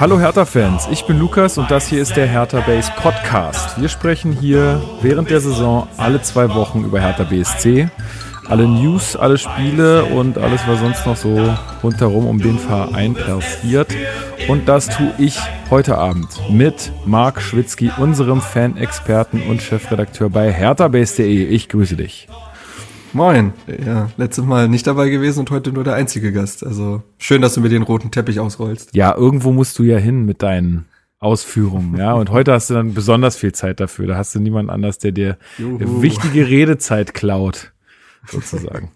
Hallo Hertha-Fans, ich bin Lukas und das hier ist der Hertha Base Podcast. Wir sprechen hier während der Saison alle zwei Wochen über Hertha BSC. Alle News, alle Spiele und alles, was sonst noch so rundherum um den Verein passiert. Und das tue ich heute Abend mit Marc Schwitzky, unserem Fanexperten und Chefredakteur bei herthabase.de. Ich grüße dich. Moin. Ja, letztes Mal nicht dabei gewesen und heute nur der einzige Gast. Also schön, dass du mir den roten Teppich ausrollst. Ja, irgendwo musst du ja hin mit deinen Ausführungen, ja. Und heute hast du dann besonders viel Zeit dafür. Da hast du niemand anders, der dir Juhu. wichtige Redezeit klaut, sozusagen.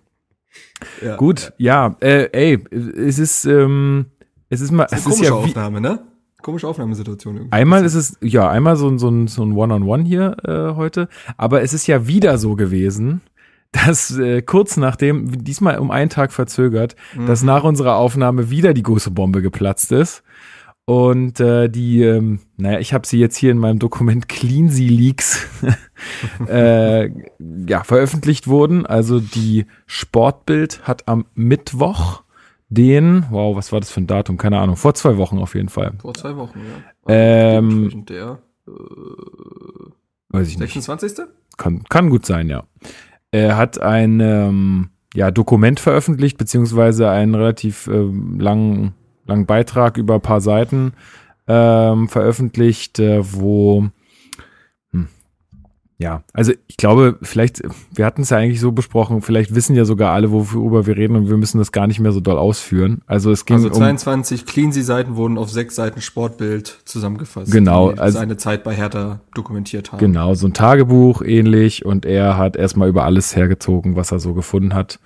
ja. Gut, ja, äh, ey, es ist, ähm, es ist mal, es ist, es ist ja Aufnahme, ne? Komische Aufnahmesituation irgendwie. Einmal ist es, ja, einmal so, so ein, so ein One-on-One -on -One hier äh, heute, aber es ist ja wieder so gewesen, dass äh, kurz nachdem, diesmal um einen Tag verzögert, mhm. dass nach unserer Aufnahme wieder die große Bombe geplatzt ist. Und äh, die, ähm, naja, ich habe sie jetzt hier in meinem Dokument Cleansy Leaks äh, ja, veröffentlicht wurden. Also die Sportbild hat am Mittwoch den, wow, was war das für ein Datum? Keine Ahnung, vor zwei Wochen auf jeden Fall. Vor zwei Wochen, ja. Ähm, der, äh, weiß ich 26. nicht. Kann, kann gut sein, ja. Er hat ein ähm, ja, Dokument veröffentlicht, beziehungsweise einen relativ ähm, langen, langen Beitrag über ein paar Seiten ähm, veröffentlicht, äh, wo ja, also ich glaube, vielleicht, wir hatten es ja eigentlich so besprochen, vielleicht wissen ja sogar alle, worüber wir reden und wir müssen das gar nicht mehr so doll ausführen. Also es ging Also 22 um, Cleansy-Seiten wurden auf sechs Seiten Sportbild zusammengefasst. Genau. Die also seine Zeit bei Hertha dokumentiert haben. Genau, so ein Tagebuch ähnlich und er hat erstmal über alles hergezogen, was er so gefunden hat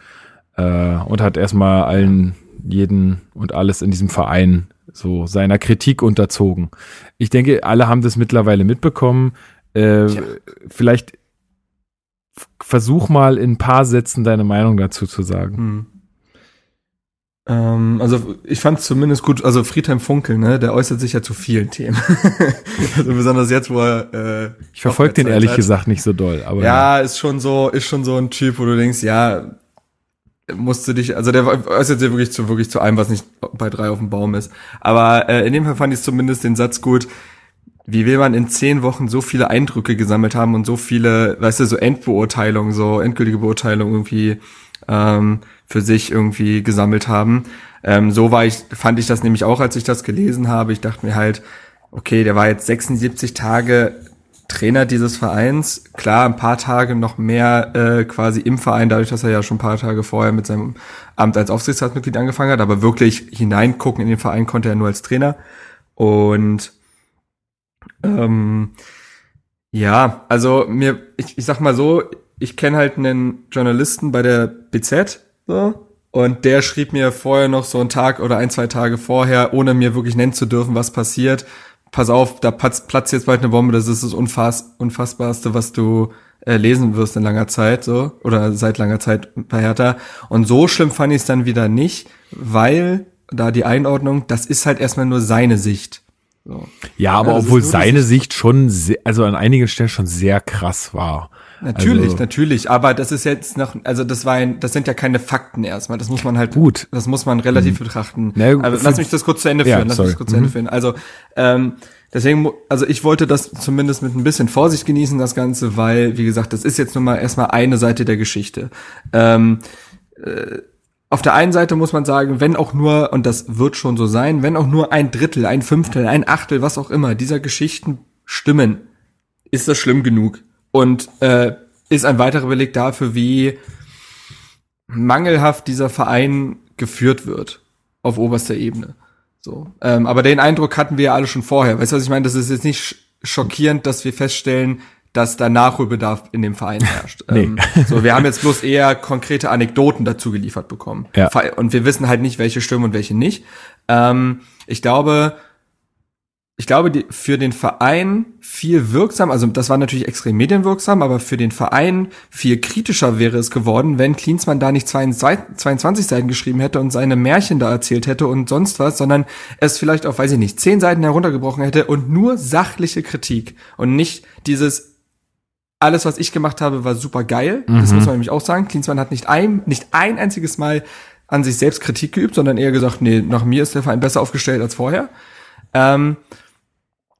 äh, und hat erstmal allen, jeden und alles in diesem Verein so seiner Kritik unterzogen. Ich denke, alle haben das mittlerweile mitbekommen. Äh, ja. Vielleicht versuch mal in ein paar Sätzen deine Meinung dazu zu sagen. Hm. Ähm, also ich fand es zumindest gut, also Friedhelm Funkel, ne, der äußert sich ja zu vielen Themen. also besonders jetzt, wo er äh, Ich verfolge den ehrlich hat. gesagt nicht so doll, aber. Ja, ist schon so, ist schon so ein Typ, wo du denkst, ja, musst du dich, also der äußert sich wirklich zu wirklich zu allem, was nicht bei drei auf dem Baum ist. Aber äh, in dem Fall fand ich zumindest den Satz gut, wie will man in zehn Wochen so viele Eindrücke gesammelt haben und so viele, weißt du, so Endbeurteilungen, so endgültige Beurteilungen irgendwie ähm, für sich irgendwie gesammelt haben. Ähm, so war ich, fand ich das nämlich auch, als ich das gelesen habe. Ich dachte mir halt, okay, der war jetzt 76 Tage Trainer dieses Vereins. Klar, ein paar Tage noch mehr äh, quasi im Verein, dadurch, dass er ja schon ein paar Tage vorher mit seinem Amt als Aufsichtsratsmitglied angefangen hat, aber wirklich hineingucken in den Verein konnte er nur als Trainer. Und ähm, ja, also mir, ich, ich sag mal so, ich kenne halt einen Journalisten bei der BZ, so, und der schrieb mir vorher noch so einen Tag oder ein, zwei Tage vorher, ohne mir wirklich nennen zu dürfen, was passiert. Pass auf, da platzt jetzt bald eine Bombe, das ist das Unfass, Unfassbarste, was du äh, lesen wirst in langer Zeit, so, oder seit langer Zeit bei Hertha. Und so schlimm fand ich es dann wieder nicht, weil da die Einordnung, das ist halt erstmal nur seine Sicht. So. Ja, aber ja, obwohl seine Sicht schon, sehr, also an einigen Stellen schon sehr krass war. Natürlich, also, natürlich, aber das ist jetzt noch, also das war ein, das sind ja keine Fakten erstmal, das muss man halt, gut, das muss man relativ mhm. betrachten. Na, aber lass mich das kurz zu Ende führen, ja, lass mich das kurz mhm. zu Ende mhm. führen. Also, ähm, deswegen, also ich wollte das zumindest mit ein bisschen Vorsicht genießen, das Ganze, weil, wie gesagt, das ist jetzt nun mal erstmal eine Seite der Geschichte. Ähm, äh, auf der einen Seite muss man sagen, wenn auch nur, und das wird schon so sein, wenn auch nur ein Drittel, ein Fünftel, ein Achtel, was auch immer dieser Geschichten stimmen, ist das schlimm genug. Und äh, ist ein weiterer Beleg dafür, wie mangelhaft dieser Verein geführt wird auf oberster Ebene. So, ähm, aber den Eindruck hatten wir ja alle schon vorher. Weißt du, was ich meine? Das ist jetzt nicht schockierend, dass wir feststellen, dass da Nachholbedarf in dem Verein herrscht. nee. ähm, so, wir haben jetzt bloß eher konkrete Anekdoten dazu geliefert bekommen. Ja. Und wir wissen halt nicht, welche stimmen und welche nicht. Ähm, ich glaube, ich glaube, die, für den Verein viel wirksam, also das war natürlich extrem medienwirksam, aber für den Verein viel kritischer wäre es geworden, wenn Klinsmann da nicht 22 Seiten geschrieben hätte und seine Märchen da erzählt hätte und sonst was, sondern es vielleicht auf, weiß ich nicht, 10 Seiten heruntergebrochen hätte und nur sachliche Kritik und nicht dieses alles, was ich gemacht habe, war super geil. Mhm. Das muss man nämlich auch sagen. Klinsmann hat nicht ein, nicht ein einziges Mal an sich selbst Kritik geübt, sondern eher gesagt, nee, nach mir ist der Verein besser aufgestellt als vorher. Ähm,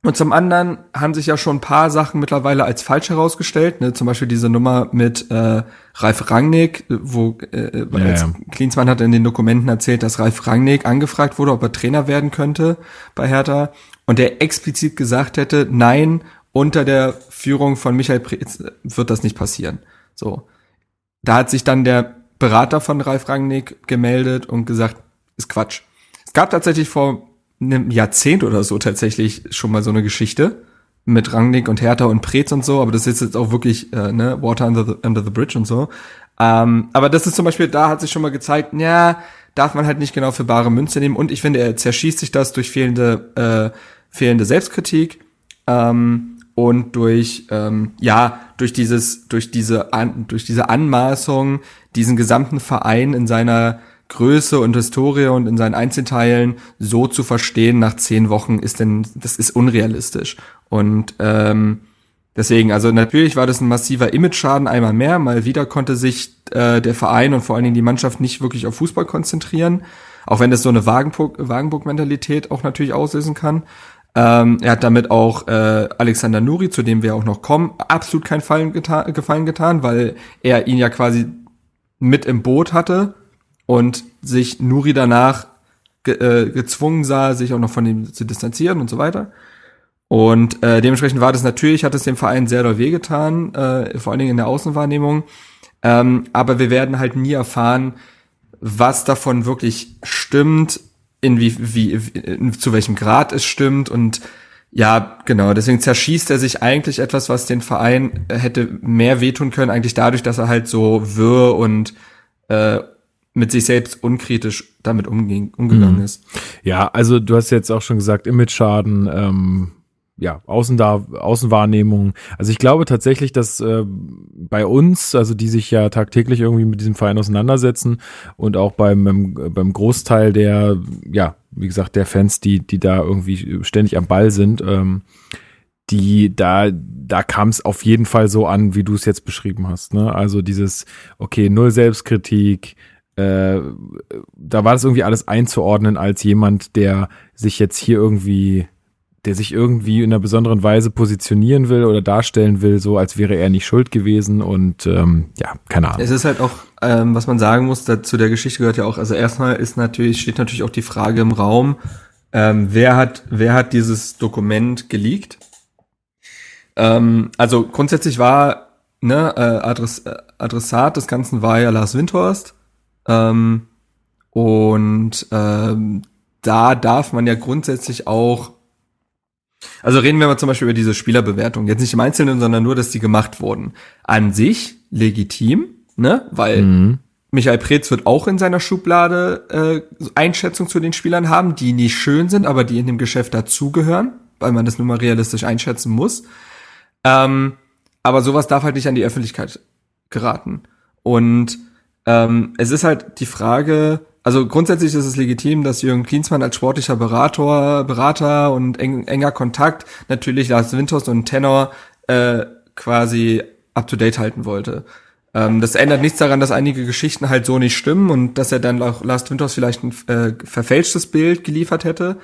und zum anderen haben sich ja schon ein paar Sachen mittlerweile als falsch herausgestellt, ne? zum Beispiel diese Nummer mit äh, Ralf Rangnick, wo äh, ja, ja. Klinsmann hat in den Dokumenten erzählt, dass Ralf Rangnick angefragt wurde, ob er Trainer werden könnte bei Hertha und der explizit gesagt hätte, nein, unter der Führung von Michael Preetz wird das nicht passieren. So. Da hat sich dann der Berater von Ralf Rangnick gemeldet und gesagt, ist Quatsch. Es gab tatsächlich vor einem Jahrzehnt oder so tatsächlich schon mal so eine Geschichte mit Rangnick und Hertha und Preetz und so, aber das ist jetzt auch wirklich äh, ne, Water under the, under the Bridge und so. Ähm, aber das ist zum Beispiel, da hat sich schon mal gezeigt, ja, darf man halt nicht genau für bare Münze nehmen und ich finde, er zerschießt sich das durch fehlende, äh, fehlende Selbstkritik ähm, und durch, ähm, ja, durch dieses, durch diese, an, durch diese Anmaßung, diesen gesamten Verein in seiner Größe und Historie und in seinen Einzelteilen so zu verstehen nach zehn Wochen ist denn, das ist unrealistisch. Und ähm, deswegen, also natürlich war das ein massiver Image-Schaden einmal mehr. Mal wieder konnte sich äh, der Verein und vor allen Dingen die Mannschaft nicht wirklich auf Fußball konzentrieren, auch wenn das so eine Wagenburg-Mentalität auch natürlich auslösen kann. Ähm, er hat damit auch äh, Alexander Nuri, zu dem wir auch noch kommen, absolut keinen Gefallen getan, Gefallen getan, weil er ihn ja quasi mit im Boot hatte und sich Nuri danach ge äh, gezwungen sah, sich auch noch von ihm zu distanzieren und so weiter. Und äh, dementsprechend war das natürlich, hat es dem Verein sehr doll wehgetan, äh, vor allen Dingen in der Außenwahrnehmung. Ähm, aber wir werden halt nie erfahren, was davon wirklich stimmt, in wie, wie, in, zu welchem Grad es stimmt und ja, genau, deswegen zerschießt er sich eigentlich etwas, was den Verein hätte mehr wehtun können, eigentlich dadurch, dass er halt so wirr und äh, mit sich selbst unkritisch damit umging, umgegangen mhm. ist. Ja, also du hast jetzt auch schon gesagt, Image-Schaden, ähm, ja, Außen da, Außenwahrnehmung. Also ich glaube tatsächlich, dass äh, bei uns, also die sich ja tagtäglich irgendwie mit diesem Verein auseinandersetzen und auch beim, beim, beim Großteil der, ja, wie gesagt, der Fans, die, die da irgendwie ständig am Ball sind, ähm, die da, da kam es auf jeden Fall so an, wie du es jetzt beschrieben hast. Ne? Also dieses, okay, null Selbstkritik, äh, da war das irgendwie alles einzuordnen als jemand, der sich jetzt hier irgendwie, der sich irgendwie in einer besonderen Weise positionieren will oder darstellen will, so als wäre er nicht schuld gewesen und ähm, ja, keine Ahnung. Es ist halt auch, ähm, was man sagen muss, dazu der Geschichte gehört ja auch, also erstmal ist natürlich, steht natürlich auch die Frage im Raum, ähm, wer hat, wer hat dieses Dokument geleakt? Ähm, also grundsätzlich war ne, äh, Adress, äh, Adressat des Ganzen war ja Lars Windhorst ähm, und ähm, da darf man ja grundsätzlich auch, also reden wir mal zum Beispiel über diese Spielerbewertung, jetzt nicht im Einzelnen, sondern nur, dass die gemacht wurden. An sich legitim, ne? Weil mhm. Michael Preetz wird auch in seiner Schublade äh, Einschätzung zu den Spielern haben, die nicht schön sind, aber die in dem Geschäft dazugehören, weil man das nun mal realistisch einschätzen muss. Ähm, aber sowas darf halt nicht an die Öffentlichkeit geraten. Und ähm, es ist halt die Frage, also grundsätzlich ist es legitim, dass Jürgen Klinsmann als sportlicher Berater, Berater und eng, enger Kontakt natürlich Lars Winters und Tenor äh, quasi up to date halten wollte. Ähm, das ändert nichts daran, dass einige Geschichten halt so nicht stimmen und dass er dann auch Lars Winters vielleicht ein äh, verfälschtes Bild geliefert hätte.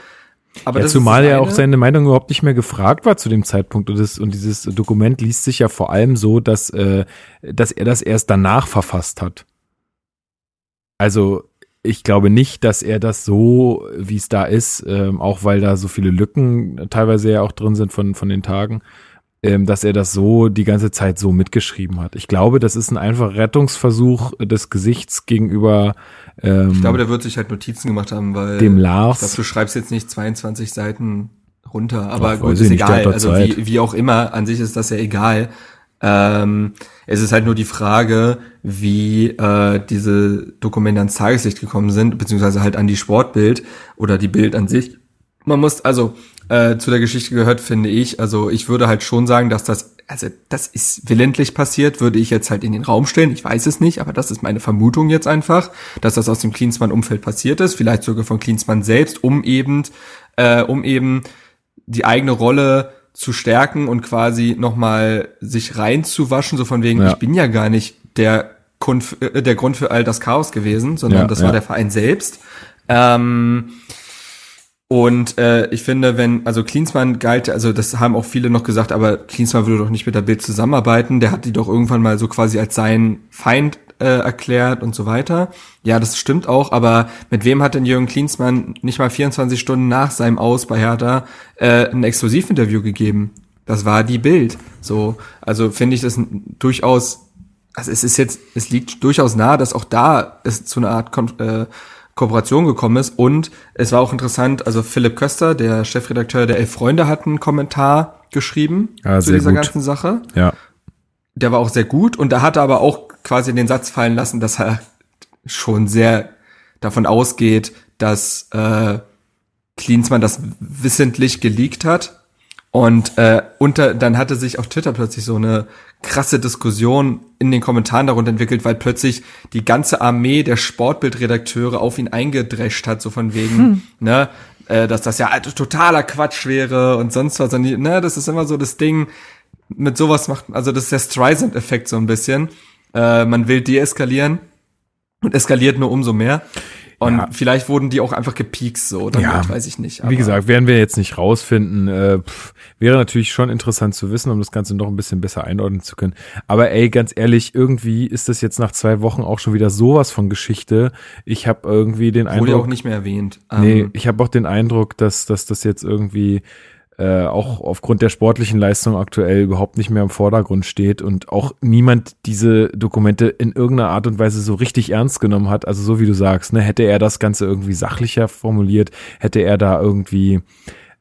Aber ja, zumal ja auch seine Meinung überhaupt nicht mehr gefragt war zu dem Zeitpunkt und, das, und dieses Dokument liest sich ja vor allem so, dass, äh, dass er das erst danach verfasst hat. Also ich glaube nicht, dass er das so, wie es da ist, ähm, auch weil da so viele Lücken teilweise ja auch drin sind von, von den Tagen, ähm, dass er das so die ganze Zeit so mitgeschrieben hat. Ich glaube, das ist ein einfacher Rettungsversuch des Gesichts gegenüber. Ähm, ich glaube, der wird sich halt Notizen gemacht haben, weil dem Lars. Ich glaube, du schreibst jetzt nicht 22 Seiten runter, aber Ach, gut, ist egal. Also wie, wie auch immer, an sich ist das ja egal. Ähm, es ist halt nur die Frage, wie äh, diese Dokumente ans Tageslicht gekommen sind, beziehungsweise halt an die Sportbild oder die Bild an sich. Man muss, also äh, zu der Geschichte gehört, finde ich, also ich würde halt schon sagen, dass das, also das ist willentlich passiert, würde ich jetzt halt in den Raum stellen. Ich weiß es nicht, aber das ist meine Vermutung jetzt einfach, dass das aus dem Klinsmann-Umfeld passiert ist, vielleicht sogar von Klinsmann selbst, um eben, äh, um eben die eigene Rolle zu stärken und quasi nochmal sich reinzuwaschen, so von wegen, ja. ich bin ja gar nicht der, Grund, äh, der Grund für all das Chaos gewesen, sondern ja, das ja. war der Verein selbst. Ähm, Und äh, ich finde, wenn, also Klinsmann galt, also das haben auch viele noch gesagt, aber Klinsmann würde doch nicht mit der Bild zusammenarbeiten. Der hat die doch irgendwann mal so quasi als seinen Feind äh, erklärt und so weiter. Ja, das stimmt auch, aber mit wem hat denn Jürgen Klinsmann nicht mal 24 Stunden nach seinem Aus bei Hertha äh, ein Exklusivinterview gegeben? Das war die Bild. So, also finde ich das durchaus, also es ist jetzt, es liegt durchaus nahe, dass auch da es zu einer Art Kon äh, Kooperation gekommen ist. Und es war auch interessant, also Philipp Köster, der Chefredakteur der Elf Freunde, hat einen Kommentar geschrieben ja, zu dieser gut. ganzen Sache. Ja. Der war auch sehr gut und da hat er aber auch quasi den Satz fallen lassen, dass er schon sehr davon ausgeht, dass äh, Klinsmann das wissentlich geleakt hat. Und äh, unter, dann hatte sich auf Twitter plötzlich so eine krasse Diskussion in den Kommentaren darunter entwickelt, weil plötzlich die ganze Armee der Sportbildredakteure auf ihn eingedrescht hat, so von wegen, hm. ne, äh, dass das ja totaler Quatsch wäre und sonst was. Und die, ne, das ist immer so das Ding, mit sowas macht, also das ist der Streisand-Effekt so ein bisschen. Äh, man will deeskalieren und eskaliert nur umso mehr. Und ja. vielleicht wurden die auch einfach gepiekst so, damit ja. weiß ich nicht. Aber Wie gesagt, werden wir jetzt nicht rausfinden. Äh, pff, wäre natürlich schon interessant zu wissen, um das Ganze noch ein bisschen besser einordnen zu können. Aber ey, ganz ehrlich, irgendwie ist das jetzt nach zwei Wochen auch schon wieder sowas von Geschichte. Ich habe irgendwie den Wurde Eindruck. Wurde auch nicht mehr erwähnt. Nee, ähm, ich habe auch den Eindruck, dass, dass das jetzt irgendwie äh, auch aufgrund der sportlichen Leistung aktuell überhaupt nicht mehr im Vordergrund steht und auch niemand diese Dokumente in irgendeiner Art und Weise so richtig ernst genommen hat. Also so wie du sagst, ne, hätte er das Ganze irgendwie sachlicher formuliert, hätte er da irgendwie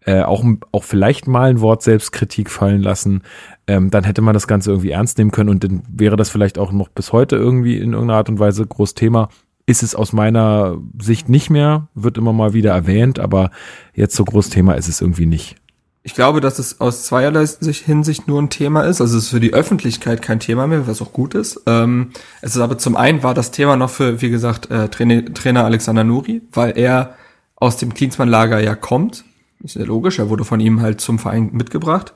äh, auch, auch vielleicht mal ein Wort Selbstkritik fallen lassen, ähm, dann hätte man das Ganze irgendwie ernst nehmen können und dann wäre das vielleicht auch noch bis heute irgendwie in irgendeiner Art und Weise groß Thema. Ist es aus meiner Sicht nicht mehr, wird immer mal wieder erwähnt, aber jetzt so groß Thema ist es irgendwie nicht. Ich glaube, dass es aus zweierlei Hinsicht nur ein Thema ist. Also es ist für die Öffentlichkeit kein Thema mehr, was auch gut ist. Ähm, es ist aber zum einen war das Thema noch für, wie gesagt, äh, Trainer, Trainer Alexander Nuri, weil er aus dem Klinsmann-Lager ja kommt. Ist ja logisch, er wurde von ihm halt zum Verein mitgebracht.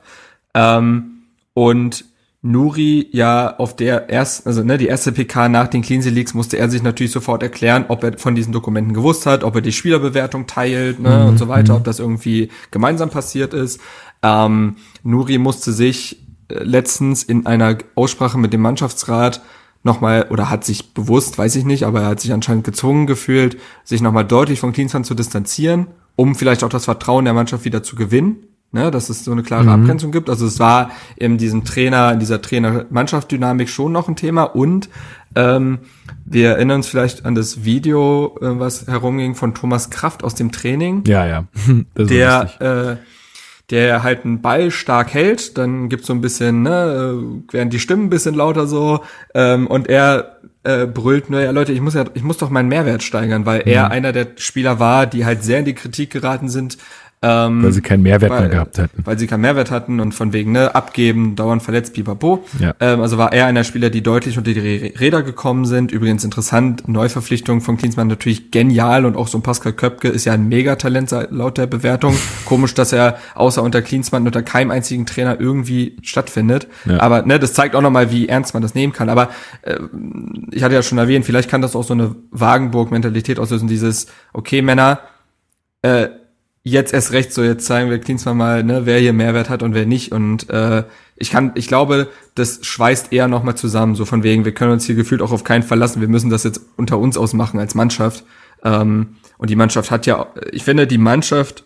Ähm, und Nuri ja auf der ersten, also ne, die erste PK nach den Cleansea Leaks musste er sich natürlich sofort erklären, ob er von diesen Dokumenten gewusst hat, ob er die Spielerbewertung teilt ne, mhm. und so weiter, mhm. ob das irgendwie gemeinsam passiert ist. Ähm, Nuri musste sich äh, letztens in einer Aussprache mit dem Mannschaftsrat nochmal, oder hat sich bewusst, weiß ich nicht, aber er hat sich anscheinend gezwungen gefühlt, sich nochmal deutlich von Klinsmann zu distanzieren, um vielleicht auch das Vertrauen der Mannschaft wieder zu gewinnen ne, dass es so eine klare mhm. Abgrenzung gibt. Also es war in diesem Trainer, in dieser Trainer-Mannschaft-Dynamik schon noch ein Thema und ähm, wir erinnern uns vielleicht an das Video, äh, was herumging von Thomas Kraft aus dem Training. Ja, ja. der, äh, der halt einen Ball stark hält, dann gibt's so ein bisschen, ne, äh, werden die Stimmen ein bisschen lauter so, ähm, und er äh, brüllt, naja Leute, ich muss ja, ich muss doch meinen Mehrwert steigern, weil mhm. er einer der Spieler war, die halt sehr in die Kritik geraten sind, ähm, weil sie keinen Mehrwert weil, mehr gehabt hätten. Weil sie keinen Mehrwert hatten und von wegen, ne, abgeben, dauernd verletzt, pipapo. Ja. Ähm, also war er einer Spieler, die deutlich unter die Räder gekommen sind. Übrigens interessant, Neuverpflichtung von Klinsmann natürlich genial und auch so ein Pascal Köpke ist ja ein Megatalent laut der Bewertung. Komisch, dass er außer unter Klinsmann unter keinem einzigen Trainer irgendwie stattfindet. Ja. Aber ne, das zeigt auch nochmal, wie ernst man das nehmen kann. Aber äh, ich hatte ja schon erwähnt, vielleicht kann das auch so eine Wagenburg-Mentalität auslösen, dieses, okay, Männer, äh, jetzt erst recht so, jetzt zeigen wir Klinsmann mal, ne, wer hier Mehrwert hat und wer nicht. Und äh, ich kann, ich glaube, das schweißt eher nochmal zusammen, so von wegen, wir können uns hier gefühlt auch auf keinen verlassen, wir müssen das jetzt unter uns ausmachen als Mannschaft. Ähm, und die Mannschaft hat ja, ich finde, die Mannschaft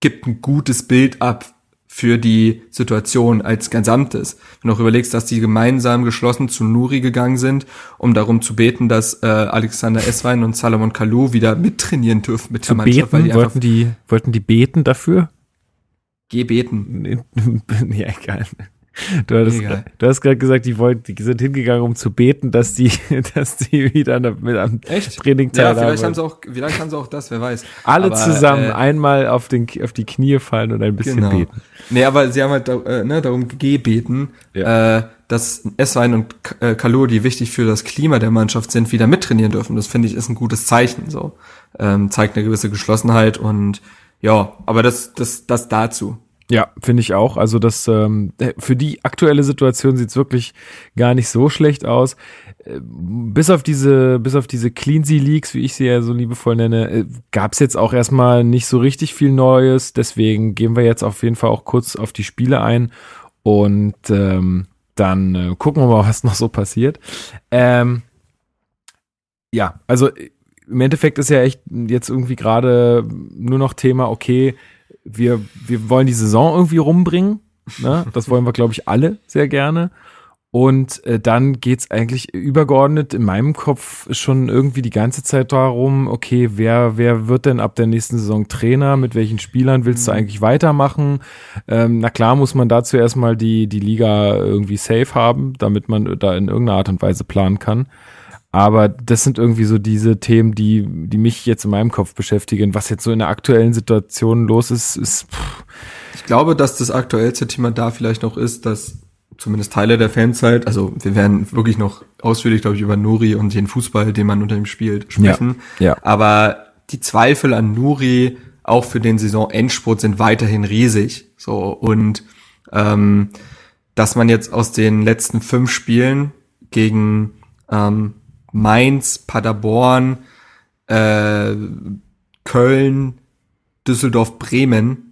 gibt ein gutes Bild ab für die Situation als Gesamtes. Wenn du auch überlegst, dass die gemeinsam geschlossen zu Nuri gegangen sind, um darum zu beten, dass äh, Alexander Esswein und Salomon Kalou wieder mittrainieren dürfen mit zu der Mannschaft. Beten? Weil die wollten, die, wollten die beten dafür? Geh beten. ja, egal. Du hattest, du hast gerade gesagt, die wollten, die sind hingegangen, um zu beten, dass die, dass die wieder mit am Echt? Training teilhaben. Ja, vielleicht haben sie auch, vielleicht haben sie auch das, wer weiß. Alle aber, zusammen äh, einmal auf den, auf die Knie fallen und ein bisschen genau. beten. Nee, aber sie haben halt äh, ne, darum gebeten, ja. äh, dass Esswein und äh, Kalou, die wichtig für das Klima der Mannschaft sind, wieder mittrainieren dürfen. Das finde ich ist ein gutes Zeichen. So ähm, zeigt eine gewisse Geschlossenheit und ja, aber das, das, das dazu. Ja, finde ich auch. Also das ähm, für die aktuelle Situation sieht's wirklich gar nicht so schlecht aus. bis auf diese, bis auf diese Cleansy Leaks, wie ich sie ja so liebevoll nenne, äh, gab es jetzt auch erstmal nicht so richtig viel Neues. Deswegen gehen wir jetzt auf jeden Fall auch kurz auf die Spiele ein und ähm, dann äh, gucken wir mal, was noch so passiert. Ähm, ja, also im Endeffekt ist ja echt jetzt irgendwie gerade nur noch Thema, okay, wir, wir wollen die Saison irgendwie rumbringen. Ne? Das wollen wir, glaube ich, alle sehr gerne. Und äh, dann geht's eigentlich übergeordnet in meinem Kopf schon irgendwie die ganze Zeit darum, okay, wer, wer wird denn ab der nächsten Saison Trainer? Mit welchen Spielern willst du mhm. eigentlich weitermachen? Ähm, na klar muss man dazu erstmal die, die Liga irgendwie safe haben, damit man da in irgendeiner Art und Weise planen kann. Aber das sind irgendwie so diese Themen, die, die mich jetzt in meinem Kopf beschäftigen. Was jetzt so in der aktuellen Situation los ist, ist. Pff. Ich glaube, dass das aktuellste Thema da vielleicht noch ist, dass zumindest Teile der Fanzeit, also wir werden wirklich noch ausführlich, glaube ich, über Nuri und den Fußball, den man unter ihm spielt, sprechen. Ja, ja. Aber die Zweifel an Nuri auch für den Saisonendspurt sind weiterhin riesig. So und ähm, dass man jetzt aus den letzten fünf Spielen gegen ähm, Mainz, Paderborn, äh, Köln, Düsseldorf, Bremen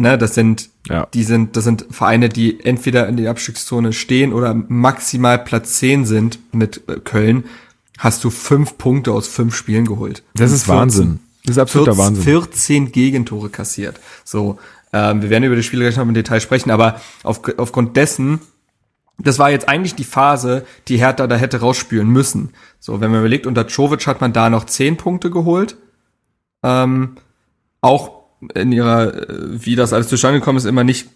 Ne, das sind, ja. die sind, das sind Vereine, die entweder in der Abstiegszone stehen oder maximal Platz 10 sind mit äh, Köln. Hast du fünf Punkte aus fünf Spielen geholt. Das ist 14, Wahnsinn. Das ist absoluter 14, Wahnsinn. 14 Gegentore kassiert. So, ähm, wir werden über die Spiele gleich noch im Detail sprechen, aber auf, aufgrund dessen, das war jetzt eigentlich die Phase, die Hertha da hätte rausspülen müssen. So, wenn man überlegt, unter Czovic hat man da noch zehn Punkte geholt. Ähm, auch in ihrer, äh, wie das alles zustande gekommen ist, immer nicht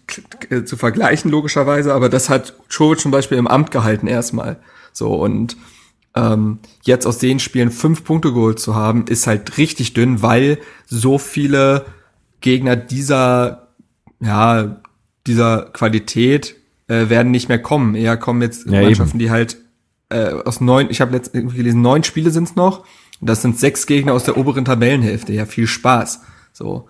äh, zu vergleichen, logischerweise, aber das hat Chovic zum Beispiel im Amt gehalten erstmal. So, und ähm, jetzt aus den Spielen fünf Punkte geholt zu haben, ist halt richtig dünn, weil so viele Gegner dieser, ja, dieser Qualität äh, werden nicht mehr kommen. Eher kommen jetzt ja, Mannschaften, eben. die halt äh, aus neun, ich habe letztens gelesen, neun Spiele sind's noch. Das sind sechs Gegner aus der oberen Tabellenhälfte. Ja, viel Spaß. So.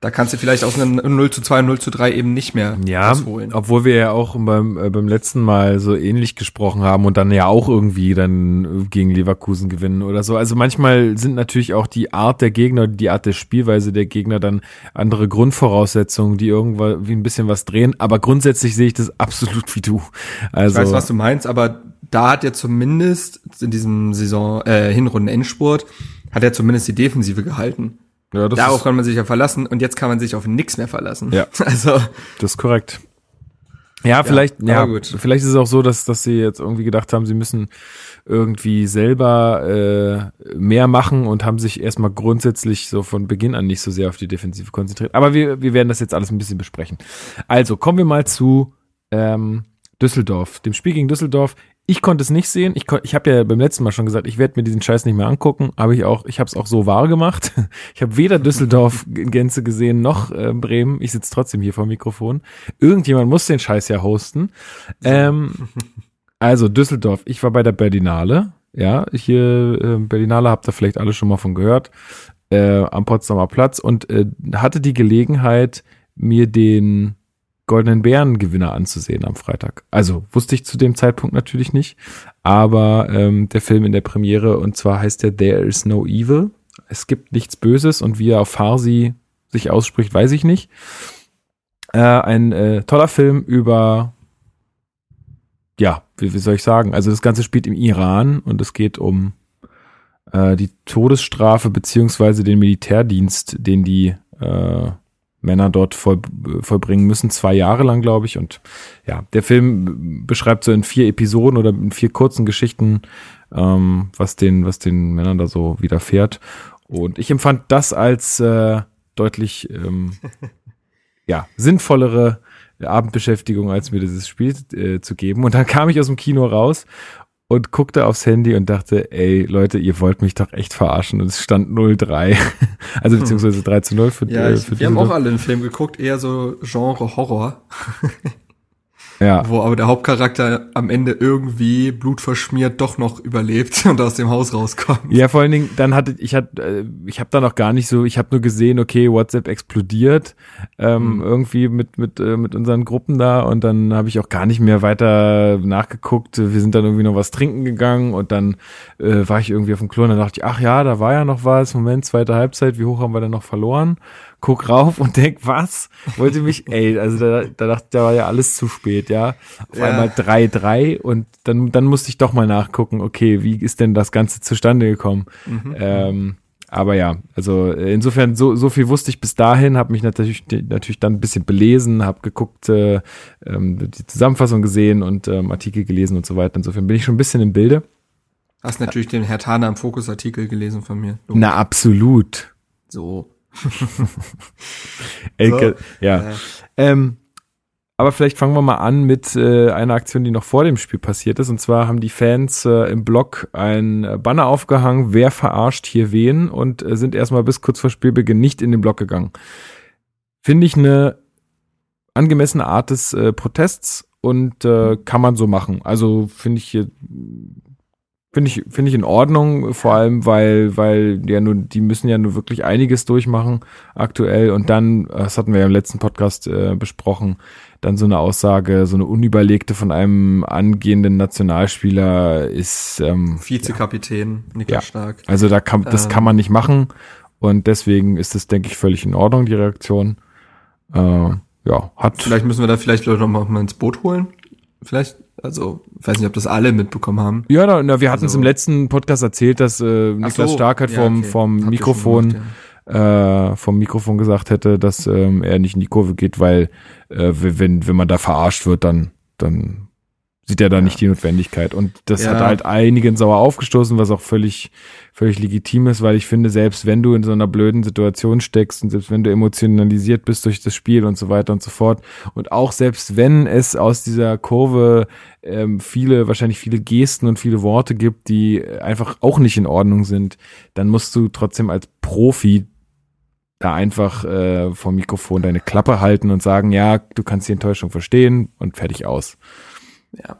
Da kannst du vielleicht aus einem 0 zu 2, 0 zu 3 eben nicht mehr ja, holen. Obwohl wir ja auch beim, äh, beim letzten Mal so ähnlich gesprochen haben und dann ja auch irgendwie dann gegen Leverkusen gewinnen oder so. Also manchmal sind natürlich auch die Art der Gegner, die Art der Spielweise der Gegner dann andere Grundvoraussetzungen, die irgendwo wie ein bisschen was drehen. Aber grundsätzlich sehe ich das absolut wie du. Also, ich weiß, was du meinst, aber da hat er zumindest in diesem Saison, äh, Hinrunden-Endspurt, hat er zumindest die Defensive gehalten. Ja, das Darauf kann man sich ja verlassen und jetzt kann man sich auf nichts mehr verlassen. Ja. Also. Das ist korrekt. Ja, vielleicht, ja, ja vielleicht ist es auch so, dass, dass sie jetzt irgendwie gedacht haben, sie müssen irgendwie selber äh, mehr machen und haben sich erstmal grundsätzlich so von Beginn an nicht so sehr auf die Defensive konzentriert. Aber wir, wir werden das jetzt alles ein bisschen besprechen. Also kommen wir mal zu ähm, Düsseldorf, dem Spiel gegen Düsseldorf. Ich konnte es nicht sehen. Ich, ich habe ja beim letzten Mal schon gesagt, ich werde mir diesen Scheiß nicht mehr angucken. Aber ich auch, ich habe es auch so wahr gemacht. Ich habe weder Düsseldorf in Gänze gesehen noch äh, Bremen. Ich sitze trotzdem hier vor dem Mikrofon. Irgendjemand muss den Scheiß ja hosten. Ähm, also Düsseldorf. Ich war bei der Berlinale. Ja, hier äh, Berlinale habt ihr vielleicht alle schon mal von gehört. Äh, am Potsdamer Platz und äh, hatte die Gelegenheit, mir den Goldenen Bären-Gewinner anzusehen am Freitag. Also wusste ich zu dem Zeitpunkt natürlich nicht, aber ähm, der Film in der Premiere und zwar heißt der There is no evil. Es gibt nichts Böses und wie er auf Farsi sich ausspricht, weiß ich nicht. Äh, ein äh, toller Film über, ja, wie, wie soll ich sagen? Also das Ganze spielt im Iran und es geht um äh, die Todesstrafe beziehungsweise den Militärdienst, den die äh, Männer dort voll, vollbringen müssen, zwei Jahre lang, glaube ich. Und ja, der Film beschreibt so in vier Episoden oder in vier kurzen Geschichten, ähm, was den, was den Männern da so widerfährt. Und ich empfand das als äh, deutlich ähm, ja, sinnvollere Abendbeschäftigung, als mir dieses Spiel äh, zu geben. Und dann kam ich aus dem Kino raus und guckte aufs Handy und dachte, ey, Leute, ihr wollt mich doch echt verarschen. Und es stand 0-3. also beziehungsweise 3 zu 0 für, ja, ich, für Wir haben auch alle einen Film geguckt, eher so Genre Horror. Ja. Wo aber der Hauptcharakter am Ende irgendwie blutverschmiert doch noch überlebt und aus dem Haus rauskommt. Ja, vor allen Dingen, dann hatte ich hatte, äh, ich habe da noch gar nicht so, ich habe nur gesehen, okay, WhatsApp explodiert ähm, mhm. irgendwie mit mit äh, mit unseren Gruppen da und dann habe ich auch gar nicht mehr weiter nachgeguckt. Wir sind dann irgendwie noch was trinken gegangen und dann äh, war ich irgendwie auf dem Klo und dann dachte ich, ach ja, da war ja noch was. Moment, zweite Halbzeit, wie hoch haben wir denn noch verloren? Guck rauf und denk, was? Wollte mich, ey, also da, da dachte, da war ja alles zu spät, ja. Auf ja. einmal 3-3 und dann, dann musste ich doch mal nachgucken, okay, wie ist denn das Ganze zustande gekommen? Mhm. Ähm, aber ja, also insofern so so viel wusste ich bis dahin, habe mich natürlich natürlich dann ein bisschen belesen, habe geguckt, äh, ähm, die Zusammenfassung gesehen und ähm, Artikel gelesen und so weiter. Insofern bin ich schon ein bisschen im Bilde. Hast natürlich den Herr Tana im Fokus-Artikel gelesen von mir. Na absolut. So. Elke, so, ja. Äh. Ähm, aber vielleicht fangen wir mal an mit äh, einer Aktion, die noch vor dem Spiel passiert ist. Und zwar haben die Fans äh, im Blog ein Banner aufgehangen, wer verarscht hier wen und äh, sind erstmal bis kurz vor Spielbeginn nicht in den Blog gegangen. Finde ich eine angemessene Art des äh, Protests und äh, kann man so machen. Also finde ich hier Finde ich, finde ich in Ordnung, vor allem, weil, weil ja nur, die müssen ja nur wirklich einiges durchmachen aktuell und dann, das hatten wir ja im letzten Podcast äh, besprochen, dann so eine Aussage, so eine unüberlegte von einem angehenden Nationalspieler ist ähm, Vizekapitän ja. Niklas ja. Stark. Also da kann, das ähm. kann man nicht machen und deswegen ist es, denke ich, völlig in Ordnung, die Reaktion. Äh, ja, hat. Vielleicht müssen wir da vielleicht Leute noch mal ins Boot holen. Vielleicht also, weiß nicht, ob das alle mitbekommen haben. Ja, na, na wir hatten es im letzten Podcast erzählt, dass äh, Niklas so, Stark ja, vom, okay. vom Mikrofon gemacht, ja. äh, vom Mikrofon gesagt hätte, dass ähm, er nicht in die Kurve geht, weil äh, wenn, wenn man da verarscht wird, dann, dann sieht er da ja. nicht die Notwendigkeit. Und das ja. hat halt einigen sauer aufgestoßen, was auch völlig, völlig legitim ist, weil ich finde, selbst wenn du in so einer blöden Situation steckst und selbst wenn du emotionalisiert bist durch das Spiel und so weiter und so fort und auch selbst wenn es aus dieser Kurve ähm, viele, wahrscheinlich viele Gesten und viele Worte gibt, die einfach auch nicht in Ordnung sind, dann musst du trotzdem als Profi da einfach äh, vom Mikrofon deine Klappe halten und sagen, ja, du kannst die Enttäuschung verstehen und fertig aus. Ja.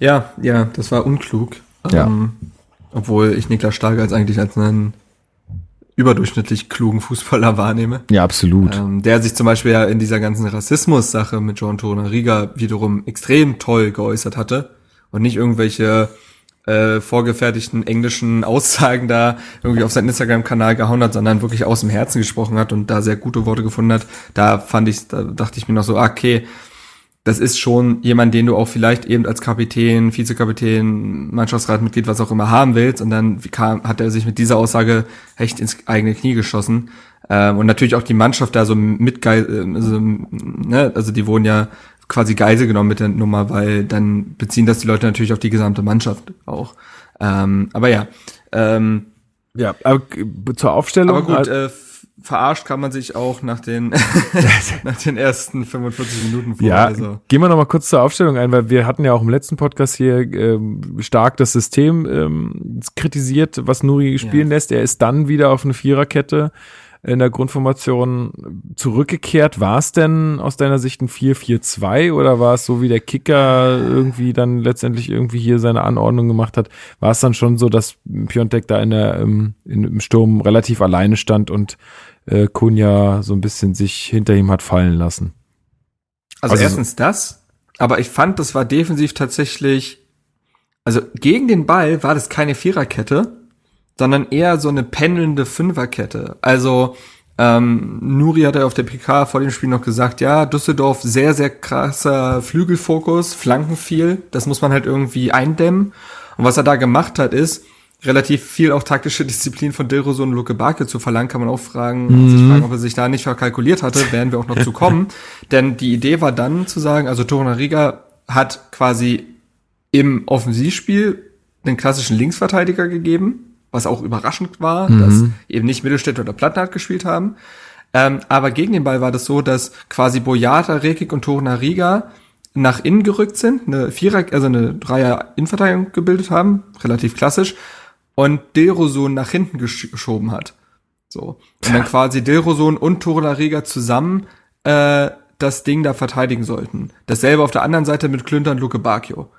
Ja, ja, das war unklug. Ja. Ähm, obwohl ich Niklas Stark als eigentlich als einen überdurchschnittlich klugen Fußballer wahrnehme. Ja, absolut. Ähm, der sich zum Beispiel ja in dieser ganzen Rassismus-Sache mit John Torunariga wiederum extrem toll geäußert hatte und nicht irgendwelche äh, vorgefertigten englischen Aussagen da irgendwie auf seinen Instagram-Kanal gehauen hat, sondern wirklich aus dem Herzen gesprochen hat und da sehr gute Worte gefunden hat. Da fand ich, da dachte ich mir noch so, ah, okay, das ist schon jemand, den du auch vielleicht eben als Kapitän, Vizekapitän, Mannschaftsratmitglied, was auch immer haben willst. Und dann kam, hat er sich mit dieser Aussage echt ins eigene Knie geschossen. Ähm, und natürlich auch die Mannschaft da so mit also, ne, also die wurden ja quasi Geisel genommen mit der Nummer, weil dann beziehen das die Leute natürlich auf die gesamte Mannschaft auch. Ähm, aber ja. Ähm, ja, aber zur Aufstellung. Aber gut, äh, verarscht kann man sich auch nach den, nach den ersten 45 Minuten vor. Ja, also. gehen wir noch mal kurz zur Aufstellung ein, weil wir hatten ja auch im letzten Podcast hier ähm, stark das System ähm, kritisiert, was Nuri spielen ja. lässt. Er ist dann wieder auf eine Viererkette in der Grundformation zurückgekehrt. War es denn aus deiner Sicht ein 4-4-2 oder war es so, wie der Kicker irgendwie dann letztendlich irgendwie hier seine Anordnung gemacht hat? War es dann schon so, dass Piontek da in der, im, in, im Sturm relativ alleine stand und äh, Kunja so ein bisschen sich hinter ihm hat fallen lassen. Also, also erstens das, aber ich fand, das war defensiv tatsächlich, also gegen den Ball war das keine Viererkette, sondern eher so eine pendelnde Fünferkette. Also ähm, Nuri hat ja auf der PK vor dem Spiel noch gesagt, ja, Düsseldorf sehr, sehr krasser Flügelfokus, Flanken viel, das muss man halt irgendwie eindämmen. Und was er da gemacht hat, ist, relativ viel auch taktische Disziplin von Dilrosun und Luke Barke zu verlangen, kann man auch fragen, mhm. sich fragen, ob er sich da nicht verkalkuliert hatte, werden wir auch noch zu kommen. Denn die Idee war dann zu sagen, also Torunariga hat quasi im Offensivspiel den klassischen Linksverteidiger gegeben, was auch überraschend war, mhm. dass eben nicht Mittelstädt oder Plattenhardt gespielt haben. Ähm, aber gegen den Ball war das so, dass quasi Boyata, Rekik und Torunariga nach innen gerückt sind, eine Vierer, also eine Dreier Innenverteidigung gebildet haben, relativ klassisch und Dilrosun nach hinten geschoben hat. So. Und dann quasi Dilrosun und Torunariga zusammen äh, das Ding da verteidigen sollten. Dasselbe auf der anderen Seite mit Klünter und Luke Bacchio.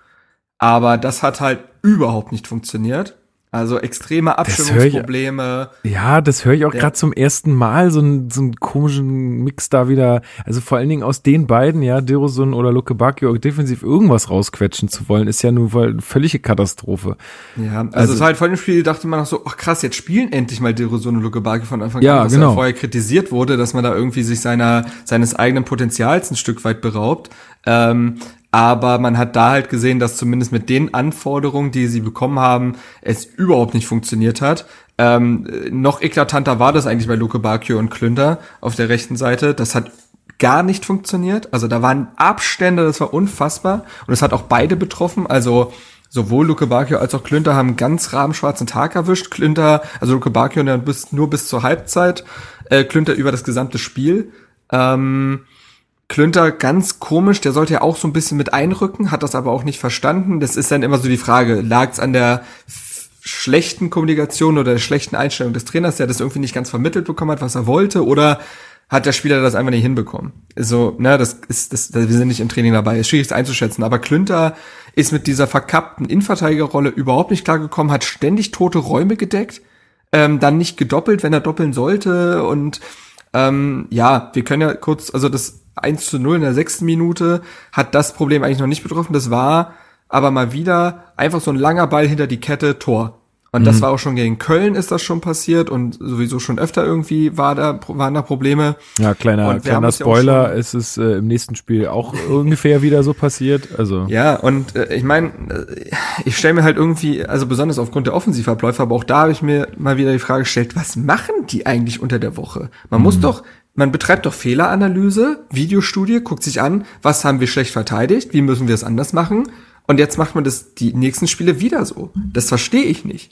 Aber das hat halt überhaupt nicht funktioniert. Also extreme Abstimmungsprobleme. ja, das höre ich auch gerade zum ersten Mal, so einen so einen komischen Mix da wieder. Also vor allen Dingen aus den beiden, ja, Derosun oder Luke Bacchio, defensiv irgendwas rausquetschen zu wollen, ist ja nur eine völlige Katastrophe. Ja, also, also es war halt vor dem Spiel, dachte man noch so, ach krass, jetzt spielen endlich mal Derosun und Luke Bacchio von Anfang ja, an, was genau. ja vorher kritisiert wurde, dass man da irgendwie sich seiner, seines eigenen Potenzials ein Stück weit beraubt. Ähm, aber man hat da halt gesehen, dass zumindest mit den Anforderungen, die sie bekommen haben, es überhaupt nicht funktioniert hat. Ähm, noch eklatanter war das eigentlich bei Luke Bacchio und Klünter auf der rechten Seite. Das hat gar nicht funktioniert. Also da waren Abstände, das war unfassbar. Und es hat auch beide betroffen. Also sowohl Luke Bacchio als auch Klünter haben ganz rahmenschwarzen Tag erwischt. Klünter, also Luke Bacchio nur bis zur Halbzeit, äh, Klünter über das gesamte Spiel. Ähm, Klünter ganz komisch, der sollte ja auch so ein bisschen mit einrücken, hat das aber auch nicht verstanden. Das ist dann immer so die Frage, lag es an der schlechten Kommunikation oder der schlechten Einstellung des Trainers, der das irgendwie nicht ganz vermittelt bekommen hat, was er wollte, oder hat der Spieler das einfach nicht hinbekommen? So, ne, das ist, das, wir sind nicht im Training dabei, ist schwierig einzuschätzen, aber Klünter ist mit dieser verkappten Innenverteidigerrolle überhaupt nicht klargekommen, hat ständig tote Räume gedeckt, ähm, dann nicht gedoppelt, wenn er doppeln sollte und ähm, ja, wir können ja kurz, also das 1 zu 0 in der sechsten Minute hat das Problem eigentlich noch nicht betroffen. Das war aber mal wieder einfach so ein langer Ball hinter die Kette, Tor. Und mhm. das war auch schon gegen Köln ist das schon passiert und sowieso schon öfter irgendwie war da, waren da Probleme. Ja, kleiner, kleiner Spoiler, es ist äh, im nächsten Spiel auch ungefähr wieder so passiert. Also. Ja, und äh, ich meine, äh, ich stelle mir halt irgendwie, also besonders aufgrund der Offensivabläufe, aber auch da habe ich mir mal wieder die Frage gestellt, was machen die eigentlich unter der Woche? Man mhm. muss doch, man betreibt doch Fehleranalyse, Videostudie, guckt sich an, was haben wir schlecht verteidigt, wie müssen wir es anders machen. Und jetzt macht man das die nächsten Spiele wieder so. Das verstehe ich nicht.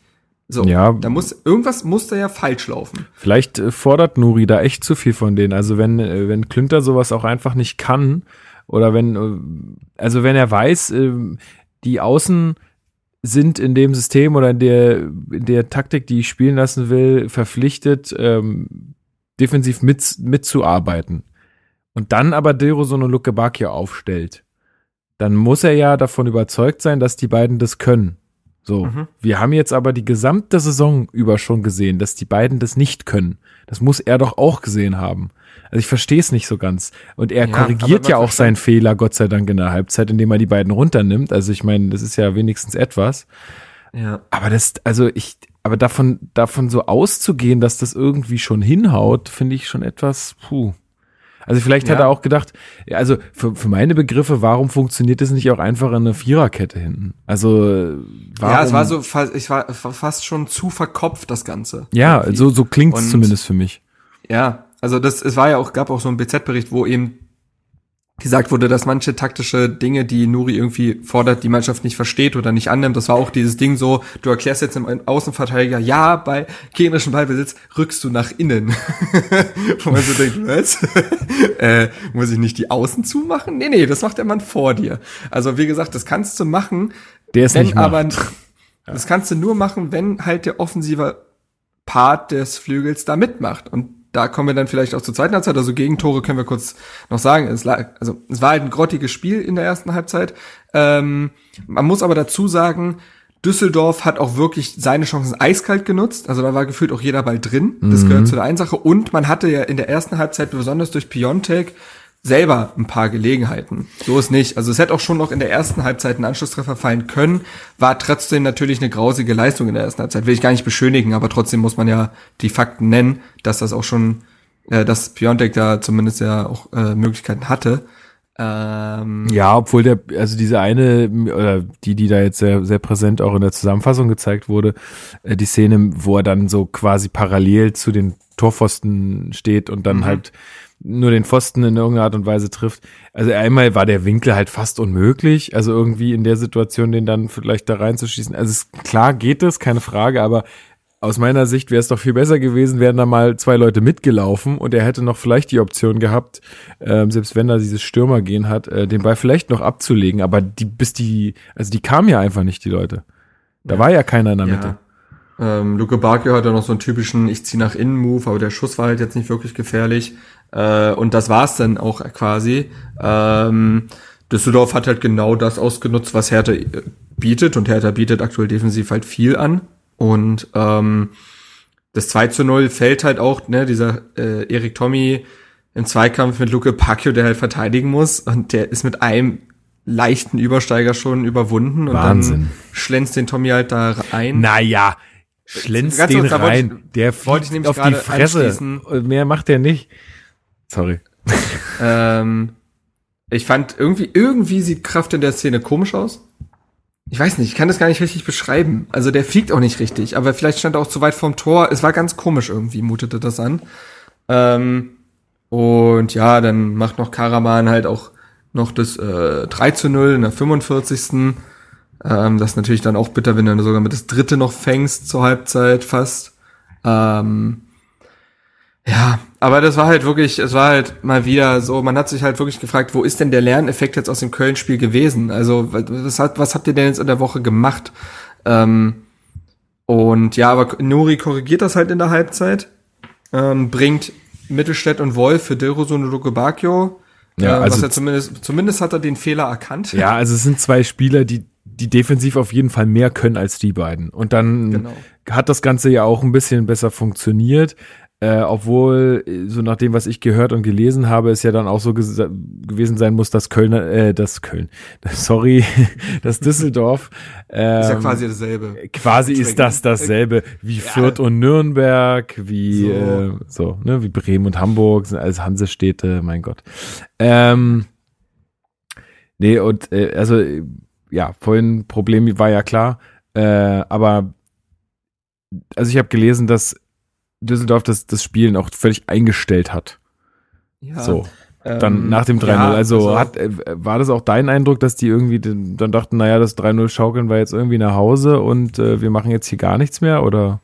So, ja. da muss irgendwas muss da ja falsch laufen. Vielleicht äh, fordert Nuri da echt zu viel von denen. Also wenn äh, wenn Klünter sowas auch einfach nicht kann oder wenn äh, also wenn er weiß, die Außen sind in dem System oder in der in der Taktik, die ich spielen lassen will, verpflichtet ähm, defensiv mit, mitzuarbeiten und dann aber Deroson und Luke Bacchio aufstellt, dann muss er ja davon überzeugt sein, dass die beiden das können. So, mhm. wir haben jetzt aber die gesamte Saison über schon gesehen, dass die beiden das nicht können. Das muss er doch auch gesehen haben. Also ich verstehe es nicht so ganz. Und er ja, korrigiert ja auch seinen Fehler, Gott sei Dank, in der Halbzeit, indem er die beiden runternimmt. Also ich meine, das ist ja wenigstens etwas. Ja. Aber das, also ich, aber davon, davon so auszugehen, dass das irgendwie schon hinhaut, finde ich schon etwas, puh. Also vielleicht ja. hat er auch gedacht, also für, für meine Begriffe, warum funktioniert das nicht auch einfach in einer Viererkette hinten? Also warum? Ja, es war so, ich war fast schon zu verkopft das Ganze. Ja, irgendwie. so so klingt es zumindest für mich. Ja, also das, es war ja auch, gab auch so einen BZ-Bericht, wo eben gesagt wurde, dass manche taktische Dinge, die Nuri irgendwie fordert, die Mannschaft nicht versteht oder nicht annimmt. Das war auch dieses Ding so, du erklärst jetzt im Außenverteidiger, ja, bei gegnerischen Ballbesitz rückst du nach innen. Wo man so denkt, was? äh, muss ich nicht die Außen zumachen? Nee, nee, das macht der Mann vor dir. Also wie gesagt, das kannst du machen. Der ist nicht aber, das kannst du nur machen, wenn halt der offensive Part des Flügels da mitmacht. Und da kommen wir dann vielleicht auch zur zweiten Halbzeit. Also Gegentore können wir kurz noch sagen. Es, lag, also, es war halt ein grottiges Spiel in der ersten Halbzeit. Ähm, man muss aber dazu sagen, Düsseldorf hat auch wirklich seine Chancen eiskalt genutzt. Also da war gefühlt auch jeder Ball drin. Das mhm. gehört zu der Einsache. Und man hatte ja in der ersten Halbzeit besonders durch Piontek selber ein paar Gelegenheiten. So ist nicht. Also es hätte auch schon noch in der ersten Halbzeit ein Anschlusstreffer fallen können, war trotzdem natürlich eine grausige Leistung in der ersten Halbzeit. Will ich gar nicht beschönigen, aber trotzdem muss man ja die Fakten nennen, dass das auch schon, äh, dass Piontek da zumindest ja auch äh, Möglichkeiten hatte. Ähm, ja, obwohl der, also diese eine, oder die, die da jetzt sehr, sehr präsent auch in der Zusammenfassung gezeigt wurde, äh, die Szene, wo er dann so quasi parallel zu den Torpfosten steht und dann mhm. halt nur den Pfosten in irgendeiner Art und Weise trifft. Also einmal war der Winkel halt fast unmöglich, also irgendwie in der Situation den dann vielleicht da reinzuschießen. Also es, klar geht es, keine Frage, aber aus meiner Sicht wäre es doch viel besser gewesen, wären da mal zwei Leute mitgelaufen und er hätte noch vielleicht die Option gehabt, äh, selbst wenn da dieses Stürmergehen hat, äh, den Ball vielleicht noch abzulegen. Aber die, bis die, also die kamen ja einfach nicht, die Leute. Da ja. war ja keiner in der Mitte. Ähm, Luke Bacchio hat ja noch so einen typischen Ich zieh nach innen Move, aber der Schuss war halt jetzt nicht wirklich gefährlich. Äh, und das war's dann auch quasi. Ähm, Düsseldorf hat halt genau das ausgenutzt, was Hertha äh, bietet. Und Hertha bietet aktuell defensiv halt viel an. Und ähm, das 2 zu 0 fällt halt auch, ne, dieser äh, Erik Tommy im Zweikampf mit Luke Pacchio, der halt verteidigen muss. Und der ist mit einem leichten Übersteiger schon überwunden. Und Wahnsinn. dann schlänzt den Tommy halt da rein. Naja, schlänzt Ganz den kurz, rein. ich- der wollte ich nämlich auf die Fresse. Und Mehr macht er nicht. Sorry. Ähm, ich fand irgendwie, irgendwie sieht Kraft in der Szene komisch aus. Ich weiß nicht, ich kann das gar nicht richtig beschreiben. Also der fliegt auch nicht richtig, aber vielleicht stand er auch zu weit vom Tor. Es war ganz komisch irgendwie, mutete das an. Ähm, und ja, dann macht noch Karaman halt auch noch das äh, 3 zu 0 in der 45. Ähm, das ist natürlich dann auch bitter, wenn du sogar mit das dritte noch fängst zur Halbzeit fast. Ähm, ja, aber das war halt wirklich, es war halt mal wieder so, man hat sich halt wirklich gefragt, wo ist denn der Lerneffekt jetzt aus dem Köln-Spiel gewesen? Also, was, hat, was habt ihr denn jetzt in der Woche gemacht? Ähm, und ja, aber Nuri korrigiert das halt in der Halbzeit, ähm, bringt Mittelstädt und Wolf für Dilrosun und Luke Bacchio. Ja, äh, also was er zumindest, zumindest hat er den Fehler erkannt. Ja, also es sind zwei Spieler, die, die defensiv auf jeden Fall mehr können als die beiden. Und dann Genau. hat das Ganze ja auch ein bisschen besser funktioniert. Äh, obwohl, äh, so nach dem, was ich gehört und gelesen habe, es ja dann auch so gewesen sein muss, dass Kölner, äh, das Köln, sorry, das Düsseldorf, ähm, Ist ja quasi dasselbe. quasi ist das dasselbe wie Fürth und Nürnberg, wie So. äh, so ne, wie Bremen und Hamburg, sind alles Hansestädte, mein Gott. Ähm, nee, und äh, also äh, ja, vorhin Problem war ja klar, äh, aber also ich habe gelesen, dass Düsseldorf das, das Spielen auch völlig eingestellt hat. Ja, so, ähm, dann nach dem 3-0. ja, also, hat, äh, war das auch dein Eindruck, dass die irgendwie dann dachten, naja, das 3-0 schaukeln wir jetzt irgendwie nach Hause und äh, wir machen jetzt hier gar nichts mehr? Oder?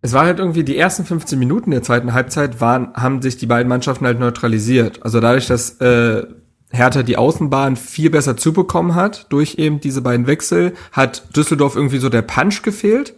Es war halt irgendwie die ersten 15 Minuten der zweiten Halbzeit waren, haben sich die beiden Mannschaften halt neutralisiert. Also dadurch, dass äh, Hertha die Außenbahn viel besser zubekommen hat, durch eben diese beiden Wechsel, hat Düsseldorf irgendwie so der Punch gefehlt.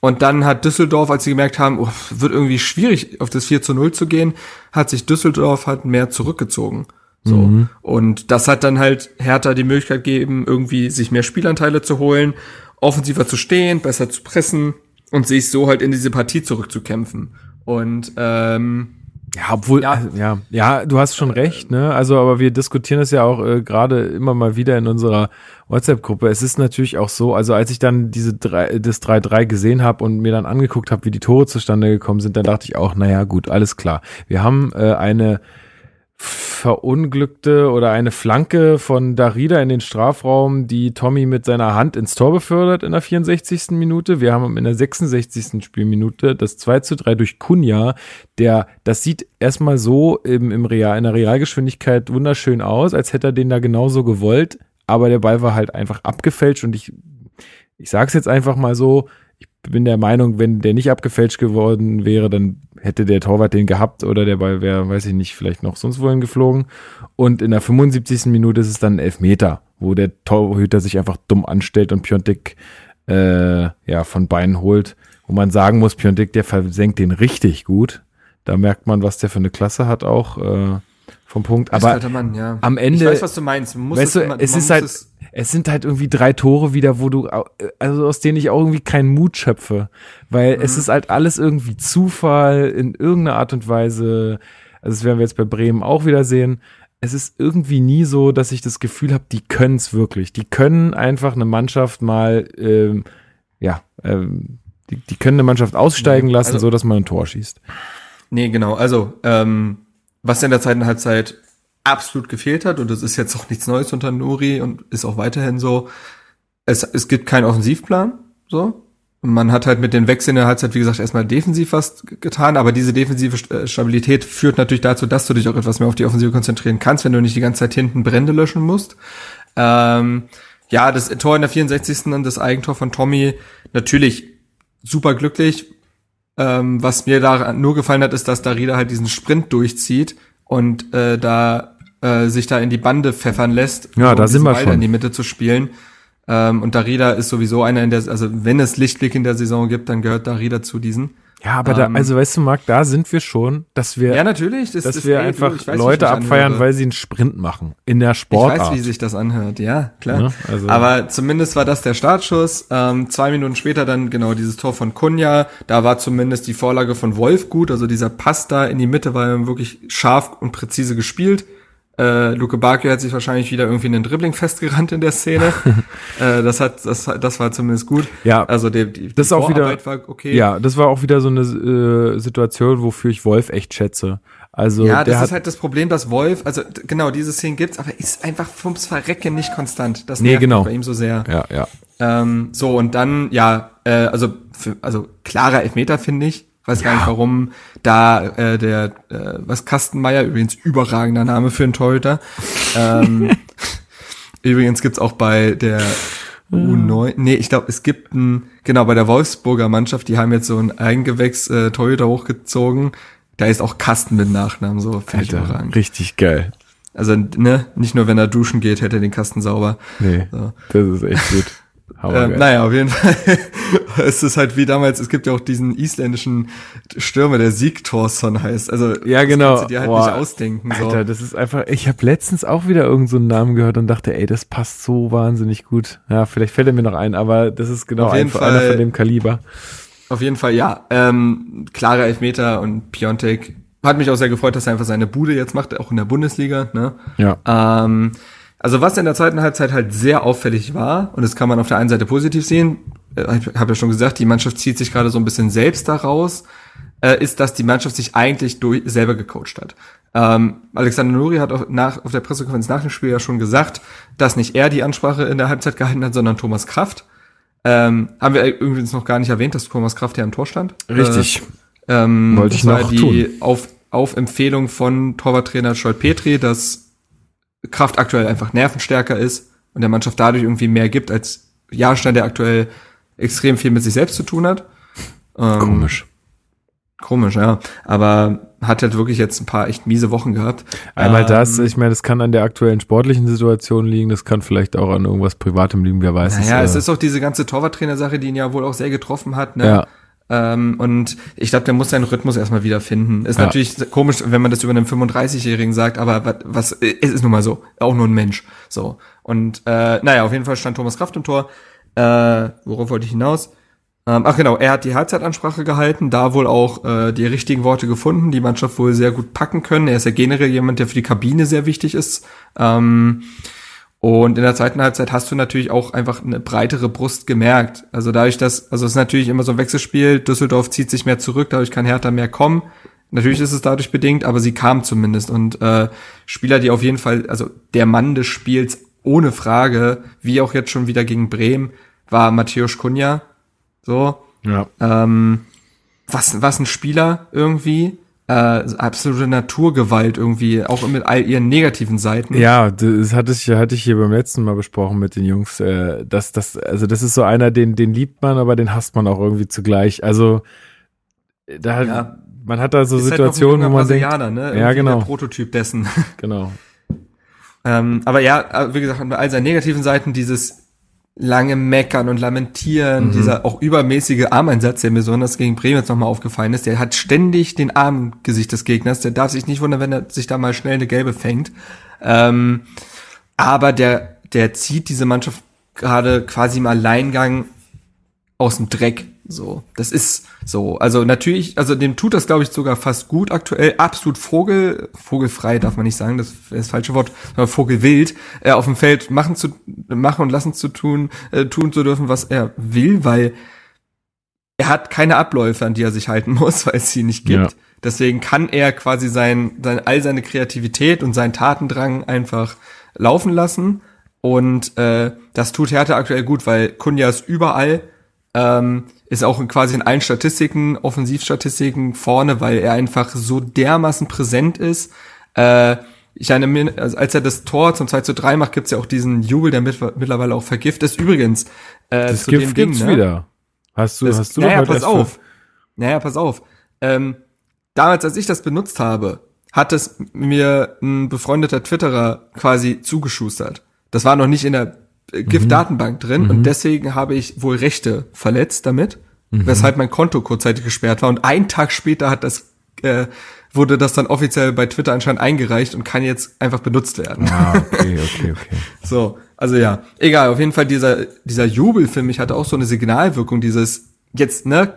Und dann hat Düsseldorf, als sie gemerkt haben, oh, wird irgendwie schwierig, auf das 4 zu 0 zu gehen, hat sich Düsseldorf halt mehr zurückgezogen. So. Mhm. Und das hat dann halt Hertha die Möglichkeit gegeben, irgendwie sich mehr Spielanteile zu holen, offensiver zu stehen, besser zu pressen und sich so halt in diese Partie zurückzukämpfen. Und ähm, Ja, obwohl, Ja. ja, ja, ja, du hast schon recht, ne? Also, aber wir diskutieren das ja auch äh, gerade immer mal wieder in unserer WhatsApp-Gruppe. Es ist natürlich auch so, also als ich dann diese drei, das 3-3 gesehen habe und mir dann angeguckt habe, wie die Tore zustande gekommen sind, dann dachte ich auch, naja, gut, alles klar. Wir haben äh, eine verunglückte oder eine Flanke von Darida in den Strafraum, die Tommy mit seiner Hand ins Tor befördert in der 64. Minute. Wir haben in der 66. Spielminute das 2 zu 3 durch Kunja, der, das sieht erstmal so im, im Real, in der Realgeschwindigkeit wunderschön aus, als hätte er den da genauso gewollt, aber der Ball war halt einfach abgefälscht und ich, ich sag's jetzt einfach mal so, bin der Meinung, wenn der nicht abgefälscht geworden wäre, dann hätte der Torwart den gehabt oder der Ball wäre, weiß ich nicht, vielleicht noch sonst wohin geflogen. Und in der 75. Minute ist es dann ein Elfmeter, wo der Torhüter sich einfach dumm anstellt und Piontek äh, ja, von Beinen holt. Wo man sagen muss, Piontek, der versenkt den richtig gut. Da merkt man, was der für eine Klasse hat auch äh, vom Punkt. Aber Mann, ja. am Ende- Ich weiß, was du meinst. Man muss weißt du, man- es man ist halt, es- es sind halt irgendwie drei Tore wieder, wo du, also aus denen ich auch irgendwie keinen Mut schöpfe, weil Mhm. es ist halt alles irgendwie Zufall in irgendeiner Art und Weise. Also das werden wir jetzt bei Bremen auch wieder sehen. Es ist irgendwie nie so, dass ich das Gefühl habe, die können es wirklich. Die können einfach eine Mannschaft mal, ähm, ja, ähm, die, die können eine Mannschaft aussteigen Ja, lassen, also- so dass man ein Tor schießt. Nee, genau. Also, ähm, was in der zweiten Halbzeit absolut gefehlt hat, und das ist jetzt auch nichts Neues unter Nuri und ist auch weiterhin so, es, es gibt keinen Offensivplan, so. Man hat halt mit den Wechseln in der Halbzeit, wie gesagt, erstmal defensiv was getan, aber diese defensive äh, Stabilität führt natürlich dazu, dass du dich auch etwas mehr auf die Offensive konzentrieren kannst, wenn du nicht die ganze Zeit hinten Brände löschen musst. Ähm, ja, das Tor in der 64. dann das Eigentor von Tommy, natürlich super glücklich, ähm, was mir da nur gefallen hat, ist, dass Darida halt diesen Sprint durchzieht und äh, da äh, sich da in die Bande pfeffern lässt, Ja, da diesen sind wir Ball schon. in die Mitte zu spielen. Ähm, und Darida ist sowieso einer in der, also wenn es Lichtblick in der Saison gibt, dann gehört Darida zu diesen. Ja, aber da, Ähm, also weißt du, Marc, da sind wir schon, dass wir, Ja, natürlich. Das, dass das, wir du, einfach ich weiß, ich Leute abfeiern, weil sie einen Sprint machen. In der Ich Sportart. weiß, wie sich das anhört, ja, klar. Ja, also- Aber zumindest war das der Startschuss. Ähm, zwei Minuten später dann genau dieses Tor von Kunja. Da war zumindest die Vorlage von Wolf gut. Also dieser Pass da in die Mitte war wirklich scharf und präzise gespielt. Äh, Luke Bakio hat sich wahrscheinlich wieder irgendwie in den Dribbling festgerannt in der Szene. äh, das hat, das, das war zumindest gut. Ja. Also die, die, Das die auch wieder- Vorarbeit war okay. Ja, das war auch wieder so eine äh, Situation, wofür ich Wolf echt schätze. Also Ja, das ist halt das Problem, dass Wolf, also genau, diese Szenen gibt's, aber ist einfach vums Verrecken nicht konstant. Das Nee, genau. bei ihm so sehr. ja, ja. Ähm, so, und dann, ja, äh, also, für, also klarer Elfmeter, finde ich. Weiß gar nicht, warum da äh, der, äh, was Kastenmeier, übrigens überragender Name für einen Torhüter. Ähm, übrigens gibt's auch bei der U9, nee, ich glaube, es gibt ein, genau, bei der Wolfsburger Mannschaft, die haben jetzt so ein Eigengewächs äh, Torhüter hochgezogen. Da ist auch Kasten mit Nachnamen, so finde ich überragend. richtig geil. Also, ne, nicht nur wenn er duschen geht, hätte er den Kasten sauber. Nee, So. das ist echt gut. Ähm, naja, auf jeden Fall. es ist halt wie damals, es gibt ja auch diesen isländischen Stürmer, der Siegtorsson heißt. Also Ja, das genau. kannst du dir halt Boah. nicht ausdenken. So. Alter, das ist einfach, ich habe letztens auch wieder irgendeinen so einen Namen gehört und dachte, ey, das passt so wahnsinnig gut. Ja, vielleicht fällt er mir noch ein, aber das ist genau Auf jeden einer Fall- von dem Kaliber. Auf jeden Fall, ja. Ähm, klare Elfmeter und Piontek hat mich auch sehr gefreut, dass er einfach seine Bude jetzt macht, auch in der Bundesliga. Ne? Ja. Ähm, also was in der zweiten Halbzeit halt sehr auffällig war, und das kann man auf der einen Seite positiv sehen, äh, ich habe ja schon gesagt, die Mannschaft zieht sich gerade so ein bisschen selbst daraus, äh, ist, dass die Mannschaft sich eigentlich durch, selber gecoacht hat. Ähm, Alexander Nuri hat auch nach, auf der Pressekonferenz nach dem Spiel ja schon gesagt, dass nicht er die Ansprache in der Halbzeit gehalten hat, sondern Thomas Kraft. Ähm, haben wir übrigens noch gar nicht erwähnt, dass Thomas Kraft ja im Tor stand. Richtig. Äh, ähm, Wollte ich noch die tun. Auf, auf Empfehlung von Torwarttrainer Scholt Petri, dass Kraft aktuell einfach nervenstärker ist und der Mannschaft dadurch irgendwie mehr gibt als Jahrstein, der aktuell extrem viel mit sich selbst zu tun hat. Ähm, Komisch. Komisch, ja. Aber hat halt wirklich jetzt ein paar echt miese Wochen gehabt. Einmal Ähm, das, ich meine, das kann an der aktuellen sportlichen Situation liegen, das kann vielleicht auch an irgendwas Privatem liegen, wer weiß Naja, es. es äh, ist auch diese ganze Torwarttrainer-Sache, die ihn ja wohl auch sehr getroffen hat. Ne? ja, Ähm, und ich glaube, der muss seinen Rhythmus erstmal wieder finden. Ist Ja. natürlich komisch, wenn man das über einen 35-Jährigen sagt, aber was, was es ist nun mal so, auch nur ein Mensch. So. Und äh, naja, auf jeden Fall stand Thomas Kraft im Tor. Äh, worauf wollte ich hinaus? Ähm, ach genau, er hat die Halbzeitansprache gehalten, da wohl auch äh, die richtigen Worte gefunden, die Mannschaft wohl sehr gut packen können. Er ist ja generell jemand, der für die Kabine sehr wichtig ist. Ähm, und in der zweiten Halbzeit hast du natürlich auch einfach eine breitere Brust gemerkt. Also dadurch, dass, also es ist natürlich immer so ein Wechselspiel, Düsseldorf zieht sich mehr zurück, dadurch kann Hertha mehr kommen. Natürlich ist es dadurch bedingt, aber sie kam zumindest. Und äh, Spieler, die auf jeden Fall, also der Mann des Spiels ohne Frage, wie auch jetzt schon wieder gegen Bremen, war Matthäus Kunja. So, ja. ähm, was, was ein Spieler irgendwie. Äh, absolute Naturgewalt irgendwie, auch mit all ihren negativen Seiten. Ja, das hatte ich, hatte ich hier beim letzten Mal besprochen mit den Jungs. Äh, das, das, also das ist so einer, den, den liebt man, aber den hasst man auch irgendwie zugleich. Also da Ja. man hat da so Ist Situationen, halt wo man denkt, ne? Ja, Irgendwie genau. Der Prototyp dessen. genau. ähm, aber ja, wie gesagt, bei all seinen negativen Seiten dieses lange Meckern und Lamentieren, Mhm. dieser auch übermäßige Armeinsatz, der mir besonders gegen Bremen jetzt nochmal aufgefallen ist, der hat ständig den Arm im Gesicht des Gegners, der darf sich nicht wundern, wenn er sich da mal schnell eine gelbe fängt. Ähm, aber der, der zieht diese Mannschaft gerade quasi im Alleingang aus dem Dreck. So, das ist so. Also natürlich, also dem tut das, glaube ich, sogar fast gut aktuell. Absolut Vogel, vogelfrei darf man nicht sagen, das ist das falsche Wort, sondern vogelwild, äh, auf dem Feld machen zu machen und lassen zu tun, äh, tun zu dürfen, was er will, weil er hat keine Abläufe, an die er sich halten muss, weil es sie nicht gibt. Ja. Deswegen kann er quasi sein, sein, all seine Kreativität und seinen Tatendrang einfach laufen lassen. Und äh, das tut Hertha aktuell gut, weil Kunja ist überall, ähm, ist auch quasi in allen Statistiken, Offensivstatistiken vorne, weil er einfach so dermaßen präsent ist. Äh, ich erinnere mir, also als er das Tor zum 2 zu 3 macht, gibt's ja auch diesen Jubel, der mit, mittlerweile auch vergift ist. Übrigens, äh, Das zu Gift dem Ding, gibt's ne? wieder. Hast du, Das, hast du naja, pass auf. Naja, pass auf. Ähm, damals, als ich das benutzt habe, hat es mir ein befreundeter Twitterer quasi zugeschustert. Das war noch nicht in der GIF-Datenbank drin und deswegen habe ich wohl Rechte verletzt damit. mhm. weshalb mein Konto kurzzeitig gesperrt war. Und einen Tag später hat das äh, wurde das dann offiziell bei Twitter anscheinend eingereicht und kann jetzt einfach benutzt werden. Ah, okay, okay, okay. so, also ja, egal, auf jeden Fall dieser, dieser Jubel für mich hatte auch so eine Signalwirkung, dieses jetzt, ne,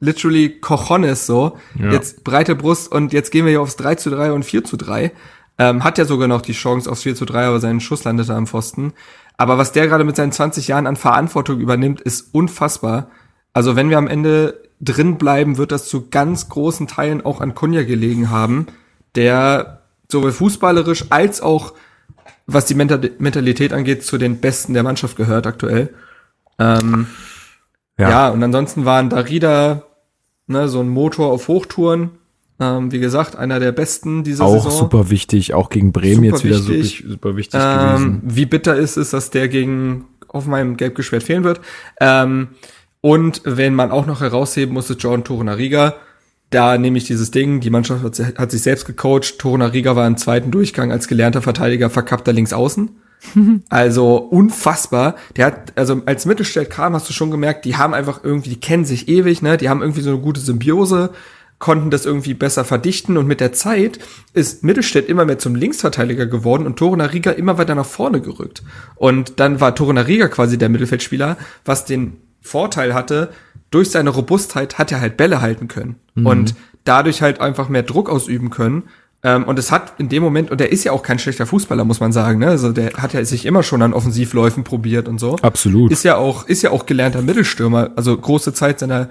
literally Cojones so, ja. jetzt breite Brust und jetzt gehen wir hier aufs 3 zu 3 und 4 zu 3. Ähm, hat ja sogar noch die Chance aufs 4 zu 3, aber sein Schuss landete am Pfosten. Aber was der gerade mit seinen 20 Jahren an Verantwortung übernimmt, ist unfassbar. Also wenn wir am Ende drin bleiben, wird das zu ganz großen Teilen auch an Kunja gelegen haben, der sowohl fußballerisch als auch was die Mentalität angeht, zu den Besten der Mannschaft gehört aktuell. Ähm, ja. ja, und ansonsten waren Darida, ne, so ein Motor auf Hochtouren. Ähm, wie gesagt, einer der besten dieser auch Saison. Auch super wichtig, auch gegen Bremen super jetzt wieder wichtig. super, super wichtig ähm, gewesen. Wie bitter ist es, dass der gegen auf meinem Gelb geschwert fehlen wird. Ähm, und wenn man auch noch herausheben muss, ist Jordan Torunariga. Da nehme ich dieses Ding, die Mannschaft hat, hat sich selbst gecoacht. Torunariga war im zweiten Durchgang als gelernter Verteidiger verkappter links außen. also unfassbar. Der hat, also als Mittelstädt kam, hast du schon gemerkt, die haben einfach irgendwie, die kennen sich ewig, ne? Die haben irgendwie so eine gute Symbiose, konnten das irgendwie besser verdichten und mit der Zeit ist Mittelstädt immer mehr zum Linksverteidiger geworden und Torunariga immer weiter nach vorne gerückt. Und dann war Torunariga quasi der Mittelfeldspieler, was den Vorteil hatte, durch seine Robustheit hat er halt Bälle halten können mhm. und dadurch halt einfach mehr Druck ausüben können. Ähm, und es hat in dem Moment, und er ist ja auch kein schlechter Fußballer, muss man sagen, ne? Also der hat ja sich immer schon an Offensivläufen probiert und so. Absolut. Ist ja auch, ist ja auch gelernter Mittelstürmer. Also große Zeit seiner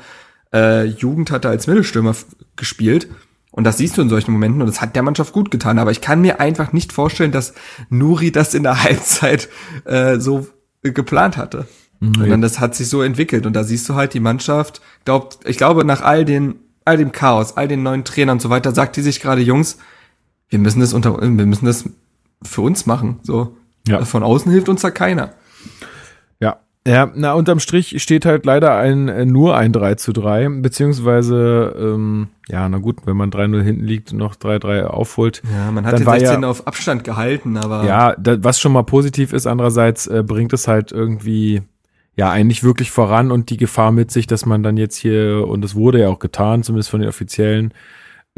äh, Jugend hat er als Mittelstürmer gespielt. Und das siehst du in solchen Momenten und das hat der Mannschaft gut getan. Aber ich kann mir einfach nicht vorstellen, dass Nuri das in der Halbzeit äh, so geplant hatte. Mhm. Sondern das hat sich so entwickelt. Und da siehst du halt, die Mannschaft glaubt, ich glaube, nach all den, all dem Chaos, all den neuen Trainern und so weiter, sagt die sich gerade, Jungs, wir müssen das unter, wir müssen das für uns machen. So. Ja. Von außen hilft uns da keiner. Ja. Na, unterm Strich steht halt leider ein, äh, nur ein 3 zu 3, beziehungsweise, ähm, ja, na gut, wenn man 3-0 hinten liegt und noch 3-3 aufholt. Ja, man hat den 16 ja, auf Abstand gehalten, aber. Ja, da, was schon mal positiv ist, andererseits äh, bringt es halt irgendwie ja eigentlich wirklich voran und die Gefahr mit sich, dass man dann jetzt hier, und es wurde ja auch getan, zumindest von den offiziellen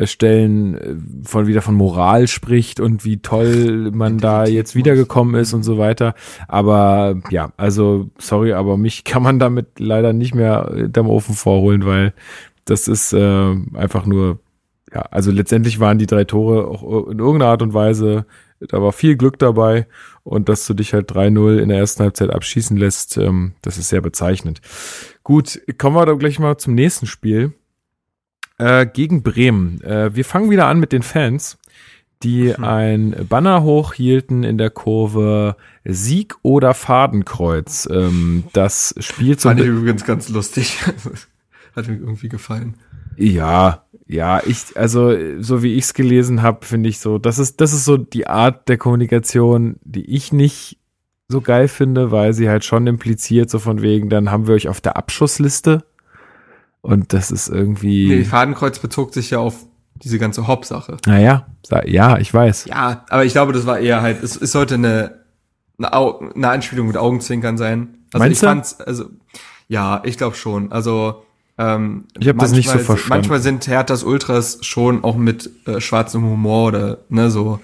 Stellen, äh, von wieder von Moral spricht und wie toll man da jetzt wiedergekommen ist und so weiter. Aber ja, also sorry, aber mich kann man damit leider nicht mehr dem Ofen vorholen, weil das ist äh, einfach nur, ja, also letztendlich waren die drei Tore auch in irgendeiner Art und Weise da war viel Glück dabei und dass du dich halt 3-0 in der ersten Halbzeit abschießen lässt, ähm, das ist sehr bezeichnend. Gut, kommen wir dann gleich mal zum nächsten Spiel. Äh, gegen Bremen. Äh, wir fangen wieder an mit den Fans, die mhm. ein Banner hochhielten in der Kurve Sieg oder Fadenkreuz. Ähm, das Spiel zum Fand ich übrigens ganz lustig. Hat mir irgendwie gefallen. Ja, ja, ich, also so wie ich es gelesen habe, finde ich so, das ist, das ist so die Art der Kommunikation, die ich nicht so geil finde, weil sie halt schon impliziert, so von wegen, dann haben wir euch auf der Abschussliste. Und das ist irgendwie. Nee, Fadenkreuz bezog sich ja auf diese ganze Hop-Sache. Naja, ja, ich weiß. Ja, aber ich glaube, das war eher halt, es, es sollte eine, eine, Au eine Anspielung mit Augenzwinkern sein. Also Meinst ich fand's, also, ja, ich glaube schon. Also, ähm, ich habe das nicht so verstanden. Manchmal sind Herthas Ultras schon auch mit äh, schwarzem Humor oder ne, so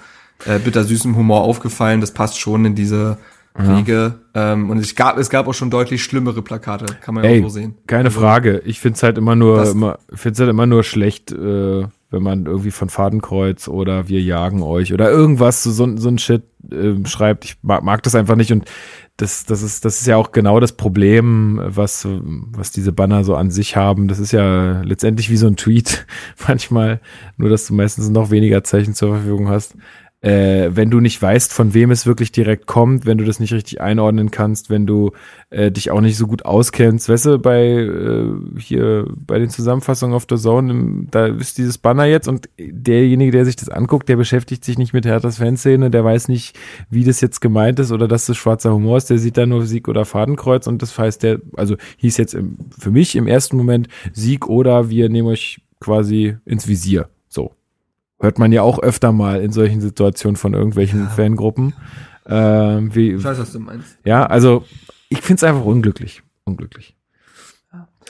äh, bittersüßem Humor aufgefallen. Das passt schon in diese Riege. Ja. Ähm, und es gab, es gab auch schon deutlich schlimmere Plakate, kann man ja so sehen. Keine also, Frage. Ich find's halt immer nur, immer, find's halt immer nur schlecht, äh, wenn man irgendwie von Fadenkreuz oder wir jagen euch oder irgendwas, so, so ein Shit äh, schreibt. Ich mag, mag das einfach nicht und das, das ist, das ist ja auch genau das Problem, was, was diese Banner so an sich haben. Das ist ja letztendlich wie so ein Tweet manchmal, nur dass du meistens noch weniger Zeichen zur Verfügung hast äh, wenn du nicht weißt, von wem es wirklich direkt kommt, wenn du das nicht richtig einordnen kannst, wenn du äh, dich auch nicht so gut auskennst, weißt du, bei äh, hier bei den Zusammenfassungen auf der Zone, da ist dieses Banner jetzt und derjenige, der sich das anguckt, der beschäftigt sich nicht mit Herthas Fanszene, der weiß nicht, wie das jetzt gemeint ist oder dass das schwarzer Humor ist, der sieht da nur Sieg oder Fadenkreuz und das heißt der, also hieß jetzt im, für mich im ersten Moment Sieg oder wir nehmen euch quasi ins Visier. Hört man ja auch öfter mal in solchen Situationen von irgendwelchen ja. Fangruppen. Ähm, wie, ich weiß, was du meinst. Ja, also ich finde es einfach unglücklich. Unglücklich.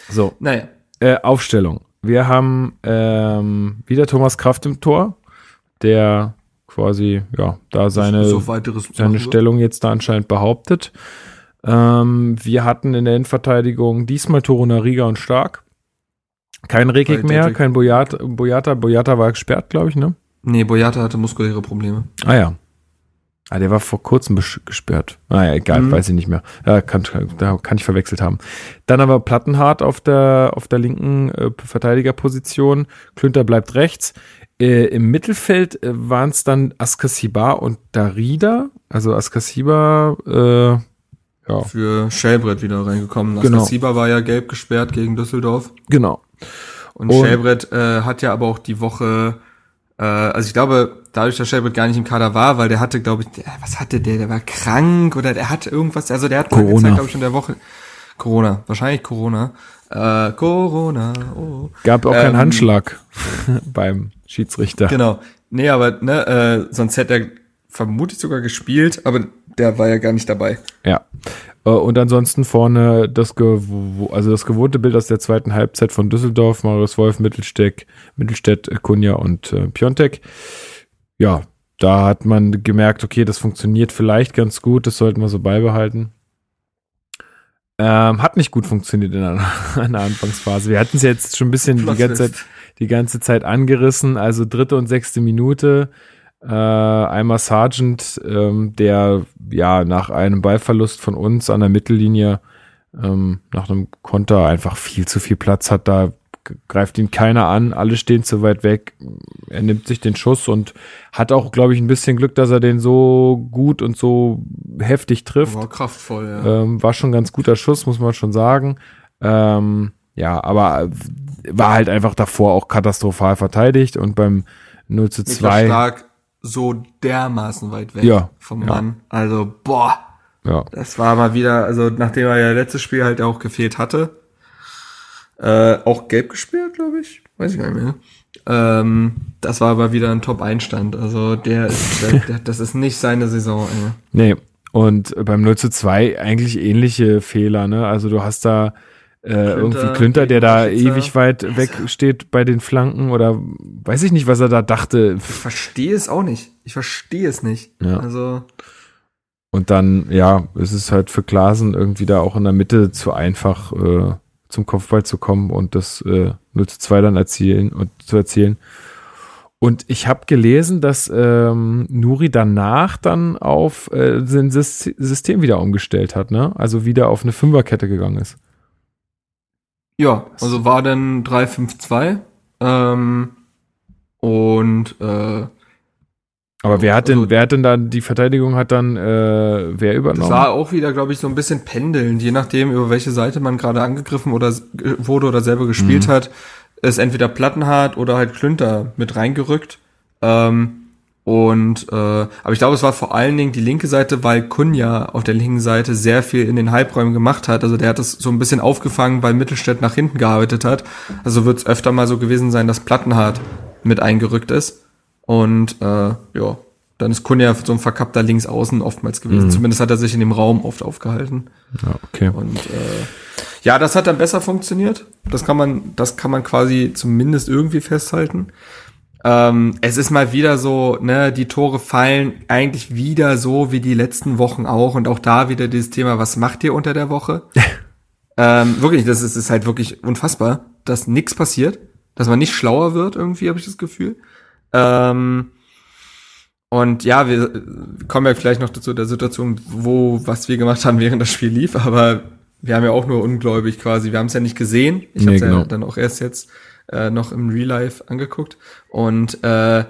So, Naja. äh, Aufstellung. Wir haben ähm, wieder Thomas Kraft im Tor, der quasi, ja, da seine, so seine. Stellung jetzt da anscheinend behauptet. Ähm, wir hatten in der Innenverteidigung diesmal Torunariga und Stark. Kein Rekik mehr, kein Boyata. Boyata, Boyata war gesperrt, glaube ich, ne? Nee, Boyata hatte muskuläre Probleme. Ah ja. Ah, der war vor kurzem gesperrt. Ah ja, egal, Mhm. weiß ich nicht mehr. Ja, kann, da kann ich verwechselt haben. Dann aber Plattenhardt auf der, auf der linken äh, Verteidigerposition. Klünter bleibt rechts. Äh, Im Mittelfeld äh, waren es dann Askasiba und Darida. Also Askasiba, äh, ja, Für Shelbrett wieder reingekommen. Genau. Askasiba war ja gelb gesperrt gegen Düsseldorf. genau. Und, Und- Shelbrett äh, hat ja aber auch die Woche, äh, also ich glaube, dadurch, dass Shelbrett gar nicht im Kader war, weil der hatte, glaube ich, der, was hatte der? Der war krank oder der hatte irgendwas, also der hat Corona. Zeit, glaube ich, in der Woche. Corona, wahrscheinlich Corona. Äh, Corona, oh. Gab auch keinen Ähm, Handschlag beim Schiedsrichter. Genau. Nee, aber ne, äh, sonst hätte er vermutlich sogar gespielt, aber der war ja gar nicht dabei. Ja. Äh, Und ansonsten vorne das, gewo- also das gewohnte Bild aus der zweiten Halbzeit von Düsseldorf, Marius Wolf, Mittelsteck, Mittelstädt, Kunja und äh, Piontek. Ja, da hat man gemerkt, okay, das funktioniert vielleicht ganz gut, das sollten wir so beibehalten. Ähm, hat nicht gut funktioniert in einer, in der Anfangsphase. Wir hatten es jetzt schon ein bisschen die ganze, Zeit, die ganze Zeit angerissen, also dritte und sechste Minute. Äh, einmal Sargent, ähm, der ja nach einem Ballverlust von uns an der Mittellinie ähm, nach einem Konter einfach viel zu viel Platz hat. Da greift ihn keiner an, alle stehen zu weit weg. Er nimmt sich den Schuss und hat auch, glaube ich, ein bisschen Glück, dass er den so gut und so heftig trifft. War kraftvoll, ja. Ähm, war schon ein ganz guter Schuss, muss man schon sagen. Ähm, ja, aber äh, war halt einfach davor auch katastrophal verteidigt und beim 0 zu Niklas 2. Stark so dermaßen weit weg Ja, vom ja. Mann. Also, boah, Ja, das war mal wieder, also nachdem er ja letztes Spiel halt auch gefehlt hatte, äh, auch gelb gespielt, glaube ich, weiß ich gar nicht mehr. Ähm, das war aber wieder ein Top-Einstand. Also der ist, der, das ist nicht seine Saison. Ey. nee. Und beim 0 zu 2 eigentlich ähnliche Fehler, ne? Also du hast da äh, irgendwie Klünter, der da Schützer. ewig weit weg steht bei den Flanken oder weiß ich nicht, was er da dachte. Ich verstehe es auch nicht. Ich verstehe es nicht. Ja. Also Und dann, ja, es ist halt für Klasen irgendwie da auch in der Mitte zu einfach äh, zum Kopfball zu kommen und das äh, 0 zu 2 dann erzielen und zu erzielen. Und ich habe gelesen, dass ähm, Nuri danach dann auf äh, sein Sys- System wieder umgestellt hat, ne? Also wieder auf eine Fünferkette gegangen ist. Ja, also war dann 3-5-2. Ähm, und äh, Aber wer hat denn, Also- wer hat denn dann die Verteidigung hat dann äh, wer Das übernommen? war auch wieder, glaube ich, so ein bisschen pendelnd, je nachdem, über welche Seite man gerade angegriffen oder wurde oder selber gespielt Mhm. hat, ist entweder Plattenhardt oder halt Klünter mit reingerückt. Ähm, und äh, aber ich glaube, es war vor allen Dingen die linke Seite, weil Kunja auf der linken Seite sehr viel in den Halbräumen gemacht hat. Also der hat das so ein bisschen aufgefangen, weil Mittelstädt nach hinten gearbeitet hat. Also wird es öfter mal so gewesen sein, dass Plattenhardt mit eingerückt ist. Und äh, ja, dann ist Kunja so ein verkappter Linksaußen oftmals gewesen. Mhm. Zumindest hat er sich in dem Raum oft aufgehalten. ja, okay. Und äh, ja, das hat dann besser funktioniert. Das kann man, das kann man quasi zumindest irgendwie festhalten. Ähm, es ist mal wieder so, ne, die Tore fallen eigentlich wieder so wie die letzten Wochen auch und auch da wieder dieses Thema, was macht ihr unter der Woche? ähm, wirklich, das ist, ist halt wirklich unfassbar, dass nichts passiert, dass man nicht schlauer wird irgendwie, habe ich das Gefühl. Ähm, und ja, wir kommen ja vielleicht noch zu der Situation, wo, was wir gemacht haben, während das Spiel lief, aber wir haben ja auch nur ungläubig quasi, wir haben es ja nicht gesehen. Ich Nee, habe es ja genau. dann auch erst jetzt äh, noch im Real Life angeguckt und äh,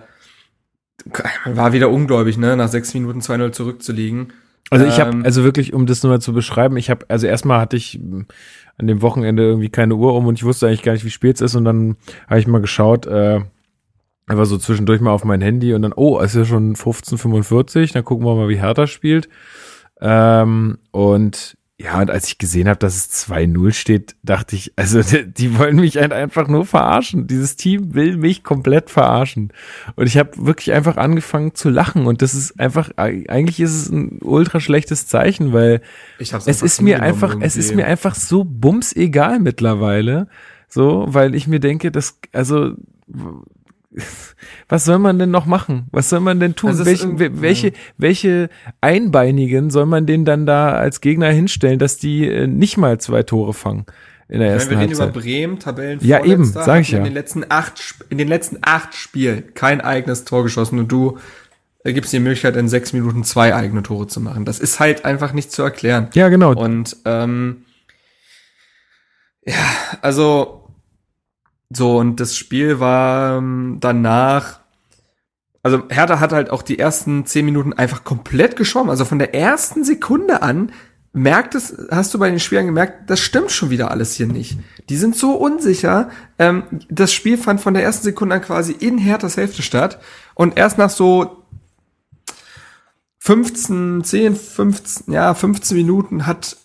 war wieder ungläubig, ne, nach sechs Minuten 2-0 zurückzuliegen. Also ich habe, Ähm, also wirklich, um das nur mal zu beschreiben, ich habe, also erstmal hatte ich mh, an dem Wochenende irgendwie keine Uhr um und ich wusste eigentlich gar nicht, wie spät es ist und dann habe ich mal geschaut, äh, einfach so zwischendurch mal auf mein Handy und dann, oh, es ist ja schon 15.45, dann gucken wir mal, wie Hertha spielt. Ähm, und Ja, und als ich gesehen habe, dass es 2-0 steht, dachte ich, also die, wollen mich einfach nur verarschen. Dieses Team will mich komplett verarschen. Und ich habe wirklich einfach angefangen zu lachen. Und das ist einfach, eigentlich ist es ein ultra schlechtes Zeichen, weil es ist mir einfach, irgendwie. es ist mir einfach so bums egal mittlerweile. So, weil ich mir denke, dass, also was soll man denn noch machen? Was soll man denn tun? Also welche, welche, welche Einbeinigen soll man denen dann da als Gegner hinstellen, dass die äh, nicht mal zwei Tore fangen? In der ersten Wenn wir Halbzeit. über Bremen, Tabellen Ja, eben, sag ich ja. In den letzten acht, in den letzten acht Spielen kein eigenes Tor geschossen und du gibst die Möglichkeit, in sechs Minuten zwei eigene Tore zu machen. Das ist halt einfach nicht zu erklären. Ja, genau. Und ähm, ja, also so, und das Spiel war ähm, danach, also Hertha hat halt auch die ersten zehn Minuten einfach komplett geschwommen. Also von der ersten Sekunde an merkt es, hast du bei den Spielern gemerkt, das stimmt schon wieder alles hier nicht. Die sind so unsicher. Ähm, das Spiel fand von der ersten Sekunde an quasi in Herthas Hälfte statt. Und erst nach so 15, 10, 15, ja, 15 Minuten hat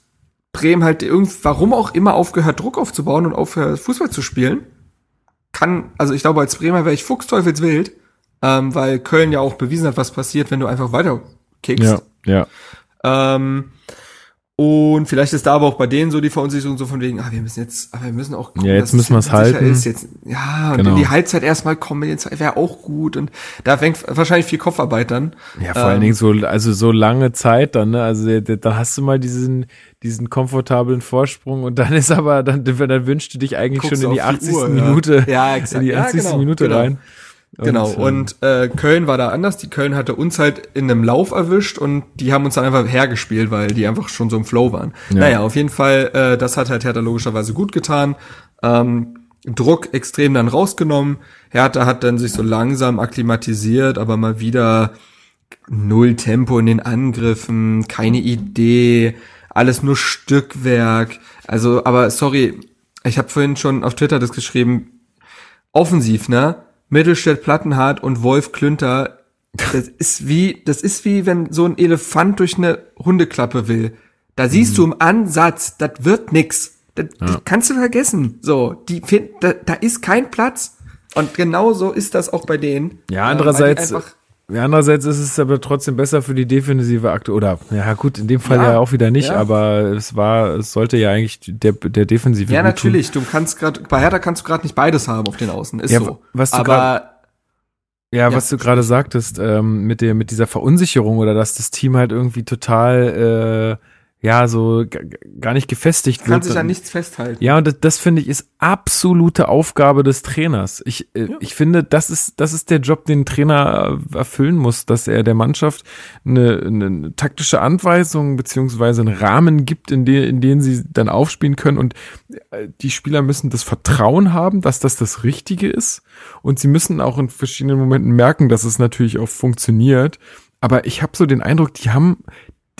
Bremen halt irgendwie, warum auch immer, aufgehört, Druck aufzubauen und aufgehört, Fußball zu spielen kann, also ich glaube, als Bremer wäre ich fuchsteufelswild, ähm, weil Köln ja auch bewiesen hat, was passiert, wenn du einfach weiter kickst. Ja, ja. Ähm, und vielleicht ist da aber auch bei denen so die Verunsicherung so von wegen, ah, wir müssen jetzt, aber wir müssen auch gucken, ja, jetzt müssen wir es halten. Ist. Jetzt, ja, und genau. in die Halbzeit erstmal kommen, jetzt wäre auch gut und da fängt wahrscheinlich viel Kopfarbeit dann. Ja, vor ähm, allen Dingen so, also so lange Zeit dann, ne? Also da hast du mal diesen, diesen komfortablen Vorsprung und dann ist aber, dann, dann wünschst du dich eigentlich schon in die 80. Die Uhr, Minute, ja. ja, exakt. in die 80. Ja, genau, Minute genau. rein. Genau, und, und äh, Köln war da anders. Die Köln hatte uns halt in einem Lauf erwischt und die haben uns dann einfach hergespielt, weil die einfach schon so im Flow waren. Ja. Naja, auf jeden Fall, äh, das hat halt Hertha logischerweise gut getan. Ähm, Druck extrem dann rausgenommen. Hertha hat dann sich so langsam akklimatisiert, aber mal wieder null Tempo in den Angriffen, keine Idee, alles nur Stückwerk. Also, aber sorry, ich habe vorhin schon auf Twitter das geschrieben. Offensiv, ne? Mittelstädt Plattenhardt und Wolf Klünter, das ist wie, das ist wie wenn so ein Elefant durch eine Hundeklappe will. Da siehst mhm. du im Ansatz, das wird nix. Das, ja. das kannst du vergessen. So, die da, da ist kein Platz. Und genau so ist das auch bei denen. Ja, andererseits, äh, andererseits ist es aber trotzdem besser für die defensive Akte oder ja gut, in dem Fall ja, ja auch wieder nicht, ja. aber es war, es sollte ja eigentlich der der defensive. Ja, natürlich. Tun. Du kannst gerade bei Hertha kannst du gerade nicht beides haben auf den Außen, ist ja, so. Was du aber grad, ja, ja, was du gerade sagtest ähm, mit der mit dieser Verunsicherung oder dass das Team halt irgendwie total äh, ja, so gar nicht gefestigt Kann wird. Kann sich an nichts festhalten. Ja, und das, das finde ich ist absolute Aufgabe des Trainers. Ich, äh, ja. ich finde, das ist, das ist der Job, den ein Trainer äh, erfüllen muss, dass er der Mannschaft eine, eine taktische Anweisung beziehungsweise einen Rahmen gibt, in, de, in den sie dann aufspielen können. Und äh, die Spieler müssen das Vertrauen haben, dass das das Richtige ist. Und sie müssen auch in verschiedenen Momenten merken, dass es natürlich auch funktioniert. Aber ich habe so den Eindruck, die haben,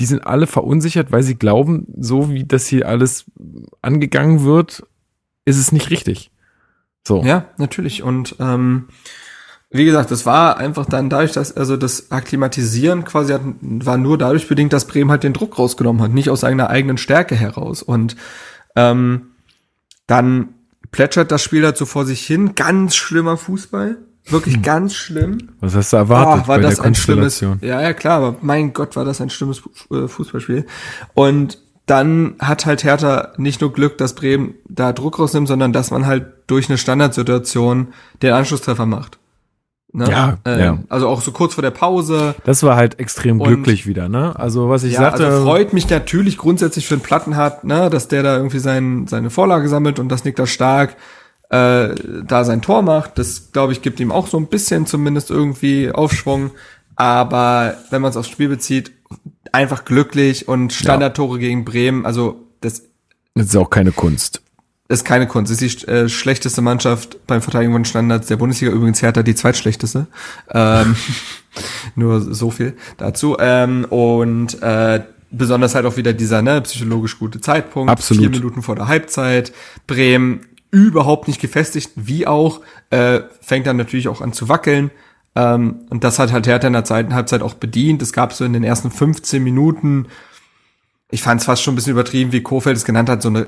die sind alle verunsichert, weil sie glauben, so wie das hier alles angegangen wird, ist es nicht richtig. So. Ja, natürlich. Und ähm, wie gesagt, das war einfach dann dadurch, dass also das Akklimatisieren quasi hat, war nur dadurch bedingt, dass Bremen halt den Druck rausgenommen hat, nicht aus seiner eigenen Stärke heraus. Und ähm, dann plätschert das Spiel dazu vor sich hin. Ganz schlimmer Fußball. Wirklich hm. ganz schlimm. Was hast du erwartet oh, war bei das der Konstellation? Schlimmes, ja, ja, klar, aber mein Gott, war das ein schlimmes äh, Fußballspiel. Und dann hat halt Hertha nicht nur Glück, dass Bremen da Druck rausnimmt, sondern dass man halt durch eine Standardsituation den Anschlusstreffer macht. Ne? Ja, ähm, ja. Also auch so kurz vor der Pause. Das war halt extrem und, glücklich wieder, ne? Also was ich ja, sagte. Also freut mich natürlich grundsätzlich für den Plattenhardt, ne, dass der da irgendwie sein, seine Vorlage sammelt und das Niklas Stark äh, da sein Tor macht. Das, glaube ich, gibt ihm auch so ein bisschen zumindest irgendwie Aufschwung. Aber wenn man es aufs Spiel bezieht, einfach glücklich und Standardtore ja. gegen Bremen, also das, das ist auch keine Kunst. Ist keine Kunst. Das ist die äh, schlechteste Mannschaft beim Verteidigen von Standards der Bundesliga. Übrigens Hertha die zweitschlechteste. Ähm, nur so viel dazu. Ähm, und äh, besonders halt auch wieder dieser ne, psychologisch gute Zeitpunkt. Absolut. Vier Minuten vor der Halbzeit. Bremen überhaupt nicht gefestigt, wie auch, äh, fängt dann natürlich auch an zu wackeln. Ähm, und das hat halt Hertha in der zweiten Halbzeit auch bedient. Es gab so in den ersten 15 Minuten ich fand es fast schon ein bisschen übertrieben, wie Kofeld es genannt hat, so eine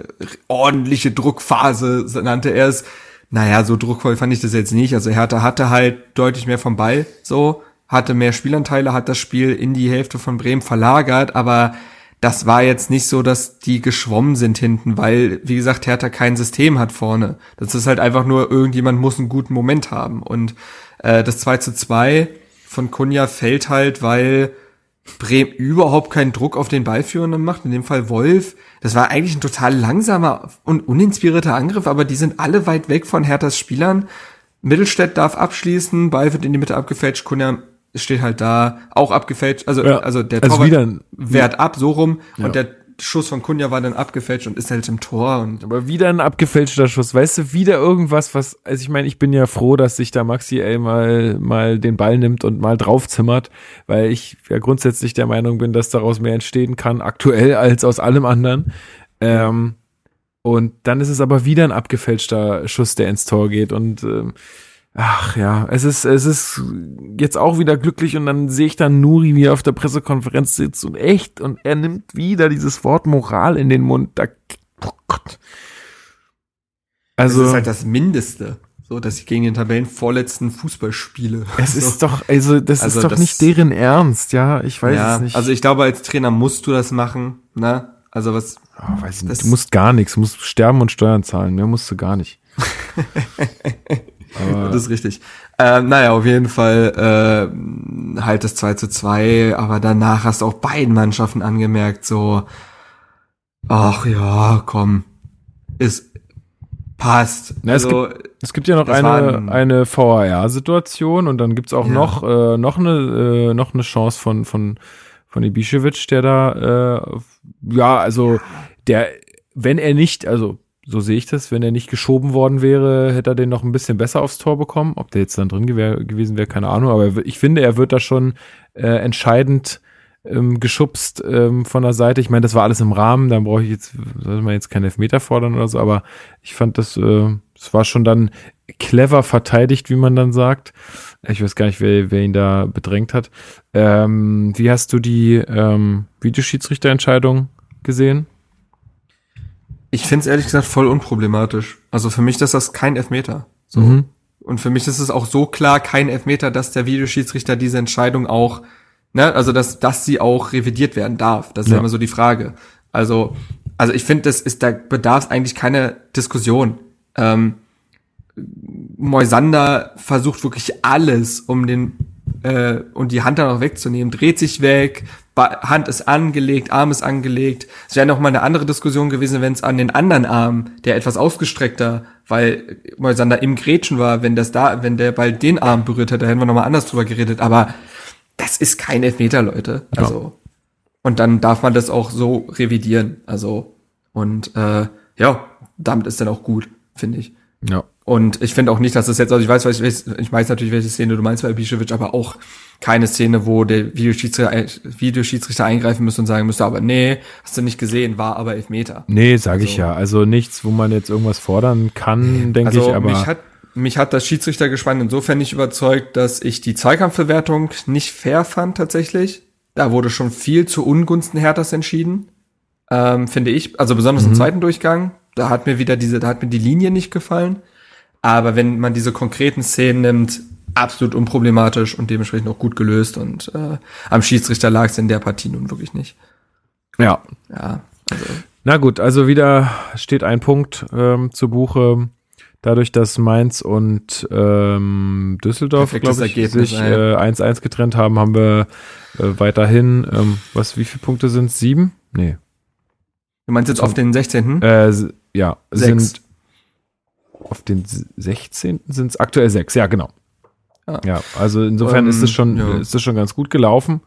ordentliche Druckphase, nannte er es. Naja, so druckvoll fand ich das jetzt nicht. Also Hertha hatte halt deutlich mehr vom Ball, so, hatte mehr Spielanteile, hat das Spiel in die Hälfte von Bremen verlagert, aber das war jetzt nicht so, dass die geschwommen sind hinten, weil, wie gesagt, Hertha kein System hat vorne. Das ist halt einfach nur, irgendjemand muss einen guten Moment haben. Und äh, das 2 zu 2 von Kunja fällt halt, weil Bremen überhaupt keinen Druck auf den Ballführenden macht, in dem Fall Wolf. Das war eigentlich ein total langsamer und uninspirierter Angriff, aber die sind alle weit weg von Herthas Spielern. Mittelstädt darf abschließen, Ball wird in die Mitte abgefälscht, Kunja steht halt da, auch abgefälscht, also, ja, also der also wieder, wehrt ab, so rum, ja. und der Schuss von Kunja war dann abgefälscht und ist halt im Tor. Und Aber wieder ein abgefälschter Schuss, weißt du, wieder irgendwas, was, also ich meine, ich bin ja froh, dass sich da Maxi ey mal, mal den Ball nimmt und mal draufzimmert, weil ich ja grundsätzlich der Meinung bin, dass daraus mehr entstehen kann, aktuell als aus allem anderen. Ähm, und dann ist es aber wieder ein abgefälschter Schuss, der ins Tor geht und ähm, Ach ja, es ist, es ist jetzt auch wieder glücklich und dann sehe ich dann Nuri, wie er auf der Pressekonferenz sitzt und echt, und er nimmt wieder dieses Wort Moral in den Mund. Da, oh Gott. Also. Das ist halt das Mindeste. So, dass ich gegen den Tabellenvorletzten Fußball spiele. Es so. ist doch, also, das also ist doch das, nicht deren Ernst, ja, ich weiß ja, es nicht. Also, ich glaube, als Trainer musst du das machen, ne? Also, was. Oh, weiß ich nicht. Du musst gar nichts, du musst sterben und Steuern zahlen, mehr musst du gar nicht. Aber das ist richtig. Ähm, naja, auf jeden Fall äh, halt das 2 zu 2, aber danach hast du auch beiden Mannschaften angemerkt, so, ach ja, komm, ist passt. Na, es, also, gibt, es gibt ja noch eine, eine VAR-Situation und dann gibt's auch ja. noch, äh, noch, eine, äh, noch eine Chance von, von, von Ibišević, der da, äh, ja, also der, wenn er nicht, also so sehe ich das. Wenn er nicht geschoben worden wäre, hätte er den noch ein bisschen besser aufs Tor bekommen. Ob der jetzt dann drin gewesen wäre, keine Ahnung. Aber ich finde, er wird da schon äh, entscheidend ähm, geschubst ähm, von der Seite. Ich meine, das war alles im Rahmen. Da brauche ich jetzt, sollte man jetzt keinen Elfmeter fordern oder so. Aber ich fand das, äh, das war schon dann clever verteidigt, wie man dann sagt. Ich weiß gar nicht, wer, wer ihn da bedrängt hat. Ähm, wie hast du die ähm, Videoschiedsrichterentscheidung gesehen? Ich finde es ehrlich gesagt voll unproblematisch. Also für mich ist das kein Elfmeter. So. Mhm. Und für mich ist es auch so klar kein Elfmeter, dass der Videoschiedsrichter diese Entscheidung auch, ne, also dass, dass sie auch revidiert werden darf. Das ist ja immer so die Frage. Also, also ich finde, das ist, da bedarf es eigentlich keine Diskussion. Ähm, Moisander versucht wirklich alles, um den äh, und die Hand dann auch wegzunehmen, dreht sich weg, Hand ist angelegt, Arm ist angelegt. Es wäre noch mal eine andere Diskussion gewesen, wenn es an den anderen Arm, der etwas ausgestreckter, weil Moisander im Grätschen war, wenn das da, wenn der Ball den Arm berührt hat, da hätten wir noch mal anders drüber geredet. Aber das ist kein Elfmeter, Leute. Also ja. und dann darf man das auch so revidieren. Also und äh, ja, damit ist dann auch gut, finde ich. Ja. Und ich finde auch nicht, dass es jetzt, also ich weiß, ich, ich weiß natürlich, welche Szene du meinst bei Ibišević, aber auch keine Szene, wo der Videoschiedsrichter, Videoschiedsrichter eingreifen müsste und sagen müsste, aber nee, hast du nicht gesehen, war aber Elfmeter. Nee, sage also, ich ja. Also nichts, wo man jetzt irgendwas fordern kann, denke also ich, aber. Mich hat, mich hat das Schiedsrichtergespann insofern nicht überzeugt, dass ich die Zweikampfbewertung nicht fair fand tatsächlich. Da wurde schon viel zu Ungunsten Herthas entschieden, ähm, finde ich. Also besonders mhm. im zweiten Durchgang. Da hat mir wieder diese, da hat mir die Linie nicht gefallen. Aber wenn man diese konkreten Szenen nimmt, absolut unproblematisch und dementsprechend auch gut gelöst. Und äh, am Schiedsrichter lag es in der Partie nun wirklich nicht. Ja. Ja. Also. Na gut, also wieder steht ein Punkt ähm, zu Buche. Dadurch, dass Mainz und ähm, Düsseldorf, glaube ich, sich 1-1 äh, getrennt haben, haben wir äh, weiterhin, ähm, was, wie viele Punkte sind es? Sieben? Nee. Du meinst jetzt auf den 16.? Äh, ja, Sechs. sind auf den 16. sind es aktuell sechs, ja, genau. Ah. Ja, also insofern ähm, ist es schon, ja. ist es schon ganz gut gelaufen.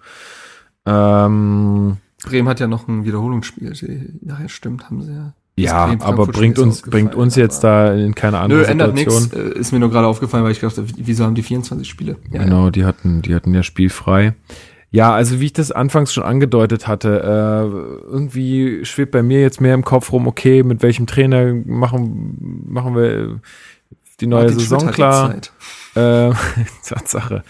Ähm, Bremen hat ja noch ein Wiederholungsspiel. Ja, stimmt, haben sie ja. Ja, aber bringt uns, bringt uns jetzt da in keine andere Nö, ändert Situation. Nix. Äh, ist mir nur gerade aufgefallen, weil ich dachte, wieso haben die 24 Spiele? Ja, genau, ja. die hatten, die hatten ja spielfrei. Ja, also wie ich das anfangs schon angedeutet hatte, äh, irgendwie schwebt bei mir jetzt mehr im Kopf rum, okay, mit welchem Trainer machen, machen wir die neue Martin Saison klar. Äh, Tatsache.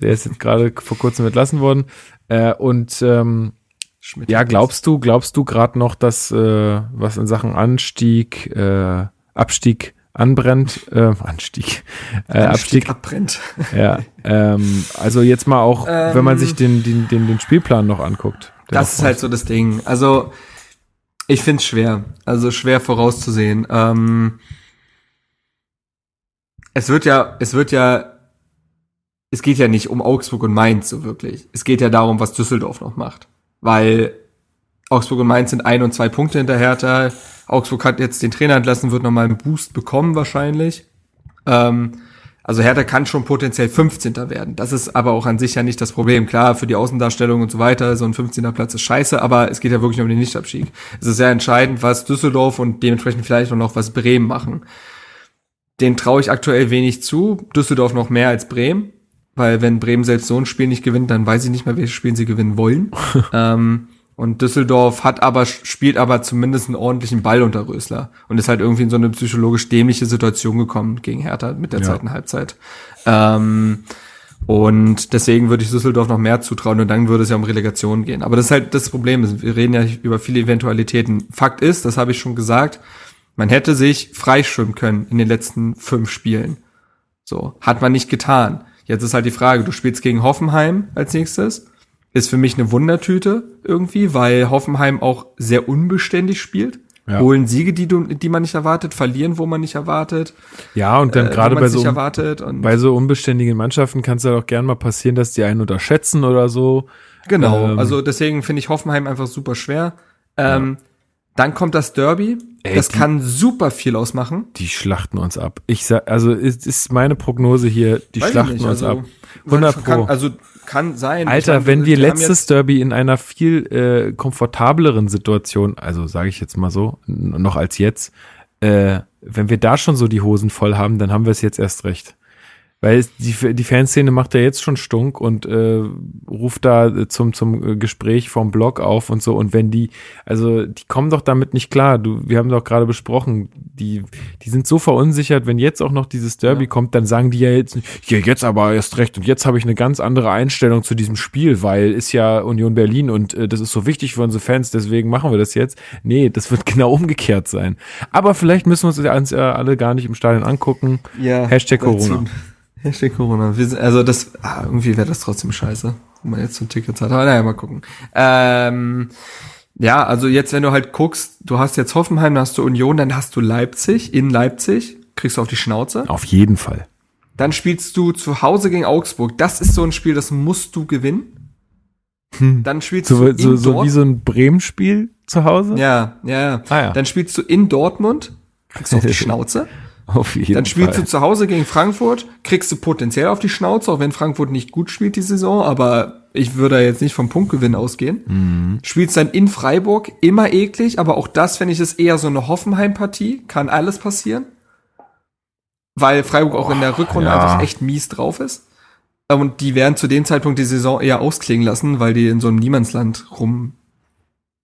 Der ist jetzt gerade vor kurzem entlassen worden. Äh, und ähm, Schmidt. Ja, glaubst du, glaubst du gerade noch, dass äh, was in Sachen Anstieg, äh, Abstieg anbrennt, äh, Anstieg, äh, Abstieg, abbrennt. ja, ähm, also jetzt mal auch, wenn man sich den, den, den, den Spielplan noch anguckt. Das ist halt so das Ding. Also, ich find's schwer. Also schwer vorauszusehen. Ähm, es wird ja, es wird ja, es geht ja nicht um Augsburg und Mainz so wirklich. Es geht ja darum, was Düsseldorf noch macht. Weil Augsburg und Mainz sind ein und zwei Punkte hinter Hertha. Augsburg hat jetzt den Trainer entlassen, wird nochmal einen Boost bekommen wahrscheinlich. Ähm, also Hertha kann schon potenziell 15. werden. Das ist aber auch an sich ja nicht das Problem. Klar, für die Außendarstellung und so weiter, so ein 15. Platz ist scheiße, aber es geht ja wirklich um den Nichtabstieg. Es ist sehr entscheidend, was Düsseldorf und dementsprechend vielleicht auch noch was Bremen machen. Den traue ich aktuell wenig zu. Düsseldorf noch mehr als Bremen. Weil wenn Bremen selbst so ein Spiel nicht gewinnt, dann weiß ich nicht mehr, welches Spiel sie gewinnen wollen. ähm, und Düsseldorf hat aber, spielt aber zumindest einen ordentlichen Ball unter Rösler und ist halt irgendwie in so eine psychologisch dämliche Situation gekommen gegen Hertha mit der Ja. zweiten Halbzeit. Ähm, und deswegen würde ich Düsseldorf noch mehr zutrauen und dann würde es ja um Relegation gehen. Aber das ist halt das Problem. Wir reden ja über viele Eventualitäten. Fakt ist, das habe ich schon gesagt, man hätte sich freischwimmen können in den letzten fünf Spielen. So, hat man nicht getan. Jetzt ist halt die Frage, du spielst gegen Hoffenheim als nächstes. Ist für mich eine Wundertüte irgendwie, weil Hoffenheim auch sehr unbeständig spielt. Ja. Holen Siege, die, du, die man nicht erwartet, verlieren, wo man nicht erwartet. Ja, und dann äh, gerade bei so, nicht erwartet. Und bei so unbeständigen Mannschaften kann es ja auch gern mal passieren, dass die einen unterschätzen oder so. Genau, Ähm, also deswegen finde ich Hoffenheim einfach super schwer. Ähm, Dann kommt das Derby. Ey, das die- kann super viel ausmachen. Die schlachten uns ab. Ich sag, also ist, ist meine Prognose hier, die Weiß schlachten uns also, ab. 100 kann, Pro. Also kann sein. Alter, meine, wenn wir letztes Derby in einer viel äh, komfortableren Situation, also sage ich jetzt mal so, noch als jetzt, äh, wenn wir da schon so die Hosen voll haben, dann haben wir es jetzt erst recht. Weil die, die Fanszene macht ja jetzt schon Stunk und äh, ruft da äh, zum, zum äh, Gespräch vom Blog auf und so. Und wenn die, also die kommen doch damit nicht klar. Du, wir haben doch gerade besprochen, die, die sind so verunsichert, wenn jetzt auch noch dieses Derby Ja. kommt, dann sagen die ja jetzt, ja, jetzt aber erst recht und jetzt habe ich eine ganz andere Einstellung zu diesem Spiel, weil ist ja Union Berlin und äh, das ist so wichtig für unsere Fans, deswegen machen wir das jetzt. Nee, das wird genau umgekehrt sein. Aber vielleicht müssen wir uns ja alle gar nicht im Stadion angucken. Ja, Hashtag Corona. Hashtag Corona. Sind, also das, ah, irgendwie wäre das trotzdem scheiße, wenn man jetzt so Tickets hat. Aber naja, mal gucken. Ähm, ja, also jetzt, wenn du halt guckst, du hast jetzt Hoffenheim, dann hast du Union, dann hast du Leipzig, in Leipzig, kriegst du auf die Schnauze. Auf jeden Fall. Dann spielst du zu Hause gegen Augsburg. Das ist so ein Spiel, das musst du gewinnen. Dann spielst So, du so, so wie so ein Bremen-Spiel zu Hause? ja, ja, ja. Ah, ja. Dann spielst du in Dortmund, kriegst du auf die Schnauze. Auf jeden Dann spielst Fall. du zu Hause gegen Frankfurt, kriegst du potenziell auf die Schnauze, auch wenn Frankfurt nicht gut spielt die Saison, aber ich würde jetzt nicht vom Punktgewinn ausgehen. Mhm. Spielst dann in Freiburg, immer eklig, aber auch das, wenn ich es eher so eine Hoffenheim-Partie, kann alles passieren. Weil Freiburg auch in der Rückrunde ja. einfach echt mies drauf ist. Und die werden zu dem Zeitpunkt die Saison eher ausklingen lassen, weil die in so einem Niemandsland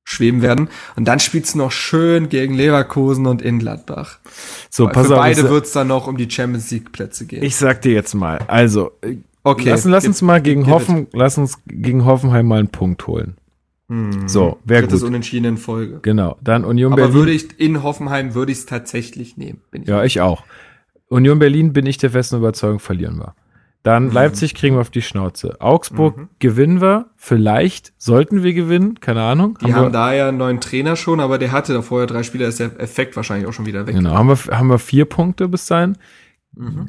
rumschweben werden. Und dann spielst du noch schön gegen Leverkusen und in Gladbach. So, Für pass auf. beide ich, wird's dann noch um die Champions League Plätze gehen. ich sag dir jetzt mal. Also, okay. lass, lass uns mal gegen Hoffen, lass uns gegen Hoffenheim mal einen Punkt holen. Hm. So, wäre gut. Unentschieden in Folge. Genau. Dann Union Aber Berlin. würde ich in Hoffenheim würde ich es tatsächlich nehmen. Bin ich Ja, ich auch. Union Berlin bin ich der festen Überzeugung, verlieren wir. Dann Mhm. Leipzig kriegen wir auf die Schnauze. Augsburg gewinnen wir. Vielleicht sollten wir gewinnen. Keine Ahnung. Die haben wir, da ja einen neuen Trainer schon, aber der hatte da vorher drei Spieler, ist der Effekt wahrscheinlich auch schon wieder weg. Genau. Haben wir, haben wir vier Punkte bis dahin.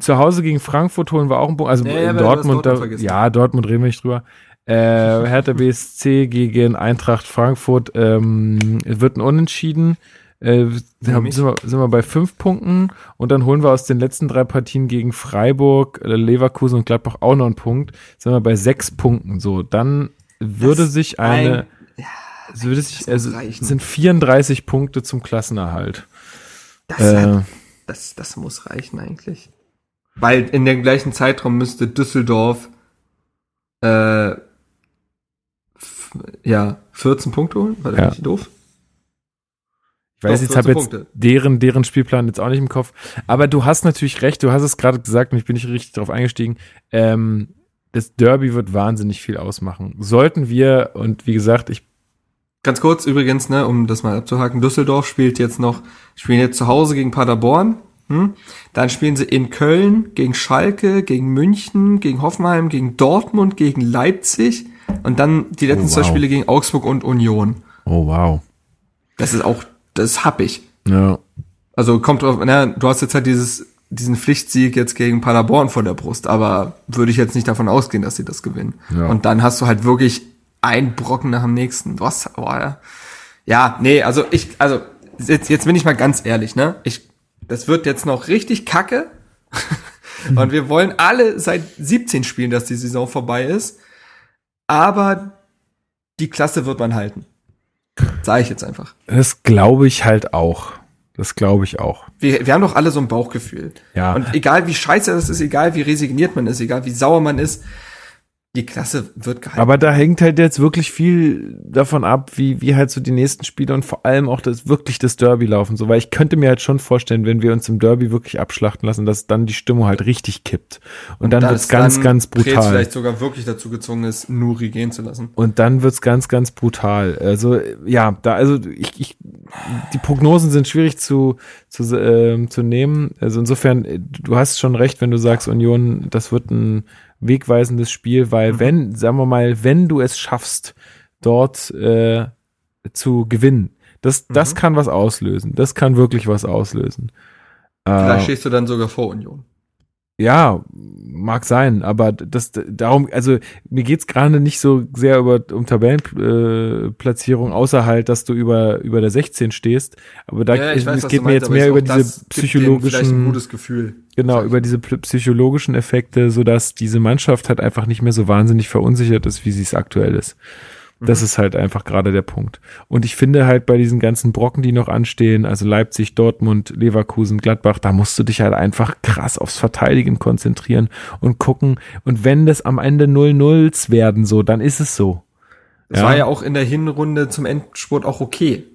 Zu Hause gegen Frankfurt holen wir auch einen Punkt. Also Mhm. Ja, ja, hast Dortmund, Dortmund da, vergessen. ja, Dortmund reden wir nicht drüber. Äh, Hertha BSC gegen Eintracht Frankfurt ähm, wird ein Unentschieden. Äh, sind, Nämlich? wir, sind wir bei fünf Punkten und dann holen wir aus den letzten drei Partien gegen Freiburg, äh, Leverkusen und Gladbach auch noch einen Punkt. Sind wir bei sechs Punkten. So, dann würde Das sich eine, ein- es würde sich, also, sind 34 Punkte zum Klassenerhalt. Das, Äh, hat, das, das muss reichen eigentlich. Weil in dem gleichen Zeitraum müsste Düsseldorf äh, ja 14 Punkte holen. War das Ja. nicht doof? Ich weiß, Doch, jetzt habe 14 jetzt Punkte. deren, deren Spielplan jetzt auch nicht im Kopf. Aber du hast natürlich recht, du hast es gerade gesagt und ich bin nicht richtig drauf eingestiegen. Ähm, das Derby wird wahnsinnig viel ausmachen. Sollten wir, und wie gesagt, ich Ganz kurz übrigens, ne, um das mal abzuhaken, Düsseldorf spielt jetzt noch, spielen jetzt zu Hause gegen Paderborn. Hm? Dann spielen sie in Köln gegen Schalke, gegen München, gegen Hoffenheim, gegen Dortmund, gegen Leipzig und dann die letzten oh, wow. zwei Spiele gegen Augsburg und Union. Oh wow. Das ist auch, das ist happig. Ja. Also kommt drauf, na, du hast jetzt halt dieses, diesen Pflichtsieg jetzt gegen Paderborn vor der Brust, aber würde ich jetzt nicht davon ausgehen, dass sie das gewinnen. Ja. Und dann hast du halt wirklich ein Brocken nach dem nächsten. Was? Ja. ja, nee, also ich, also jetzt, jetzt bin ich mal ganz ehrlich, ne? Ich, das wird jetzt noch richtig kacke. Und wir wollen alle seit 17 spielen, dass die Saison vorbei ist. Aber die Klasse wird man halten. Sag ich jetzt einfach. Das glaube ich halt auch. Das glaube ich auch. Wir, wir haben doch alle so ein Bauchgefühl. Ja. Und egal wie scheiße das ist, egal wie resigniert man ist, egal wie sauer man ist, die Klasse wird gehalten. Aber da hängt halt jetzt wirklich viel davon ab, wie, wie halt so die nächsten Spiele und vor allem auch das wirklich das Derby laufen. So, weil ich könnte mir halt schon vorstellen, wenn wir uns im Derby wirklich abschlachten lassen, dass dann die Stimmung halt richtig kippt. Und, und dann wird's ganz, dann ganz brutal. Prez vielleicht sogar wirklich dazu gezwungen ist, Nuri gehen zu lassen. Und dann wird's ganz, ganz brutal. Also, ja, da, also ich, ich die Prognosen sind schwierig zu, zu, äh, zu nehmen. Also insofern, du hast schon recht, wenn du sagst, Union, das wird ein wegweisendes Spiel, weil mhm. wenn, sagen wir mal, wenn du es schaffst, dort äh, zu gewinnen, das, mhm. das kann was auslösen. Das kann wirklich was auslösen. Vielleicht äh, stehst du dann sogar vor Union. Ja, mag sein, aber das darum, also mir geht's gerade nicht so sehr über um Tabellenplatzierung, äh, außer halt, dass du über über der 16 stehst. Aber da ja, weiß, es geht mir jetzt mehr über diese psychologischen, ein gutes Gefühl. Genau, über diese psychologischen Effekte, so dass diese Mannschaft halt einfach nicht mehr so wahnsinnig verunsichert ist, wie sie es aktuell ist. Das mhm. ist halt einfach gerade der Punkt. Und ich finde halt bei diesen ganzen Brocken, die noch anstehen, also Leipzig, Dortmund, Leverkusen, Gladbach, da musst du dich halt einfach krass aufs Verteidigen konzentrieren und gucken. Und wenn das am Ende 0-0s werden, so, dann ist es so. Das ja. war ja auch in der Hinrunde zum Endspurt auch okay.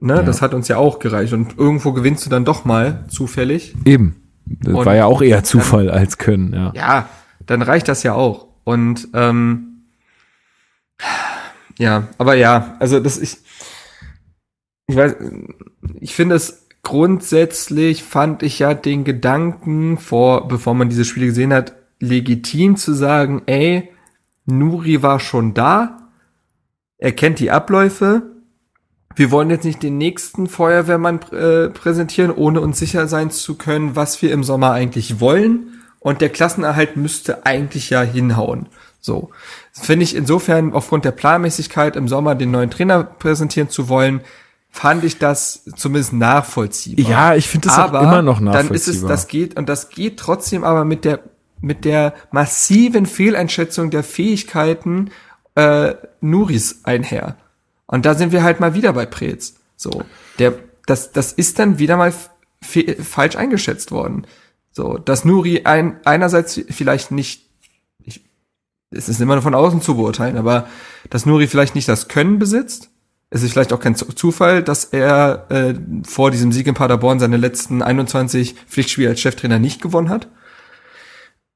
Ne, ja. das hat uns ja auch gereicht. Und irgendwo gewinnst du dann doch mal zufällig. Eben. Das und war ja auch eher Zufall dann, als Können, ja. Ja, dann reicht das ja auch. Und ähm, ja, aber ja, also das ich, ich weiß, ich finde es grundsätzlich fand ich ja den Gedanken vor, bevor man diese Spiele gesehen hat, legitim zu sagen, ey, Nuri war schon da, er kennt die Abläufe, wir wollen jetzt nicht den nächsten Feuerwehrmann äh, präsentieren, ohne uns sicher sein zu können, was wir im Sommer eigentlich wollen. Und der Klassenerhalt müsste eigentlich ja hinhauen. So. Finde ich insofern aufgrund der Planmäßigkeit im Sommer den neuen Trainer präsentieren zu wollen, fand ich das zumindest nachvollziehbar. Ja, ich finde das aber auch immer noch nachvollziehbar. Dann ist es, das geht, und das geht trotzdem aber mit der, mit der massiven Fehleinschätzung der Fähigkeiten äh, Nuris einher. Und da sind wir halt mal wieder bei Preetz. So, der, das, das ist dann wieder mal falsch eingeschätzt worden. So, dass Nuri ein, einerseits vielleicht nicht es ist immer nur von außen zu beurteilen, aber dass Nuri vielleicht nicht das Können besitzt, es ist vielleicht auch kein Zufall, dass er äh, vor diesem Sieg in Paderborn seine letzten 21 Pflichtspiele als Cheftrainer nicht gewonnen hat.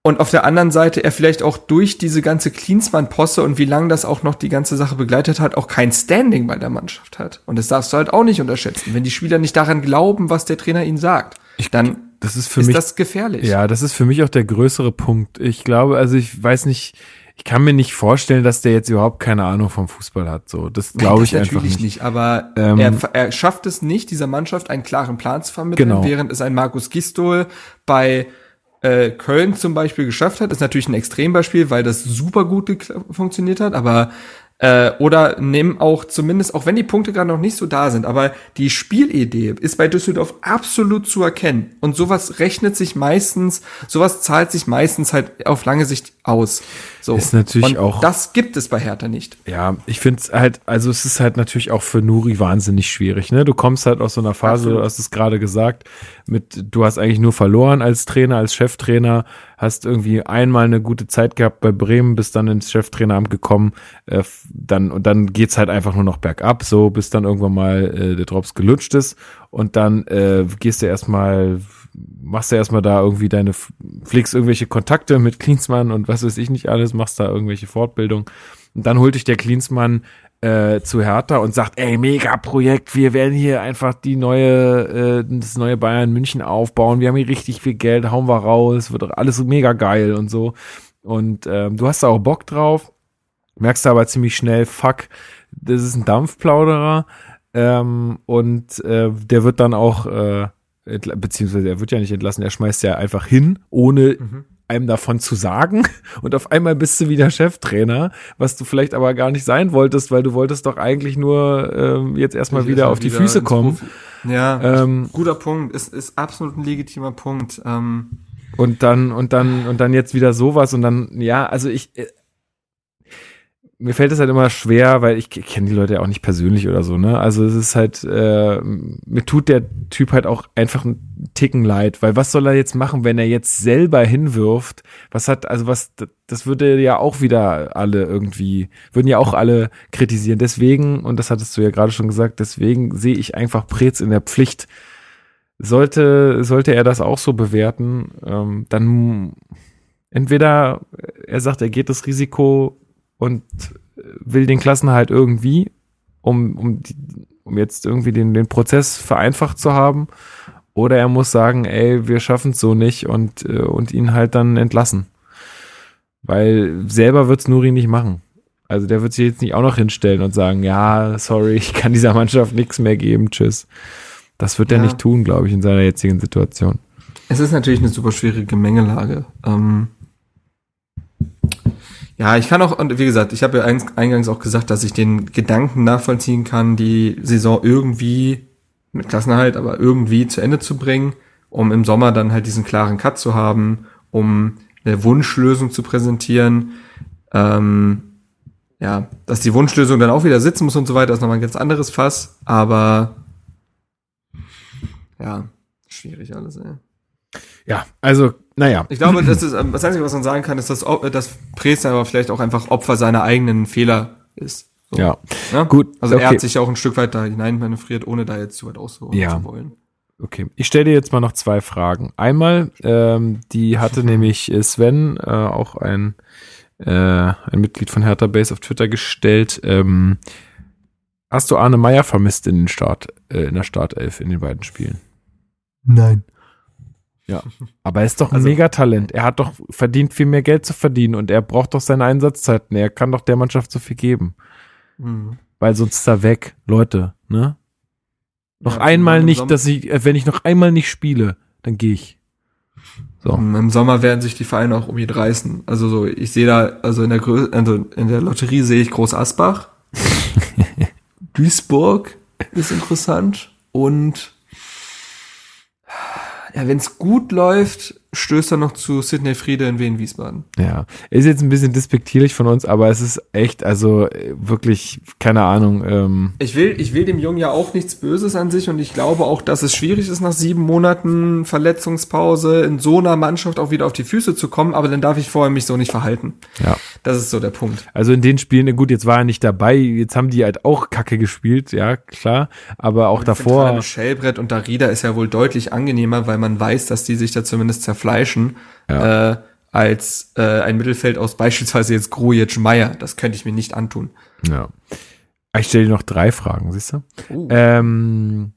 Und auf der anderen Seite er vielleicht auch durch diese ganze Klinsmann-Posse und wie lange das auch noch die ganze Sache begleitet hat, auch kein Standing bei der Mannschaft hat. Und das darfst du halt auch nicht unterschätzen. Wenn die Spieler nicht daran glauben, was der Trainer ihnen sagt, dann das ist, für ist mich, das gefährlich. Ja, das ist für mich auch der größere Punkt. Ich glaube, also ich weiß nicht, ich kann mir nicht vorstellen, dass der jetzt überhaupt keine Ahnung vom Fußball hat. So, das glaube ich einfach nicht. nicht. Aber ähm, er, er schafft es nicht, dieser Mannschaft einen klaren Plan zu vermitteln, genau. während es ein Markus Gistol bei äh, Köln zum Beispiel geschafft hat. Das ist natürlich ein Extrembeispiel, weil das super gut funktioniert hat. Aber äh, oder nimm auch zumindest, auch wenn die Punkte gerade noch nicht so da sind, aber die Spielidee ist bei Düsseldorf absolut zu erkennen. Und sowas rechnet sich meistens, sowas zahlt sich meistens halt auf lange Sicht aus. So. Ist natürlich Und auch. Das gibt es bei Hertha nicht. Ja, ich finde es halt, also es ist halt natürlich auch für Nuri wahnsinnig schwierig. Ne? Du kommst halt aus so einer Phase, Absolut. du hast es gerade gesagt, mit, du hast eigentlich nur verloren als Trainer, als Cheftrainer, hast irgendwie einmal eine gute Zeit gehabt bei Bremen, bist dann ins Cheftraineramt gekommen, äh, dann, und dann geht's halt einfach nur noch bergab, so bis dann irgendwann mal äh, der Drops gelutscht ist und dann äh, gehst du erstmal machst du erstmal da irgendwie deine, pflegst irgendwelche Kontakte mit Klinsmann und was weiß ich nicht alles, machst da irgendwelche Fortbildung. Und dann holt dich der Klinsmann äh, zu Hertha und sagt, ey, mega Projekt, wir werden hier einfach die neue, äh, das neue Bayern München aufbauen, wir haben hier richtig viel Geld, hauen wir raus, wird alles mega geil und so. Und ähm, du hast da auch Bock drauf, merkst aber ziemlich schnell, fuck, das ist ein Dampfplauderer ähm, und äh, der wird dann auch, äh, beziehungsweise er wird ja nicht entlassen, er schmeißt ja einfach hin, ohne mhm einem davon zu sagen und auf einmal bist du wieder Cheftrainer, was du vielleicht aber gar nicht sein wolltest, weil du wolltest doch eigentlich nur ähm, jetzt erstmal wieder erst auf die Füße kommen. Profi. Ja, ähm, guter Punkt, ist, ist absolut ein legitimer Punkt. Ähm. Und dann und dann und dann jetzt wieder sowas und dann ja, also ich äh, mir fällt es halt immer schwer, weil ich kenne die Leute ja auch nicht persönlich oder so, ne? Also es ist halt, äh, mir tut der Typ halt auch einfach einen Ticken leid, weil was soll er jetzt machen, wenn er jetzt selber hinwirft? Was hat, also was, das würde ja auch wieder alle irgendwie, würden ja auch alle kritisieren. Deswegen, und das hattest du ja gerade schon gesagt, deswegen sehe ich einfach Prez in der Pflicht. Sollte, sollte er das auch so bewerten, ähm, dann entweder er sagt, er geht das Risiko und will den Klassenhalt irgendwie, um, um, die, um jetzt irgendwie den, den Prozess vereinfacht zu haben. Oder er muss sagen, ey, wir schaffen es so nicht und, äh, und ihn halt dann entlassen. Weil selber wird's Nuri nicht machen. Also der wird sich jetzt nicht auch noch hinstellen und sagen, ja, sorry, ich kann dieser Mannschaft nichts mehr geben, tschüss. Das wird ja. er nicht tun, glaube ich, in seiner jetzigen Situation. Es ist natürlich eine super schwierige Mengelage. Ähm, ja, ich kann auch, und wie gesagt, ich habe ja eingangs auch gesagt, dass ich den Gedanken nachvollziehen kann, die Saison irgendwie mit Klassenhalt, aber irgendwie zu Ende zu bringen, um im Sommer dann halt diesen klaren Cut zu haben, um eine Wunschlösung zu präsentieren. Ähm, ja, dass die Wunschlösung dann auch wieder sitzen muss und so weiter, ist nochmal ein ganz anderes Fass, aber ja, schwierig alles, ey. Ja, also, naja. Ich glaube, das ist, das Einzige, was man sagen kann, ist, dass, dass Presen aber vielleicht auch einfach Opfer seiner eigenen Fehler ist. So. Ja. ja. Gut. Also okay. er hat sich ja auch ein Stück weit da hineinmanövriert, ohne da jetzt zu weit auszuholen ja. zu wollen. Okay, ich stelle dir jetzt mal noch zwei Fragen. Einmal, ähm, die hatte nämlich Sven, äh, auch ein, äh, ein Mitglied von Hertha Base auf Twitter gestellt. Ähm, hast du Arne Meyer vermisst in den Start, äh, in der Startelf in den beiden Spielen? Nein. Ja. Aber er ist doch ein also, Megatalent. Er hat doch verdient, viel mehr Geld zu verdienen und er braucht doch seine Einsatzzeiten. Er kann doch der Mannschaft so viel geben. Mhm. Weil sonst ist er weg. Leute, ne? Noch ja, einmal nicht, dass ich, äh, wenn ich noch einmal nicht spiele, dann gehe ich. So. Im Sommer werden sich die Vereine auch um ihn reißen. Also so, ich sehe da, also in der Grö also in der Lotterie sehe ich Groß Asbach. Duisburg ist interessant und wenn es gut läuft, stößt er noch zu Sidney Friede in Wien Wiesbaden. Ja, ist jetzt ein bisschen despektierlich von uns, aber es ist echt, also wirklich, keine Ahnung. Ähm. Ich will, ich will dem Jungen ja auch nichts Böses an sich und ich glaube auch, dass es schwierig ist, nach sieben Monaten Verletzungspause in so einer Mannschaft auch wieder auf die Füße zu kommen, aber dann darf ich vorher mich so nicht verhalten. Ja. Das ist so der Punkt. Also in den Spielen, gut, jetzt war er nicht dabei, jetzt haben die halt auch Kacke gespielt, ja, klar, aber auch davor. Schellbrett und Darida ist ja wohl deutlich angenehmer, weil man weiß, dass die sich da zumindest zerfallen zerfleischen, ja. äh, als äh, ein Mittelfeld aus beispielsweise jetzt Grujic Meier. Das könnte ich mir nicht antun. Ja. Ich stelle dir noch drei Fragen, siehst du? Uh. Ähm,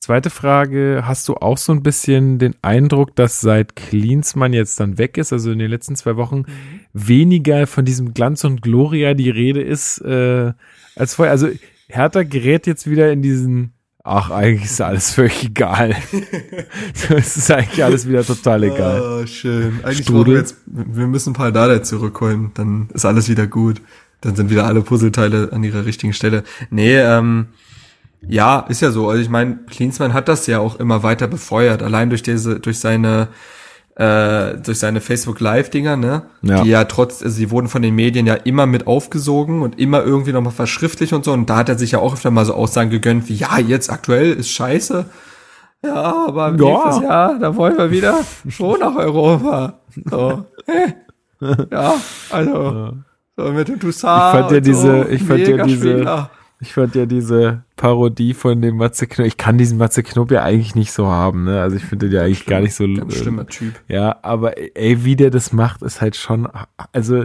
zweite Frage, hast du auch so ein bisschen den Eindruck, dass seit Klinsmann jetzt dann weg ist, also in den letzten zwei Wochen, mhm. weniger von diesem Glanz und Gloria die Rede ist äh, als vorher? Also Hertha gerät jetzt wieder in diesen Ach, eigentlich ist alles völlig egal. es ist eigentlich alles wieder total egal. Oh, schön. Eigentlich Strudel. wir jetzt, wir müssen Paul Dardai zurückholen, dann ist alles wieder gut. Dann sind wieder alle Puzzleteile an ihrer richtigen Stelle. Nee, ähm, ja, ist ja so. Also ich meine, Klinsmann hat das ja auch immer weiter befeuert, allein durch diese, durch seine äh, durch seine Facebook Live-Dinger, ne? Ja. Die ja trotz, also die wurden von den Medien ja immer mit aufgesogen und immer irgendwie nochmal verschriftlich und so. Und da hat er sich ja auch öfter mal so Aussagen gegönnt wie, ja, jetzt aktuell ist scheiße. Ja, aber ja. nächstes Jahr, da wollen wir wieder schon nach Europa. So. ja, also so mit dem Toussaint. Ich fand ja diese, so, ich fand ja diese, Spieler. Ich fand ja diese Parodie von dem Matze Knob, ich kann diesen Matze Knob ja eigentlich nicht so haben, ne? Also ich finde den ja eigentlich gar nicht so. Ganz schlimmer Typ. Ja, aber ey, wie der das macht, ist halt schon, also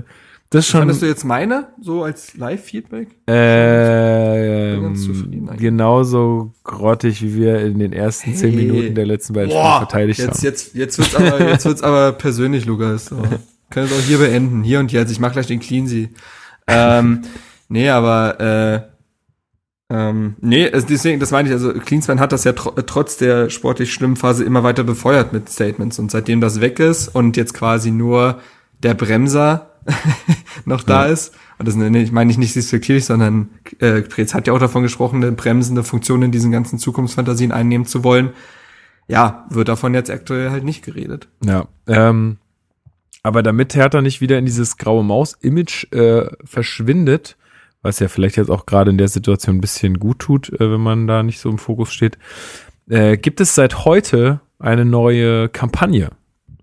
Das ist schon. Fandest du jetzt meine, so als Live-Feedback? Äh, genauso grottig, wie wir in den ersten zehn Hey. Minuten der letzten beiden Spiele Boah, verteidigt jetzt, haben. jetzt, jetzt wird's aber, jetzt wird's aber persönlich, Lukas. So. Können es auch hier beenden, hier und jetzt. Ich mach gleich den Cleansy. Ähm, nee, aber äh, ähm, nee, also deswegen, das meine ich, also Cleansman hat das ja tr trotz der sportlich schlimmen Phase immer weiter befeuert mit Statements und seitdem das weg ist und jetzt quasi nur der Bremser noch da ist, und das ich meine ich nicht despektierlich, sondern äh, Preetz hat ja auch davon gesprochen, eine bremsende Funktion in diesen ganzen Zukunftsfantasien einnehmen zu wollen. Ja, wird davon jetzt aktuell halt nicht geredet. Ja, ähm, aber damit Hertha nicht wieder in dieses graue Maus-Image äh, verschwindet, was ja vielleicht jetzt auch gerade in der Situation ein bisschen gut tut, äh, wenn man da nicht so im Fokus steht, äh, gibt es seit heute eine neue Kampagne,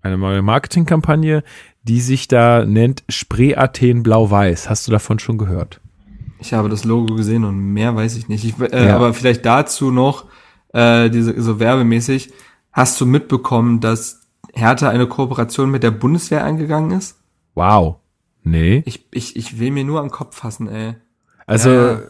eine neue Marketingkampagne, die sich da nennt Spree Athen Blau-Weiß. Hast du davon schon gehört? Ich habe das Logo gesehen und mehr weiß ich nicht. Ich, äh, Ja. Aber vielleicht dazu noch, äh, diese, so werbemäßig, hast du mitbekommen, dass Hertha eine Kooperation mit der Bundeswehr eingegangen ist? Wow. Nee. Ich, ich, ich will mir nur am Kopf fassen, ey. Also Ja,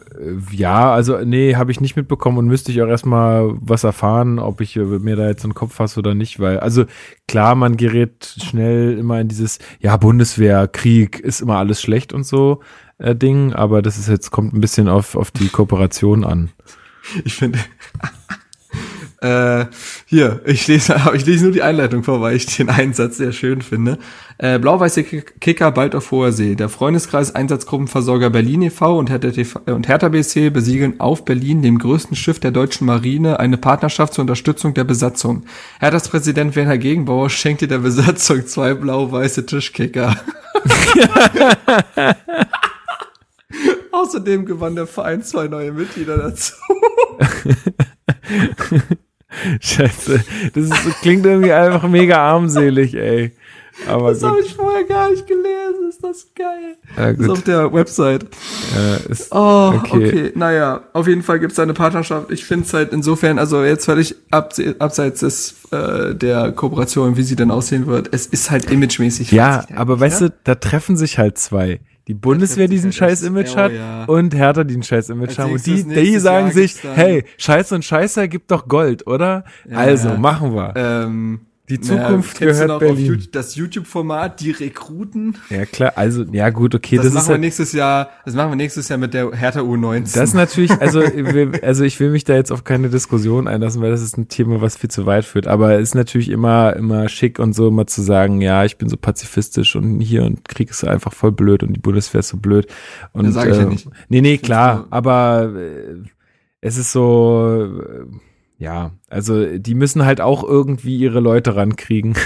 ja, ja also nee, habe ich nicht mitbekommen und müsste ich auch erstmal was erfahren, ob ich äh, mir da jetzt einen Kopf fasse oder nicht, weil also klar, man gerät schnell immer in dieses ja Bundeswehr, Krieg ist immer alles schlecht und so äh, Ding, aber das ist jetzt kommt ein bisschen auf auf die Kooperation an. Ich finde. Äh, hier, ich lese, ich lese nur die Einleitung vor, weil ich den Einsatz sehr schön finde. Äh, Blau-weiße Kick- Kicker bald auf hoher See. Der Freundeskreis Einsatzgruppenversorger Berlin e.V. und Hertha, TV, und Hertha BSC besiegeln auf Berlin, dem größten Schiff der deutschen Marine, eine Partnerschaft zur Unterstützung der Besatzung. Herthas Präsident Werner Gegenbauer schenkte der Besatzung zwei blau-weiße Tischkicker. Außerdem gewann der Verein zwei neue Mitglieder dazu. Scheiße, das ist, klingt irgendwie einfach mega armselig, ey. Aber Das habe ich vorher gar nicht gelesen. Ist das geil? Ja, Das ist auf der Website. äh, ist, Oh, Okay. okay. Naja, auf jeden Fall gibt's da eine Partnerschaft. Ich finde es halt insofern, also jetzt völlig abse abseits des, äh, der Kooperation, wie sie denn aussehen wird. Es ist halt imagemäßig. Ja, aber weißt ne? du, da treffen sich halt zwei. Die Bundeswehr sich diesen halt scheiß Image oh, hat ja. und Hertha diesen scheiß Image haben. Und die, die sagen Jahr sich, hey, Scheiß und Scheißer gibt doch Gold, oder? also, ja. machen wir. Ähm, Die Zukunft kennst gehört du noch Berlin. Auf YouTube, das YouTube-Format, die Rekruten. ja, klar, also, ja gut, okay, Das, das, machen ist wir halt, nächstes Jahr, das machen wir nächstes Jahr mit der Hertha U19. das ist natürlich, also, also ich will mich da jetzt auf keine Diskussion einlassen, weil das ist ein Thema, was viel zu weit führt. Aber es ist natürlich immer, immer schick und so, immer zu sagen, ja, ich bin so pazifistisch und hier und Krieg ist einfach voll blöd und die Bundeswehr ist so blöd. Und, Ja, sag ich ja äh, nicht. Nee, nee, klar, aber äh, es ist so, äh, ja, also die müssen halt auch irgendwie ihre Leute rankriegen.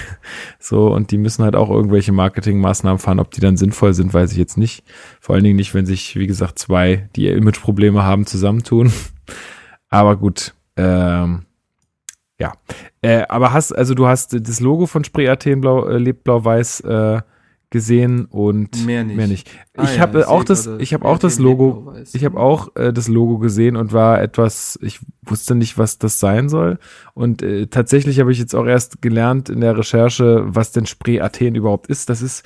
So, und die müssen halt auch irgendwelche Marketingmaßnahmen fahren. Ob die dann sinnvoll sind, weiß ich jetzt nicht. Vor allen Dingen nicht, wenn sich, wie gesagt, zwei, die Imageprobleme haben, zusammentun. Aber gut, ähm, ja. Äh, aber hast, also du hast das Logo von Spree Athen Blau, äh, lebt blau-weiß äh, gesehen und Mehr nicht. Mehr nicht. Ah ich ja, habe auch das, ich habe auch das Logo, ich habe auch äh, das Logo gesehen und war etwas, ich wusste nicht, was das sein soll. Und äh, tatsächlich habe ich jetzt auch erst gelernt in der Recherche, was denn Spree Athen überhaupt ist. Das ist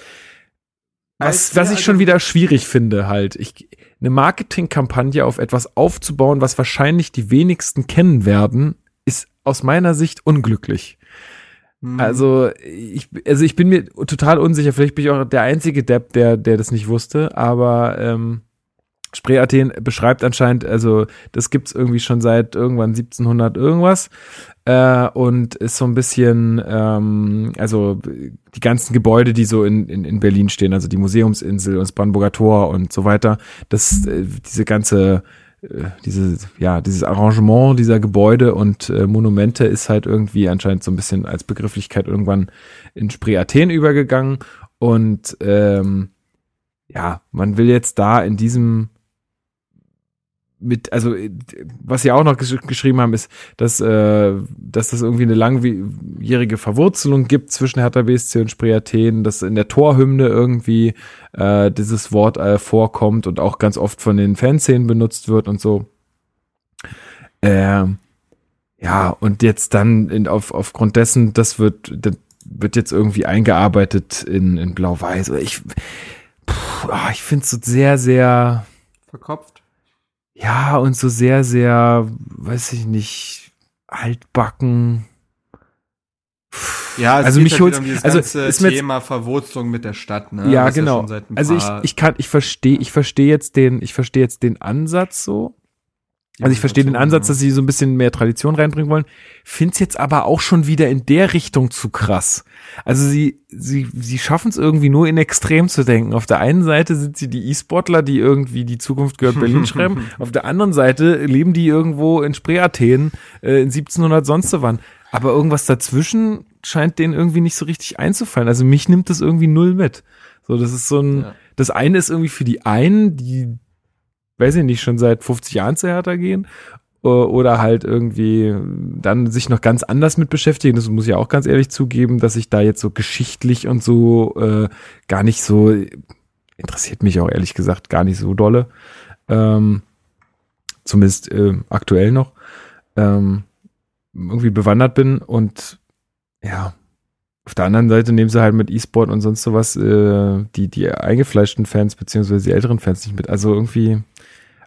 was, was ich schon wieder schwierig finde, halt. Ich, eine Marketingkampagne auf etwas aufzubauen, was wahrscheinlich die wenigsten kennen werden, ist aus meiner Sicht unglücklich. Mhm. Also ich, also ich bin mir total unsicher. Vielleicht bin ich auch der einzige Depp, der, der das nicht wusste. Aber ähm, Spree Athen beschreibt anscheinend, also das gibt's irgendwie schon seit irgendwann 1700 irgendwas äh, und ist so ein bisschen, ähm, also die ganzen Gebäude, die so in, in, in Berlin stehen, also die Museumsinsel und das Brandenburger Tor und so weiter, das äh, diese ganze äh, diese, ja, dieses Arrangement dieser Gebäude und äh, Monumente ist halt irgendwie anscheinend so ein bisschen als Begrifflichkeit irgendwann in Spree Athen übergegangen. Und ähm, ja, man will jetzt da in diesem mit, also äh, was sie auch noch gesch geschrieben haben, ist, dass, äh, dass das irgendwie eine langjährige Verwurzelung gibt zwischen Hertha BSC und Spree Athen, dass in der Torhymne irgendwie äh, dieses Wort äh, vorkommt und auch ganz oft von den Fanszenen benutzt wird und so. Ähm, ja, und jetzt dann in, auf, aufgrund dessen, das wird, das wird jetzt irgendwie eingearbeitet in, in Blau-Weiß. Ich, pff, ah, ich finde es so sehr, sehr Verkopft. Ja und so sehr, sehr, weiß ich nicht, altbacken. Ja, Also mich halt um dieses also ist mir jetzt- Thema Verwurzelung mit der Stadt, ne? ja, Was genau. ein also ich, ich kann, ich verstehe, ich verstehe jetzt den, ich verstehe jetzt den Ansatz so. Also ich verstehe den Ansatz, dass sie so ein bisschen mehr Tradition reinbringen wollen. Find's jetzt aber auch schon wieder in der Richtung zu krass. Also sie, sie, sie schaffen es irgendwie nur in Extrem zu denken. Auf der einen Seite sind sie die E-Sportler, die irgendwie die Zukunft gehört Berlin schreiben. Auf der anderen Seite leben die irgendwo in Spree-Athen äh, in 1700 sonst so wann. Aber irgendwas dazwischen scheint denen irgendwie nicht so richtig einzufallen. Also mich nimmt das irgendwie null mit. So, das ist so ein, Ja. das eine ist irgendwie für die einen, die, weiß ich nicht, schon seit 50 Jahren zu Hertha gehen äh, oder halt irgendwie dann sich noch ganz anders mit beschäftigen. Das muss ich auch ganz ehrlich zugeben, dass ich da jetzt so geschichtlich und so äh, gar nicht so interessiert mich auch ehrlich gesagt gar nicht so dolle. Ähm, zumindest äh, aktuell noch. Ähm, irgendwie bewandert bin und ja, auf der anderen Seite nehmen sie halt mit E-Sport und sonst sowas äh, die, die eingefleischten Fans beziehungsweise die älteren Fans nicht mit. Also irgendwie,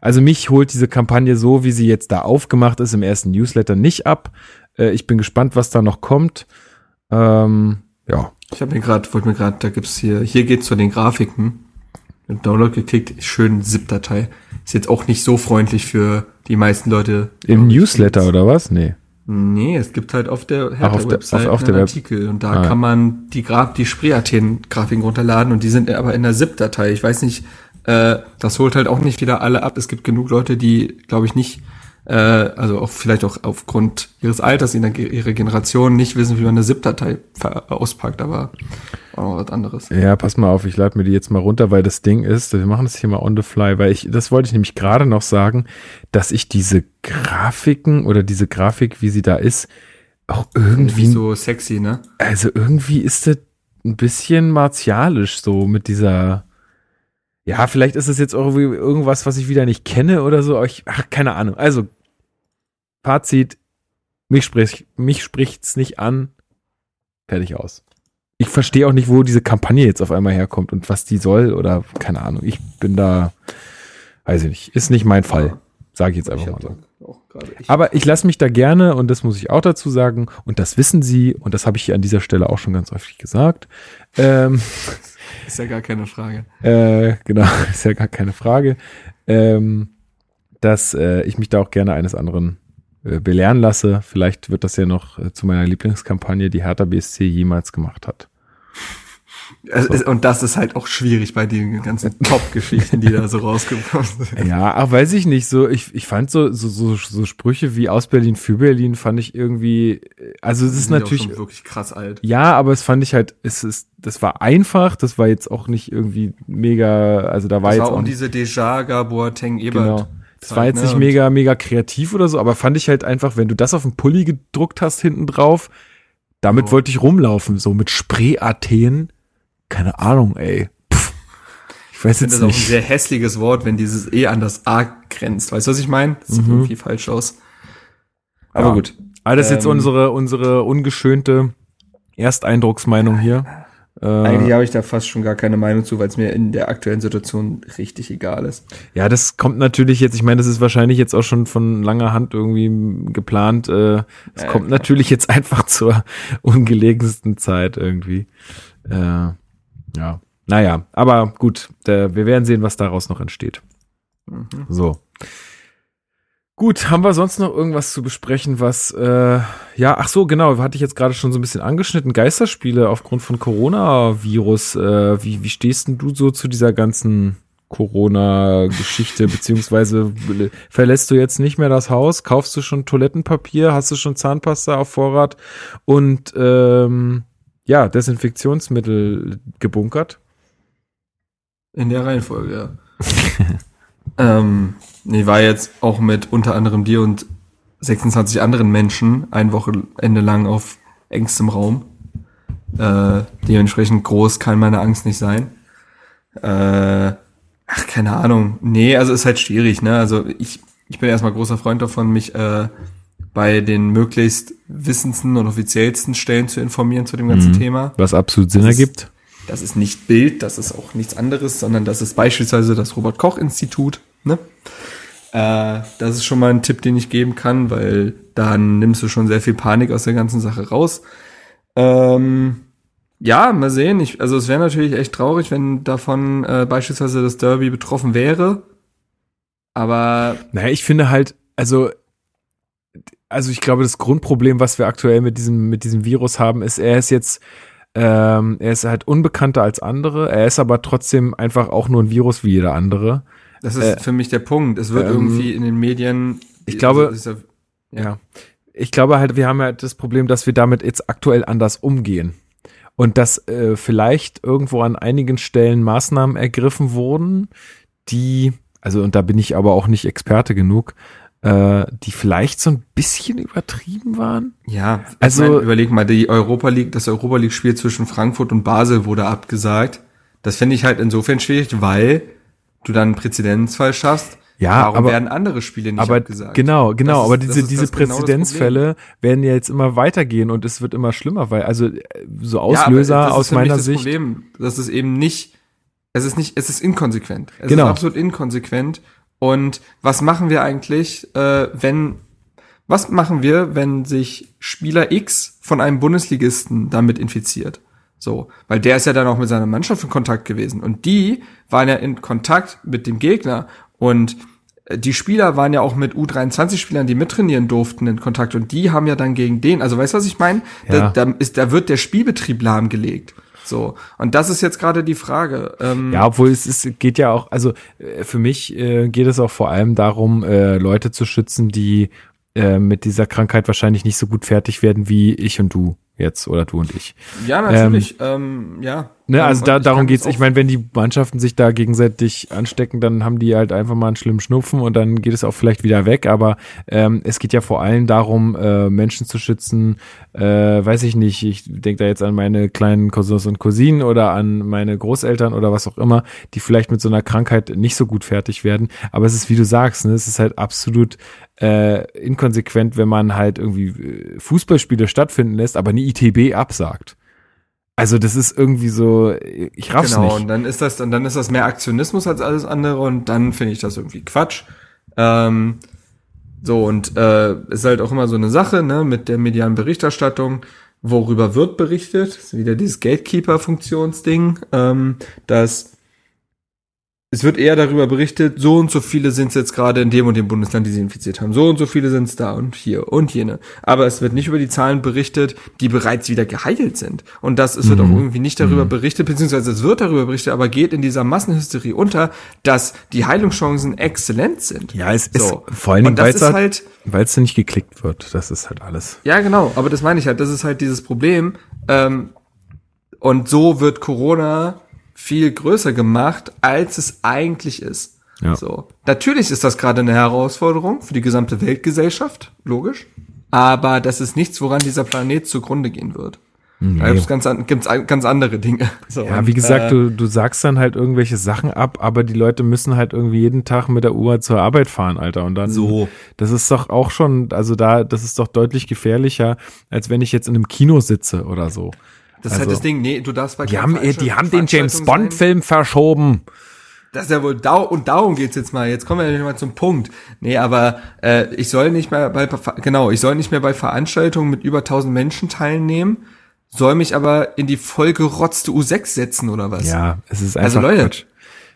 also mich holt diese Kampagne so, wie sie jetzt da aufgemacht ist im ersten Newsletter nicht ab. Äh, ich bin gespannt, was da noch kommt. Ähm, ja, Ich habe mir gerade, wollte mir gerade, da gibt's hier, hier geht's zu den Grafiken. Download geklickt, schön ZIP-Datei. Ist jetzt auch nicht so freundlich für die meisten Leute. im Newsletter oder was? Nee. Nee, es gibt halt auf der auf der- Hertha-Website auf- auf einen der Web- Artikel und da Ah, kann man die Graf, die Spree-Athen-Grafiken runterladen und die sind aber in der ZIP-Datei. Ich weiß nicht, äh, das holt halt auch nicht wieder alle ab. Es gibt genug Leute, die, glaube ich, nicht, äh, also auch vielleicht auch aufgrund ihres Alters, ihrer, ihrer Generation nicht wissen, wie man eine ZIP-Datei auspackt, aber auch noch was anderes. Ja, pass mal auf, ich lade mir die jetzt mal runter, weil das Ding ist, wir machen das hier mal on the fly, weil ich, das wollte ich nämlich gerade noch sagen, dass ich diese Grafiken oder diese Grafik, wie sie da ist, auch irgendwie, Irgendwie so sexy, ne? also irgendwie ist das ein bisschen martialisch so mit dieser, ja, vielleicht ist es jetzt irgendwie irgendwas, was ich wieder nicht kenne oder so, ich, ach, keine Ahnung. Also, Fazit, mich spricht, mich spricht's nicht an, fertig aus. Ich verstehe auch nicht, wo diese Kampagne jetzt auf einmal herkommt und was die soll oder keine Ahnung. Ich bin da, weiß ich nicht, ist nicht mein Fall, sage ich jetzt einfach Ich mal so. echt Aber ich lasse mich da gerne, und das muss ich auch dazu sagen, und das wissen Sie, und das habe ich hier an dieser Stelle auch schon ganz häufig gesagt. Ähm, ist ja gar keine Frage. äh, genau, ist ja gar keine Frage, ähm, dass äh, ich mich da auch gerne eines anderen äh, belehren lasse. Vielleicht wird das ja noch äh, zu meiner Lieblingskampagne, die Hertha BSC jemals gemacht hat. Ist, und das ist halt auch schwierig bei den ganzen Top-Geschichten, die da so rausgekommen sind. Ja, ach, weiß ich nicht. So, ich, ich fand so, so, so, so Sprüche wie aus Berlin für Berlin fand ich irgendwie, äh, also es ist natürlich wirklich krass alt. Ja, aber es fand ich halt, es ist, das war einfach, das war jetzt auch nicht irgendwie mega, also da war Das jetzt war auch um diese Dejaga, Boateng, Ebert. genau. Das war jetzt ne? nicht Und- mega, mega kreativ oder so, aber fand ich halt einfach, wenn du das auf dem Pulli gedruckt hast hinten drauf, damit So. wollte ich rumlaufen, so mit Spree-Athen, keine Ahnung, ey. Pff, ich weiß Ich finde jetzt das auch ein nicht. sehr hässliches Wort, wenn dieses E an das A grenzt. Weißt du, was ich meine? Das sieht Mhm. irgendwie falsch aus. Aber Ja. gut. Aber das ist jetzt ähm, unsere, unsere ungeschönte Ersteindrucksmeinung hier. Äh, Eigentlich habe ich da fast schon gar keine Meinung zu, weil es mir in der aktuellen Situation richtig egal ist. Ja, das kommt natürlich jetzt, ich meine, das ist wahrscheinlich jetzt auch schon von langer Hand irgendwie geplant. Äh, es Ja, kommt klar. natürlich jetzt einfach zur ungelegensten Zeit irgendwie. Äh, ja, naja, aber gut, wir werden sehen, was daraus noch entsteht. Mhm. So. Gut, haben wir sonst noch irgendwas zu besprechen, was, äh, ja, ach so, genau, hatte ich jetzt gerade schon so ein bisschen angeschnitten, Geisterspiele aufgrund von Coronavirus, äh, wie, wie stehst denn du so zu dieser ganzen Corona-Geschichte, beziehungsweise verlässt du jetzt nicht mehr das Haus, kaufst du schon Toilettenpapier, hast du schon Zahnpasta auf Vorrat und, ähm, ja, Desinfektionsmittel gebunkert? In der Reihenfolge, ja. ähm, nee, war jetzt auch mit unter anderem dir und 26 anderen Menschen ein Wochenende lang auf engstem Raum. Äh, dementsprechend groß kann meine Angst nicht sein. Äh, ach, keine Ahnung. Nee, also ist halt schwierig, ne? Also ich, ich bin erstmal großer Freund davon, mich äh, bei den möglichst wissendsten und offiziellsten Stellen zu informieren zu dem ganzen Mhm. Thema. Was absolut Sinn Das ist- ergibt. Das ist nicht Bild, das ist auch nichts anderes, sondern das ist beispielsweise das Robert Koch Institut. Ne? Äh, das ist schon mal ein Tipp, den ich geben kann, weil dann nimmst du schon sehr viel Panik aus der ganzen Sache raus. Ähm, ja, mal sehen. Ich, also es wäre natürlich echt traurig, wenn davon äh, beispielsweise das Derby betroffen wäre. Aber. Naja, ich finde halt, also, also ich glaube, das Grundproblem, was wir aktuell mit diesem, mit diesem Virus haben, ist, er ist jetzt, ähm, er ist halt unbekannter als andere, er ist aber trotzdem einfach auch nur ein Virus wie jeder andere. Das ist äh, für mich der Punkt. Es wird ähm, irgendwie in den Medien. Ich glaube, also ja. ja. Ich glaube halt, wir haben ja das Problem, dass wir damit jetzt aktuell anders umgehen und dass äh, vielleicht irgendwo an einigen Stellen Maßnahmen ergriffen wurden, die, also und da bin ich aber auch nicht Experte genug, äh, die vielleicht so ein bisschen übertrieben waren. Ja, also meine, überleg mal, die Europa League, das Europa League Spiel zwischen Frankfurt und Basel wurde abgesagt. Das finde ich halt insofern schwierig, weil du dann einen Präzedenzfall schaffst ja, Warum aber, werden andere Spiele nicht aber abgesagt? Genau, genau. Ist, aber diese, diese Präzedenzfälle genau werden ja jetzt immer weitergehen und es wird immer schlimmer, weil also so Auslöser ja, aus meiner das Sicht. Problem, das ist eben nicht, es ist nicht, es ist inkonsequent. Es genau. ist absolut inkonsequent. Und was machen wir eigentlich, äh, wenn, was machen wir, wenn sich Spieler X von einem Bundesligisten damit infiziert? So, weil der ist ja dann auch mit seiner Mannschaft in Kontakt gewesen. Und die waren ja in Kontakt mit dem Gegner und äh, die Spieler waren ja auch mit U23-Spielern, die mittrainieren durften, in Kontakt und die haben ja dann gegen den, also weißt du, was ich meine? Ja. Da, da, ist, da wird der Spielbetrieb lahmgelegt. So. Und das ist jetzt gerade die Frage. Ähm ja, obwohl es ist, geht ja auch, also äh, für mich äh, geht es auch vor allem darum, äh, Leute zu schützen, die äh, mit dieser Krankheit wahrscheinlich nicht so gut fertig werden wie ich und du jetzt oder du und ich. Ja, natürlich. Ähm, ähm, ja. Ne, also da, darum geht's. Ich meine, wenn die Mannschaften sich da gegenseitig anstecken, dann haben die halt einfach mal einen schlimmen Schnupfen und dann geht es auch vielleicht wieder weg. Aber ähm, es geht ja vor allem darum, äh, Menschen zu schützen. Äh, weiß ich nicht. Ich denke da jetzt an meine kleinen Cousins und Cousinen oder an meine Großeltern oder was auch immer, die vielleicht mit so einer Krankheit nicht so gut fertig werden. Aber es ist, wie du sagst, ne, es ist halt absolut äh, inkonsequent, wenn man halt irgendwie äh, Fußballspiele stattfinden lässt, aber nie ITB absagt. Also das ist irgendwie so, ich raff's genau, nicht. Genau, und dann ist das, und dann ist das mehr Aktionismus als alles andere und dann finde ich das irgendwie Quatsch. Ähm, so, und äh, ist halt auch immer so eine Sache, ne, mit der medialen Berichterstattung, worüber wird berichtet, ist wieder dieses Gatekeeper-Funktionsding, ähm, dass es wird eher darüber berichtet, so und so viele sind es jetzt gerade in dem und dem Bundesland, die sie infiziert haben. So und so viele sind es da und hier und jene. Aber es wird nicht über die Zahlen berichtet, die bereits wieder geheilt sind. Und das es wird mhm. auch irgendwie nicht darüber mhm. berichtet, beziehungsweise es wird darüber berichtet, aber geht in dieser Massenhysterie unter, dass die Heilungschancen exzellent sind. Ja, es ist so. vor allen Dingen, weil es halt, weil's nicht geklickt wird. Das ist halt alles. Ja, genau. Aber das meine ich halt. Das ist halt dieses Problem. Ähm, und so wird Corona viel größer gemacht, als es eigentlich ist. Ja. So. Natürlich ist das gerade eine Herausforderung für die gesamte Weltgesellschaft, logisch. Aber das ist nichts, woran dieser Planet zugrunde gehen wird. Nee. Da gibt's ganz, gibt's ganz andere Dinge. So, ja, wie gesagt, äh, du, du sagst dann halt irgendwelche Sachen ab, aber die Leute müssen halt irgendwie jeden Tag mit der Uhr zur Arbeit fahren, Alter. Und dann, so. das ist doch auch schon, also da, das ist doch deutlich gefährlicher, als wenn ich jetzt in einem Kino sitze oder so. Das also, ist halt das also, Ding. Nee, du darfst bei Die haben, die haben den James Bond Film verschoben. Das ist ja wohl da und darum geht's jetzt mal. Jetzt kommen wir nämlich mal zum Punkt. Nee, aber äh, ich soll nicht mehr bei genau, ich soll nicht mehr bei Veranstaltungen mit über 1000 Menschen teilnehmen, soll mich aber in die vollgerotzte U6 setzen oder was? Ja, es ist also einfach also, Leute, Quatsch.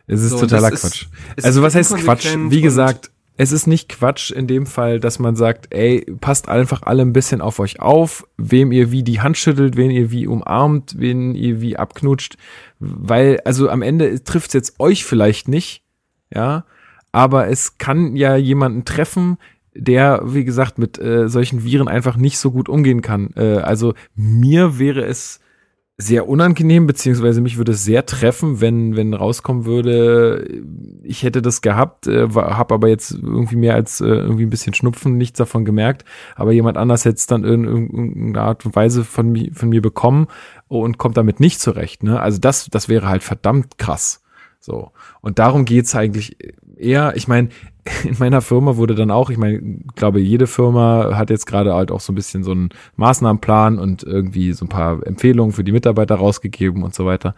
Es ist so, totaler Quatsch. Ist, also was heißt Quatsch? Wie gesagt, es ist nicht Quatsch in dem Fall, dass man sagt, ey, passt einfach alle ein bisschen auf euch auf, wem ihr wie die Hand schüttelt, wen ihr wie umarmt, wen ihr wie abknutscht, weil, also am Ende trifft es jetzt euch vielleicht nicht, ja, aber es kann ja jemanden treffen, der, wie gesagt, mit äh, solchen Viren einfach nicht so gut umgehen kann. Äh, also mir wäre es sehr unangenehm, beziehungsweise mich würde es sehr treffen, wenn, wenn rauskommen würde, ich hätte das gehabt, äh, habe aber jetzt irgendwie mehr als äh, irgendwie ein bisschen Schnupfen, nichts davon gemerkt, aber jemand anders hätte es dann in irgendeiner Art und Weise von, mi von mir bekommen und kommt damit nicht zurecht. Ne? Also das, das wäre halt verdammt krass. So. Und darum geht's eigentlich eher, ich meine, in meiner Firma wurde dann auch, ich meine, glaube, jede Firma hat jetzt gerade halt auch so ein bisschen so einen Maßnahmenplan und irgendwie so ein paar Empfehlungen für die Mitarbeiter rausgegeben und so weiter.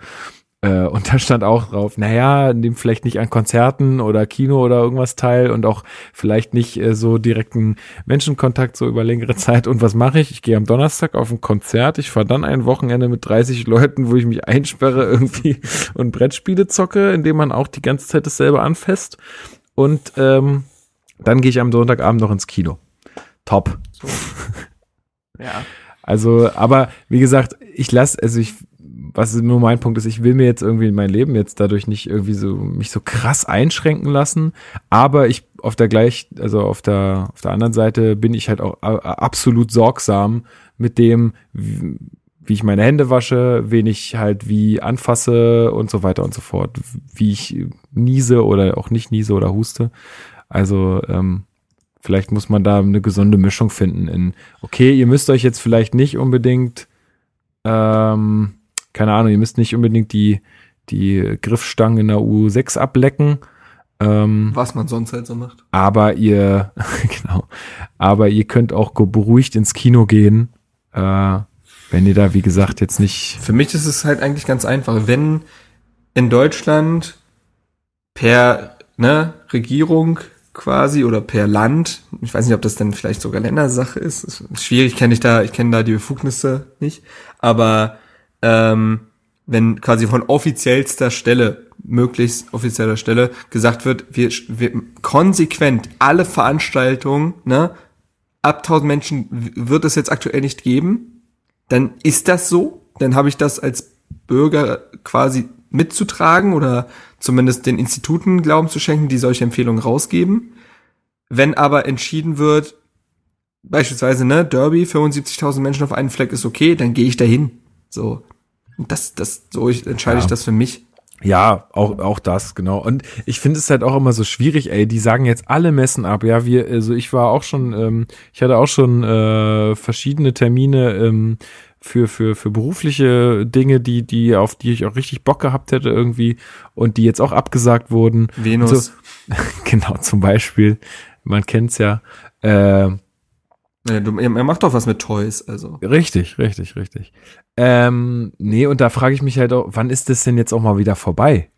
Äh, und da stand auch drauf, naja, nimm vielleicht nicht an Konzerten oder Kino oder irgendwas teil und auch vielleicht nicht äh, so direkten Menschenkontakt so über längere Zeit. Und was mache ich? Ich gehe am Donnerstag auf ein Konzert, ich fahre dann ein Wochenende mit 30 Leuten, wo ich mich einsperre irgendwie und Brettspiele zocke, indem man auch die ganze Zeit dasselbe anfasst. Und ähm, dann gehe ich am Sonntagabend noch ins Kino. Top. So. Ja. Also, aber wie gesagt, ich lasse, also ich was nur mein Punkt ist, ich will mir jetzt irgendwie mein Leben jetzt dadurch nicht irgendwie so mich so krass einschränken lassen, aber ich auf der gleich, also auf der auf der anderen Seite bin ich halt auch absolut sorgsam mit dem, wie, ich meine Hände wasche, wen ich halt wie anfasse und so weiter und so fort, wie ich niese oder auch nicht niese oder huste. Also ähm, vielleicht muss man da eine gesunde Mischung finden in, okay, ihr müsst euch jetzt vielleicht nicht unbedingt ähm, keine Ahnung, ihr müsst nicht unbedingt die, die Griffstangen in der U6 ablecken. Ähm, Was man sonst halt so macht. Aber ihr, genau, aber ihr könnt auch beruhigt ins Kino gehen, äh, wenn ihr da, wie gesagt, jetzt nicht. Für mich ist es halt eigentlich ganz einfach. Wenn in Deutschland per ne, Regierung quasi oder per Land, ich weiß nicht, ob das dann vielleicht sogar Ländersache ist, ist schwierig, kenne ich da, ich kenne da die Befugnisse nicht, aber ähm, wenn quasi von offiziellster Stelle, möglichst offizieller Stelle gesagt wird, wir, wir konsequent alle Veranstaltungen, ne, ab 1000 Menschen wird es jetzt aktuell nicht geben, dann ist das so, dann habe ich das als Bürger quasi mitzutragen oder zumindest den Instituten Glauben zu schenken, die solche Empfehlungen rausgeben. Wenn aber entschieden wird, beispielsweise, ne, Derby, 75.000 Menschen auf einen Fleck ist okay, dann gehe ich dahin. So. Das, das, so ich, entscheide ja. ich das für mich. Ja, auch, auch das, genau. Und ich finde es halt auch immer so schwierig, ey, die sagen jetzt alle Messen ab. Ja, wir, also ich war auch schon, ähm, ich hatte auch schon äh, verschiedene Termine ähm, für, für, für berufliche Dinge, die, die, auf die ich auch richtig Bock gehabt hätte irgendwie und die jetzt auch abgesagt wurden. Venus. So, genau, zum Beispiel. Man kennt's ja. Äh, ja, du, er macht doch was mit Toys, also. Richtig, richtig, richtig. Ähm, nee, und da frage ich mich halt auch, wann ist das denn jetzt auch mal wieder vorbei?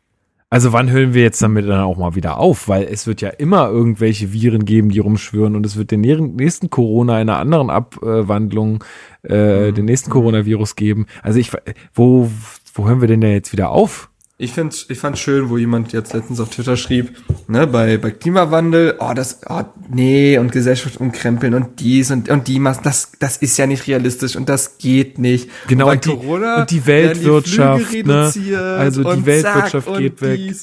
Also wann hören wir jetzt damit dann auch mal wieder auf? Weil es wird ja immer irgendwelche Viren geben, die rumschwören und es wird den nächsten Corona in einer anderen Abwandlung, äh, mhm. den nächsten Coronavirus geben. Also ich, wo, wo hören wir denn da jetzt wieder auf? Ich find's, ich fand's schön, wo jemand jetzt letztens auf Twitter schrieb, ne, bei, bei Klimawandel, oh, das, oh, nee, und Gesellschaft umkrempeln und dies und, und die Maß, das, das ist ja nicht realistisch und das geht nicht. Genau, und, und, die, und die Weltwirtschaft, die ne, also die Weltwirtschaft zack, geht weg.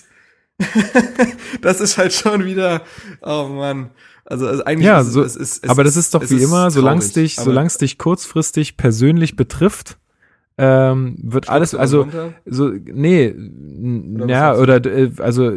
das ist halt schon wieder, oh Mann. Also, also eigentlich ja, ist, so, es, es, es, aber das ist doch wie immer, solange es dich, solange es dich kurzfristig persönlich betrifft, ähm, wird alles, also so, nee, oder ja, oder äh, also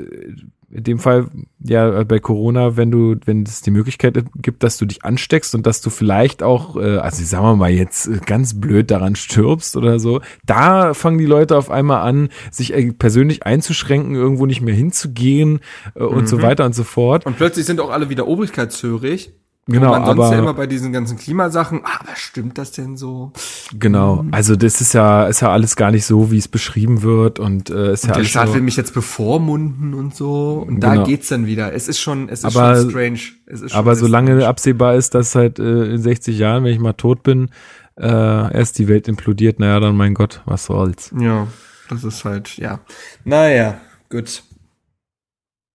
in dem Fall ja bei Corona, wenn du, wenn es die Möglichkeit gibt, dass du dich ansteckst und dass du vielleicht auch, äh, also sagen wir mal jetzt äh, ganz blöd daran stirbst oder so, da fangen die Leute auf einmal an, sich äh, persönlich einzuschränken, irgendwo nicht mehr hinzugehen äh, und mhm. so weiter und so fort. Und plötzlich sind auch alle wieder obrigkeitshörig Genau, man sonst aber ja immer bei diesen ganzen Klimasachen, ah, aber stimmt das denn so? Genau, hm. also das ist ja ist ja alles gar nicht so, wie es beschrieben wird und äh, ist und ja der Staat so, will mich jetzt bevormunden und so und genau. da geht's dann wieder. Es ist schon es ist aber, schon strange. Es ist schon aber solange strange. absehbar ist, dass halt äh, in 60 Jahren, wenn ich mal tot bin, äh, erst die Welt implodiert, naja, dann mein Gott, was soll's. Ja, das ist halt ja. Naja, gut.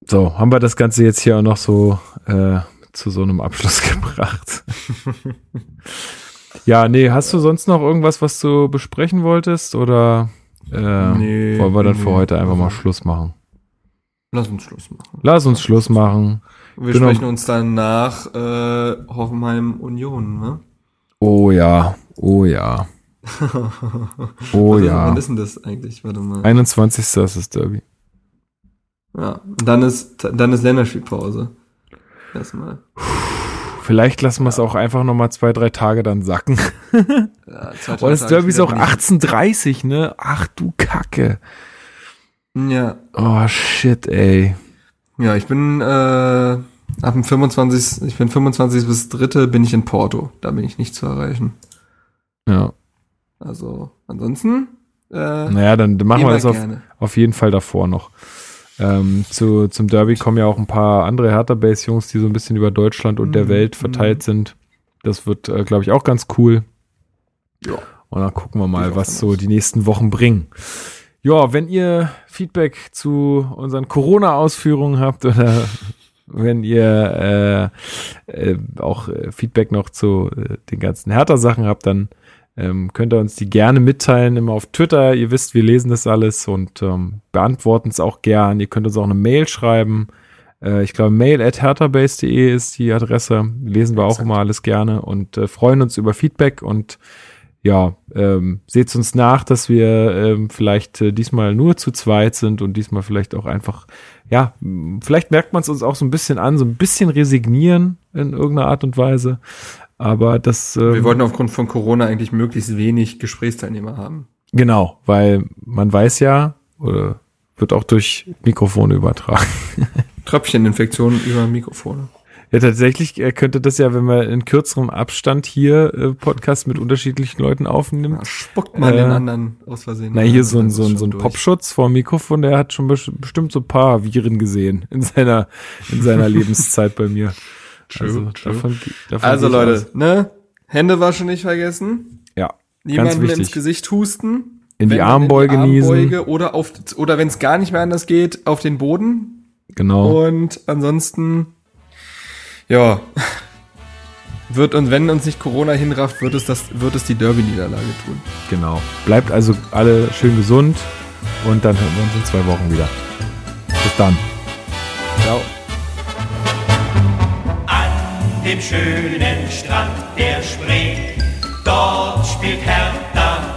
So, haben wir das Ganze jetzt hier auch noch so äh, zu so einem Abschluss gebracht. ja, nee, hast du sonst noch irgendwas, was du besprechen wolltest? Oder äh, nee, wollen wir dann nee, für heute einfach mal Schluss machen? Lass uns Schluss machen. Lass uns Schluss machen. Wir genau. sprechen uns dann nach äh, Hoffenheim Union, ne? Oh ja, oh ja. oh Warte, ja. Wann ist denn das eigentlich? Warte mal. 21. ist das Derby. Ja, dann ist, dann ist Länderspielpause. Erstmal. Vielleicht lassen wir es auch einfach nochmal zwei, drei Tage dann sacken. Ja, Und das Derby ist auch 18.30, ne? Ach du Kacke. Ja. Oh shit, ey. Ja, ich bin äh, ab dem 25. Ich bin 25. bis 3. bin ich in Porto. Da bin ich nicht zu erreichen. Ja. Also ansonsten. Äh, Naja, dann machen wir das auf, gerne. auf jeden Fall davor noch. Ähm, zu, zum Derby kommen ja auch ein paar andere Hertha-Base-Jungs, die so ein bisschen über Deutschland und der Mhm, Welt verteilt mhm. sind. Das wird, äh, glaube ich, auch ganz cool. Ja. Und dann gucken wir mal, was so die nächsten Wochen bringen. Ja, wenn ihr Feedback zu unseren Corona-Ausführungen habt oder wenn ihr äh, äh, auch äh, Feedback noch zu äh, den ganzen Hertha-Sachen habt, dann ähm, könnt ihr uns die gerne mitteilen, immer auf Twitter. Ihr wisst, wir lesen das alles und ähm, beantworten es auch gern. Ihr könnt uns auch eine Mail schreiben. Äh, ich glaube, mail at herthabase.de ist die Adresse. Lesen wir auch immer alles gerne und äh, freuen uns über Feedback und ja, ähm, seht uns nach, dass wir ähm, vielleicht äh, diesmal nur zu zweit sind und diesmal vielleicht auch einfach, ja, vielleicht merkt man es uns auch so ein bisschen an, so ein bisschen resignieren in irgendeiner Art und Weise. Aber das, ähm, Wir wollten aufgrund von Corona eigentlich möglichst wenig Gesprächsteilnehmer haben. genau, weil man weiß ja, oder wird auch durch Mikrofone übertragen. Tröpfcheninfektionen über Mikrofone. Ja, tatsächlich äh, könnte das ja, wenn man in kürzerem Abstand hier äh, Podcast mit unterschiedlichen Leuten aufnimmt, Da spuckt man Äh, den anderen aus Versehen. Na, hier so ein, so ein, so ein. Popschutz vor dem Mikrofon, der hat schon bes- bestimmt so ein paar Viren gesehen in seiner, in seiner Lebenszeit bei mir. True, also, true. Davon, davon Also Leute, aus. ne? Hände waschen nicht vergessen. Ja, Niemanden ins Gesicht husten. In die Armbeuge niesen. Oder auf, oder wenn es gar nicht mehr anders geht, auf den Boden. genau. Und ansonsten, ja, wird und wenn uns nicht Corona hinrafft, wird es das, wird es die Derby-Niederlage tun. Genau. Bleibt also alle schön gesund und dann hören wir uns in zwei Wochen wieder. Bis dann. Ciao. Dem schönen Strand der Spree, dort spielt Hertha